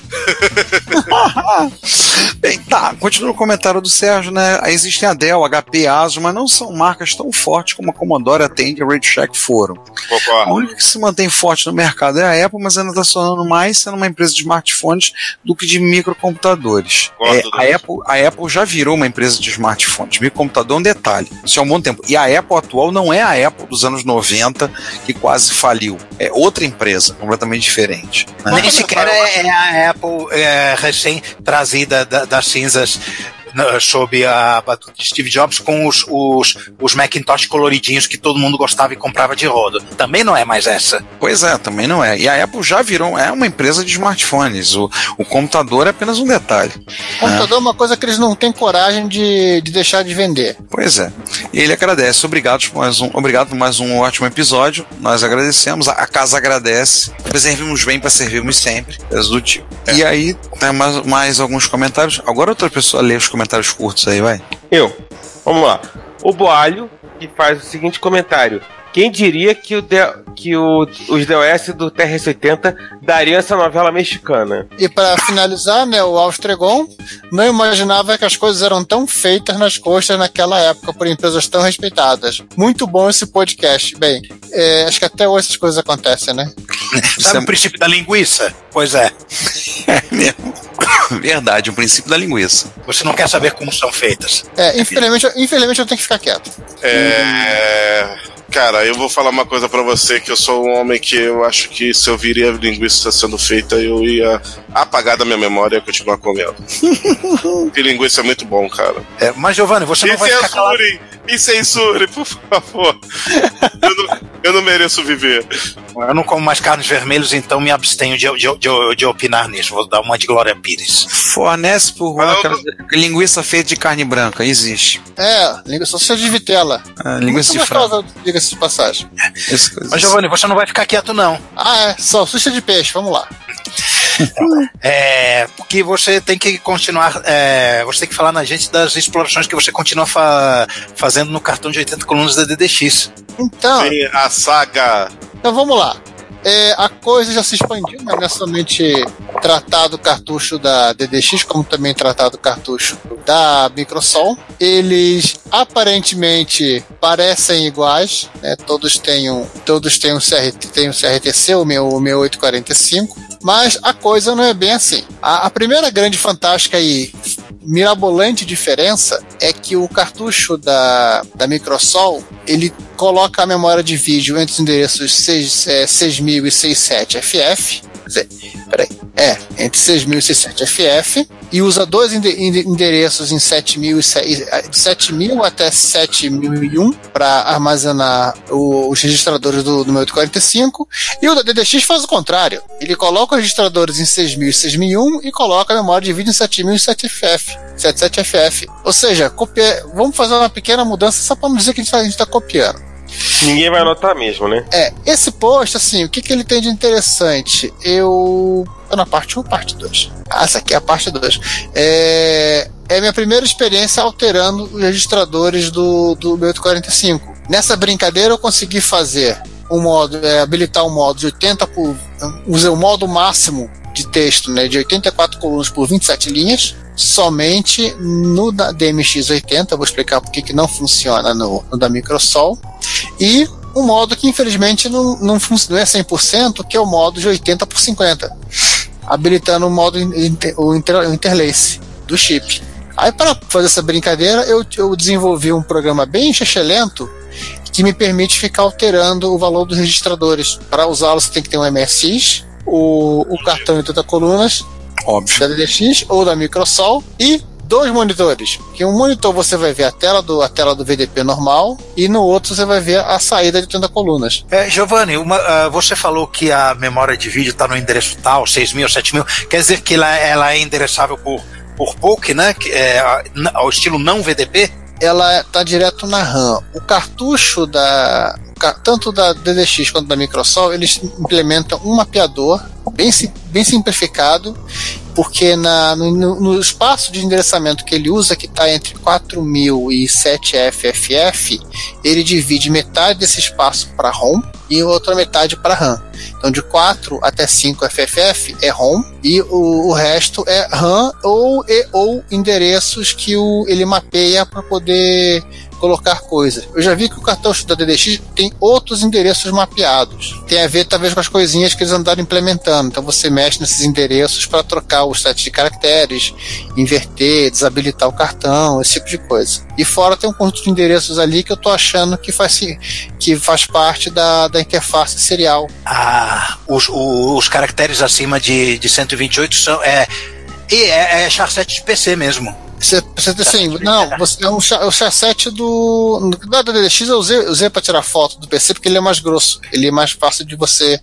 Bem, tá, continua o comentário do Sérgio, né? Aí Existem a Dell, HP, ASUS, mas não são marcas tão fortes como a Commodore, a Tandy e a Radio Shack foram. A Concordo. única que se mantém forte no mercado é a Apple, mas ainda está sonando mais sendo uma empresa de smartphones do que de microcomputadores. É, a, Apple, a Apple já virou uma empresa de smartphones. Microcomputador é um detalhe. Isso há um bom tempo. E a Apple atual não é a Apple dos anos 90 que quase faliu. É outra empresa, completamente diferente. né? Nem sequer é, é a Apple é, recém-trazida da- das cinzas <laughs> sob a batuta de Steve Jobs com os, os, os Macintosh coloridinhos que todo mundo gostava e comprava de roda. Também não é mais essa. Pois é, também não é. E a Apple já virou é uma empresa de smartphones. O, o computador é apenas um detalhe. computador é uma coisa que eles não têm coragem de, de deixar de vender. Pois é. E ele agradece. Obrigado por mais um, obrigado por mais um ótimo episódio. Nós agradecemos. A, a casa agradece. Servimos bem para servirmos sempre. Coisa do tipo. E aí, tem mais, mais alguns comentários. Agora outra pessoa lê os comentários curtos aí, vai. Eu. Vamos lá. O Boalho, que faz o seguinte comentário. Quem diria que, o que o- os DOS do TRS-80 dariam essa novela mexicana? E para finalizar, né, o Austregon não imaginava que as coisas eram tão feitas nas costas naquela época por empresas tão respeitadas. Muito bom esse podcast. Bem, é, acho que até hoje essas coisas acontecem, né? <laughs> Sabe é- o princípio da linguiça? Pois é. <laughs> É mesmo. <coughs> Verdade, o princípio da linguiça. Você não quer saber como são feitas. É, infelizmente, eu- infelizmente eu tenho que ficar quieto. É. Cara, eu vou falar uma coisa pra você que eu sou um homem que eu acho que se eu viria a linguiça sendo feita, eu ia apagar da minha memória e continuar comendo. <laughs> que linguiça é muito bom, cara. É, mas, Giovanni, você não Me vai ficar calado. censurem! Me censurem, por favor. eu, não, eu não mereço viver. Eu não como mais carnes vermelhas, então me abstenho de, de, de, de opinar nisso. Vou dar uma de Glória Pires. Fornece por eu aquela linguiça feita de carne branca. Existe. É, linguiça só de vitela. Ah, linguiça de frango. diga-se de passagem. Coisas. Mas, Giovanni, você não vai ficar quieto, não. Ah, é, salsicha de peixe, vamos lá. É, porque você tem que continuar. é, você tem que falar na gente das explorações que você continua fa- fazendo no cartão de 80 colunas da DDX. Então, Tem a saga. Então vamos lá. É, a coisa já se expandiu, né? não é somente tratar do cartucho da DDX, como também tratar do cartucho da Microsol. Eles aparentemente parecem iguais, né? todos têm um, todos têm um, CRT, têm um CRTC, o meu, o meu 845, mas a coisa não é bem assim. A, a primeira grande fantástica e mirabolante diferença é que o cartucho da, da Microsol ele coloca a memória de vídeo entre os endereços 6, é, 6000 e 67FF. Peraí. É, entre 6000 e 67FF. E usa dois ende- ende- endereços em 7000, e se- eh, de 7000 até 7001 para armazenar os registradores do, do meu 845. E o da DDX faz o contrário. Ele coloca os registradores em 6000 e 6001 e coloca a memória de vídeo em 7000 e 7FF. 77FF. Ou seja, copia... vamos fazer uma pequena mudança só para não dizer que a gente está copiando. Ninguém vai notar mesmo, né? É, esse post, assim, o que, que ele tem de interessante? Eu. Na parte 1 ou parte 2? Ah, essa aqui é a parte 2. É, é minha primeira experiência alterando os registradores do, do meu 845. Nessa brincadeira eu consegui fazer um modo, é, habilitar um modo de 80 por. Usei o modo máximo de texto, né, de 84 colunas por 27 linhas, somente no da DMX80. Vou explicar por que não funciona no, no da Microsol. E um modo que infelizmente não, não, não é 100%, que é o modo de 80 por 50, habilitando o modo inter, o, inter, o interlace do chip. Aí para fazer essa brincadeira, eu, eu desenvolvi um programa bem lento que me permite ficar alterando o valor dos registradores. Para usá-lo, você tem que ter um MSX, o, o cartão de 80 colunas Óbvio. da DDX ou da Microsol e dois monitores. Que um monitor você vai ver a tela do, a tela do VDP normal e no outro você vai ver a saída de 30 colunas. É, Giovanni, uma, ah, você falou que a memória de vídeo está no endereço tal, 6.000, 7.000. Quer dizer que ela, ela é endereçável por, por POC, né? Que é, ao estilo não VDP? ela tá direto na RAM. O cartucho da tanto da DDX quanto da Microsoft, eles implementam um mapeador bem, bem simplificado, porque na, no, no- no espaço de endereçamento que ele usa, que está entre 4000 e 7FFF, ele divide metade desse espaço para ROM e outra metade para RAM. Então, de 4 até 5 FFF é ROM e o, o resto é RAM ou, e, ou endereços que o, ele mapeia para poder colocar coisas. Eu já vi que o cartão da DDX tem outros endereços mapeados. Tem a ver talvez com as coisinhas que eles andaram implementando. Então você mexe nesses endereços para trocar o set de caracteres, inverter, desabilitar o cartão, esse tipo de coisa. E fora tem um conjunto de endereços ali que eu tô achando que faz, que faz parte da, da interface serial. Ah, os, o- os caracteres acima de, de 128 são. É, e é, é char7 de PC mesmo. Você, você assim, não, você é um o chasset do. Da DDX eu usei, usei para tirar foto do PC porque ele é mais grosso, ele é mais fácil de você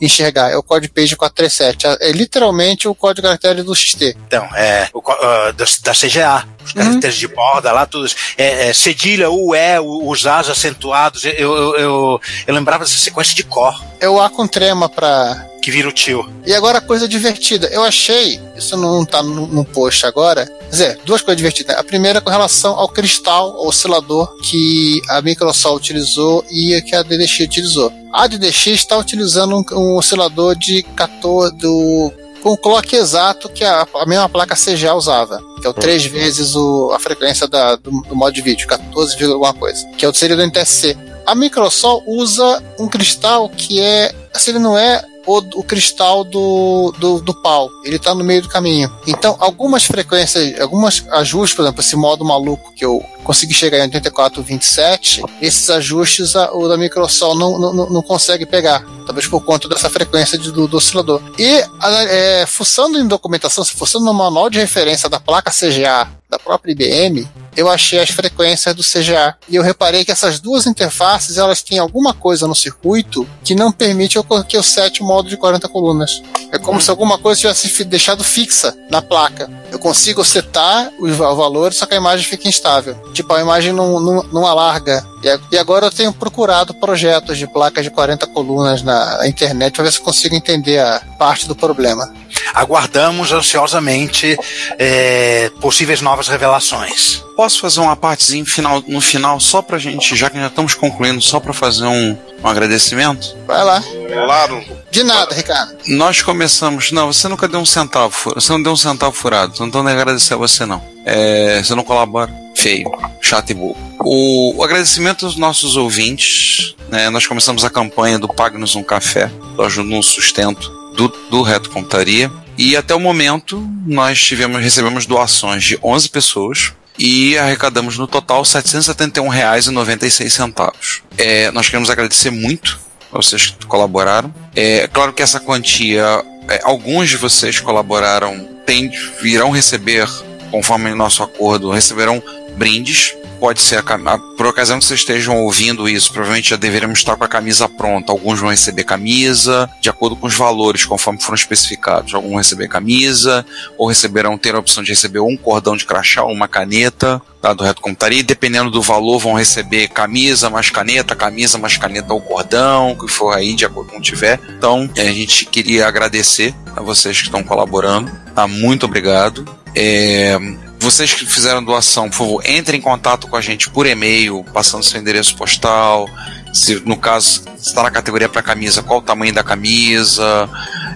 enxergar. É o code page 437. É, é literalmente o código caractere do XT. Então, é o ah, da, da CGA. Os caracteres de borda lá, todos. É, é, cedilha, o E, os As acentuados. Eu, eu, eu, eu lembrava dessa sequência de core, É o A com trema para que vira o tio. E agora coisa divertida. Eu achei, isso não tá no, no post agora. Quer dizer, duas coisas divertidas. A primeira com relação ao cristal ao oscilador que a Microsoft utilizou e que a DDX utilizou. A DDX está utilizando um, um oscilador de 14 do com o clock exato que a, a mesma placa CGA usava, que é o três vezes o, a frequência da, do, do modo de vídeo, 14, alguma coisa, que é o seria do NTSC. A Microsoft usa um cristal que é, assim, ele não é o, o cristal do, do, do pau. Ele está no meio do caminho. Então, algumas frequências, algumas ajustes, por exemplo, esse modo maluco que eu consegui chegar em 8427, esses ajustes a, o da Microsoft não, não, não- consegue pegar. Talvez por conta dessa frequência de- do, do oscilador. E, é, fuçando em documentação, se fuçando no manual de referência da placa CGA da própria IBM, eu achei as frequências do CGA. E eu reparei que essas duas interfaces, elas têm alguma coisa no circuito que não permite que eu sete o modo de 40 colunas. É como se alguma coisa tivesse deixado fixa na placa. Eu consigo setar os va- valores, só que a imagem fica instável. Tipo, a imagem não, não, não alarga. E, agora eu tenho procurado projetos de placas de 40 colunas na internet para ver se eu consigo entender a parte do problema. Aguardamos ansiosamente é, possíveis novas revelações. Posso fazer uma partezinha final, no final, só pra gente, já que já estamos concluindo, só pra fazer um, um agradecimento? Vai lá. Claro. De nada, Ricardo. Nós começamos. Não, você nunca deu um centavo. Você não deu um centavo furado. Não tô nem agradecer a você, não. É, você não colabora. Feio. Chato e bobo. O, o agradecimento aos nossos ouvintes. né, nós começamos a campanha do Pague-nos um Café. que ajuda no sustento do, do Reto Computaria. E até o momento, nós tivemos, recebemos doações de 11 pessoas. E arrecadamos no total R$ 771,96. É, nós queremos agradecer muito a vocês que colaboraram. É claro que essa quantia, é, alguns de vocês colaboraram, tem, virão receber, conforme nosso acordo, receberão brindes. Pode ser, a, a- por ocasião que vocês estejam ouvindo isso, provavelmente já deveremos estar com a camisa pronta. Alguns vão receber camisa, de acordo com os valores, conforme foram especificados. Alguns vão receber camisa, ou receberão ter a opção de receber um cordão de crachá ou uma caneta tá, do Reto Computaria. E dependendo do valor, vão receber camisa mais caneta, camisa mais caneta ou cordão, que for aí, de acordo com o tiver. Então, a gente queria agradecer a vocês que estão colaborando. Tá? Muito obrigado. É, vocês que fizeram doação, por favor, entrem em contato com a gente por e-mail, passando seu endereço postal. Se no caso está na categoria para camisa, qual o tamanho da camisa,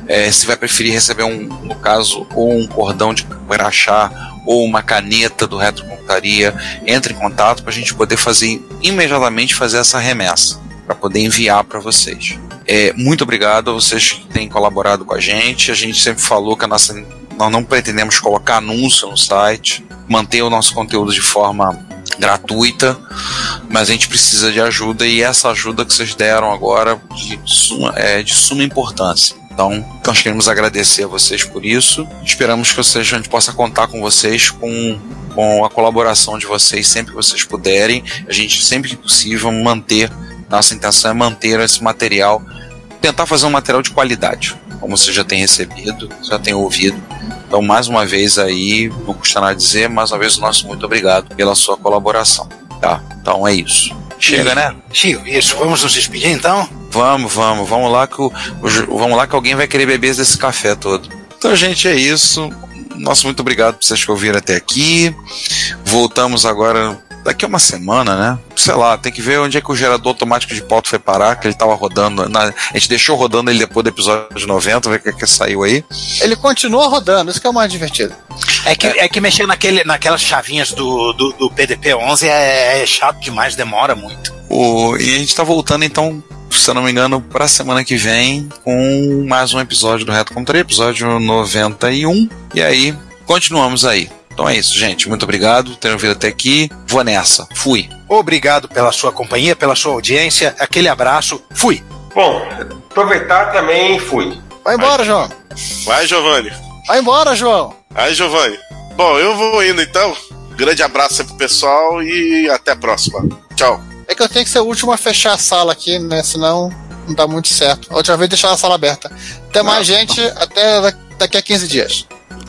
é, se vai preferir receber um, no caso, ou um cordão de crachá ou uma caneta do Retrocomputaria, entre em contato para a gente poder fazer imediatamente fazer essa remessa para poder enviar para vocês. É, muito obrigado a vocês que têm colaborado com a gente. A gente sempre falou que a nossa, nós não pretendemos colocar anúncio no site, manter o nosso conteúdo de forma gratuita, mas a gente precisa de ajuda e essa ajuda que vocês deram agora de suma, é de suma importância. Então, nós queremos agradecer a vocês por isso. Esperamos que vocês, a gente possa contar com vocês com, com a colaboração de vocês sempre que vocês puderem. A gente, sempre que possível, manter. Nossa intenção é manter esse material, tentar fazer um material de qualidade, como você já tem recebido, já tem ouvido. Então, mais uma vez aí, não custa nada dizer, mais uma vez o nosso muito obrigado pela sua colaboração. Tá, então é isso. Chega, né? Chico, isso. Vamos nos despedir então? Vamos, vamos, vamos lá que o, o- vamos lá que alguém vai querer beber desse café todo. Então, gente, é isso. Nosso muito obrigado por vocês que ouviram até aqui. Voltamos agora daqui a uma semana, né? Sei lá, tem que ver onde é que o gerador automático de pauta foi parar, que ele tava rodando. na- a gente deixou rodando ele depois do episódio 90, ver o que, é que saiu aí. Ele continua rodando, isso que é o mais divertido. É que, é que mexer naquele, naquelas chavinhas do, do, do PDP-11 é, é chato demais, demora muito. O, e a gente tá voltando então, se eu não me engano, pra semana que vem com mais um episódio do Reto Computaria, episódio 91. E aí, continuamos aí. Então é isso, gente. Muito obrigado por terem ouvido até aqui. Vou nessa. Fui. Obrigado pela sua companhia, pela sua audiência. Aquele abraço. Fui. Bom, aproveitar também fui. Vai embora, João. Vai, Giovanni. Vai embora, João. Vai, Giovanni. Bom, eu vou indo então. Grande abraço aí pro pessoal e até a próxima. Tchau. É que eu tenho que ser o último a fechar a sala aqui, né? Senão não dá muito certo. A última vez deixar a sala aberta. Até mais, gente. Até da- daqui a 15 dias.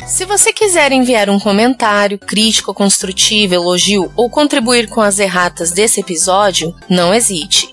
Se você quiser enviar um comentário, crítico, construtivo, elogio ou contribuir com as erratas desse episódio, não hesite.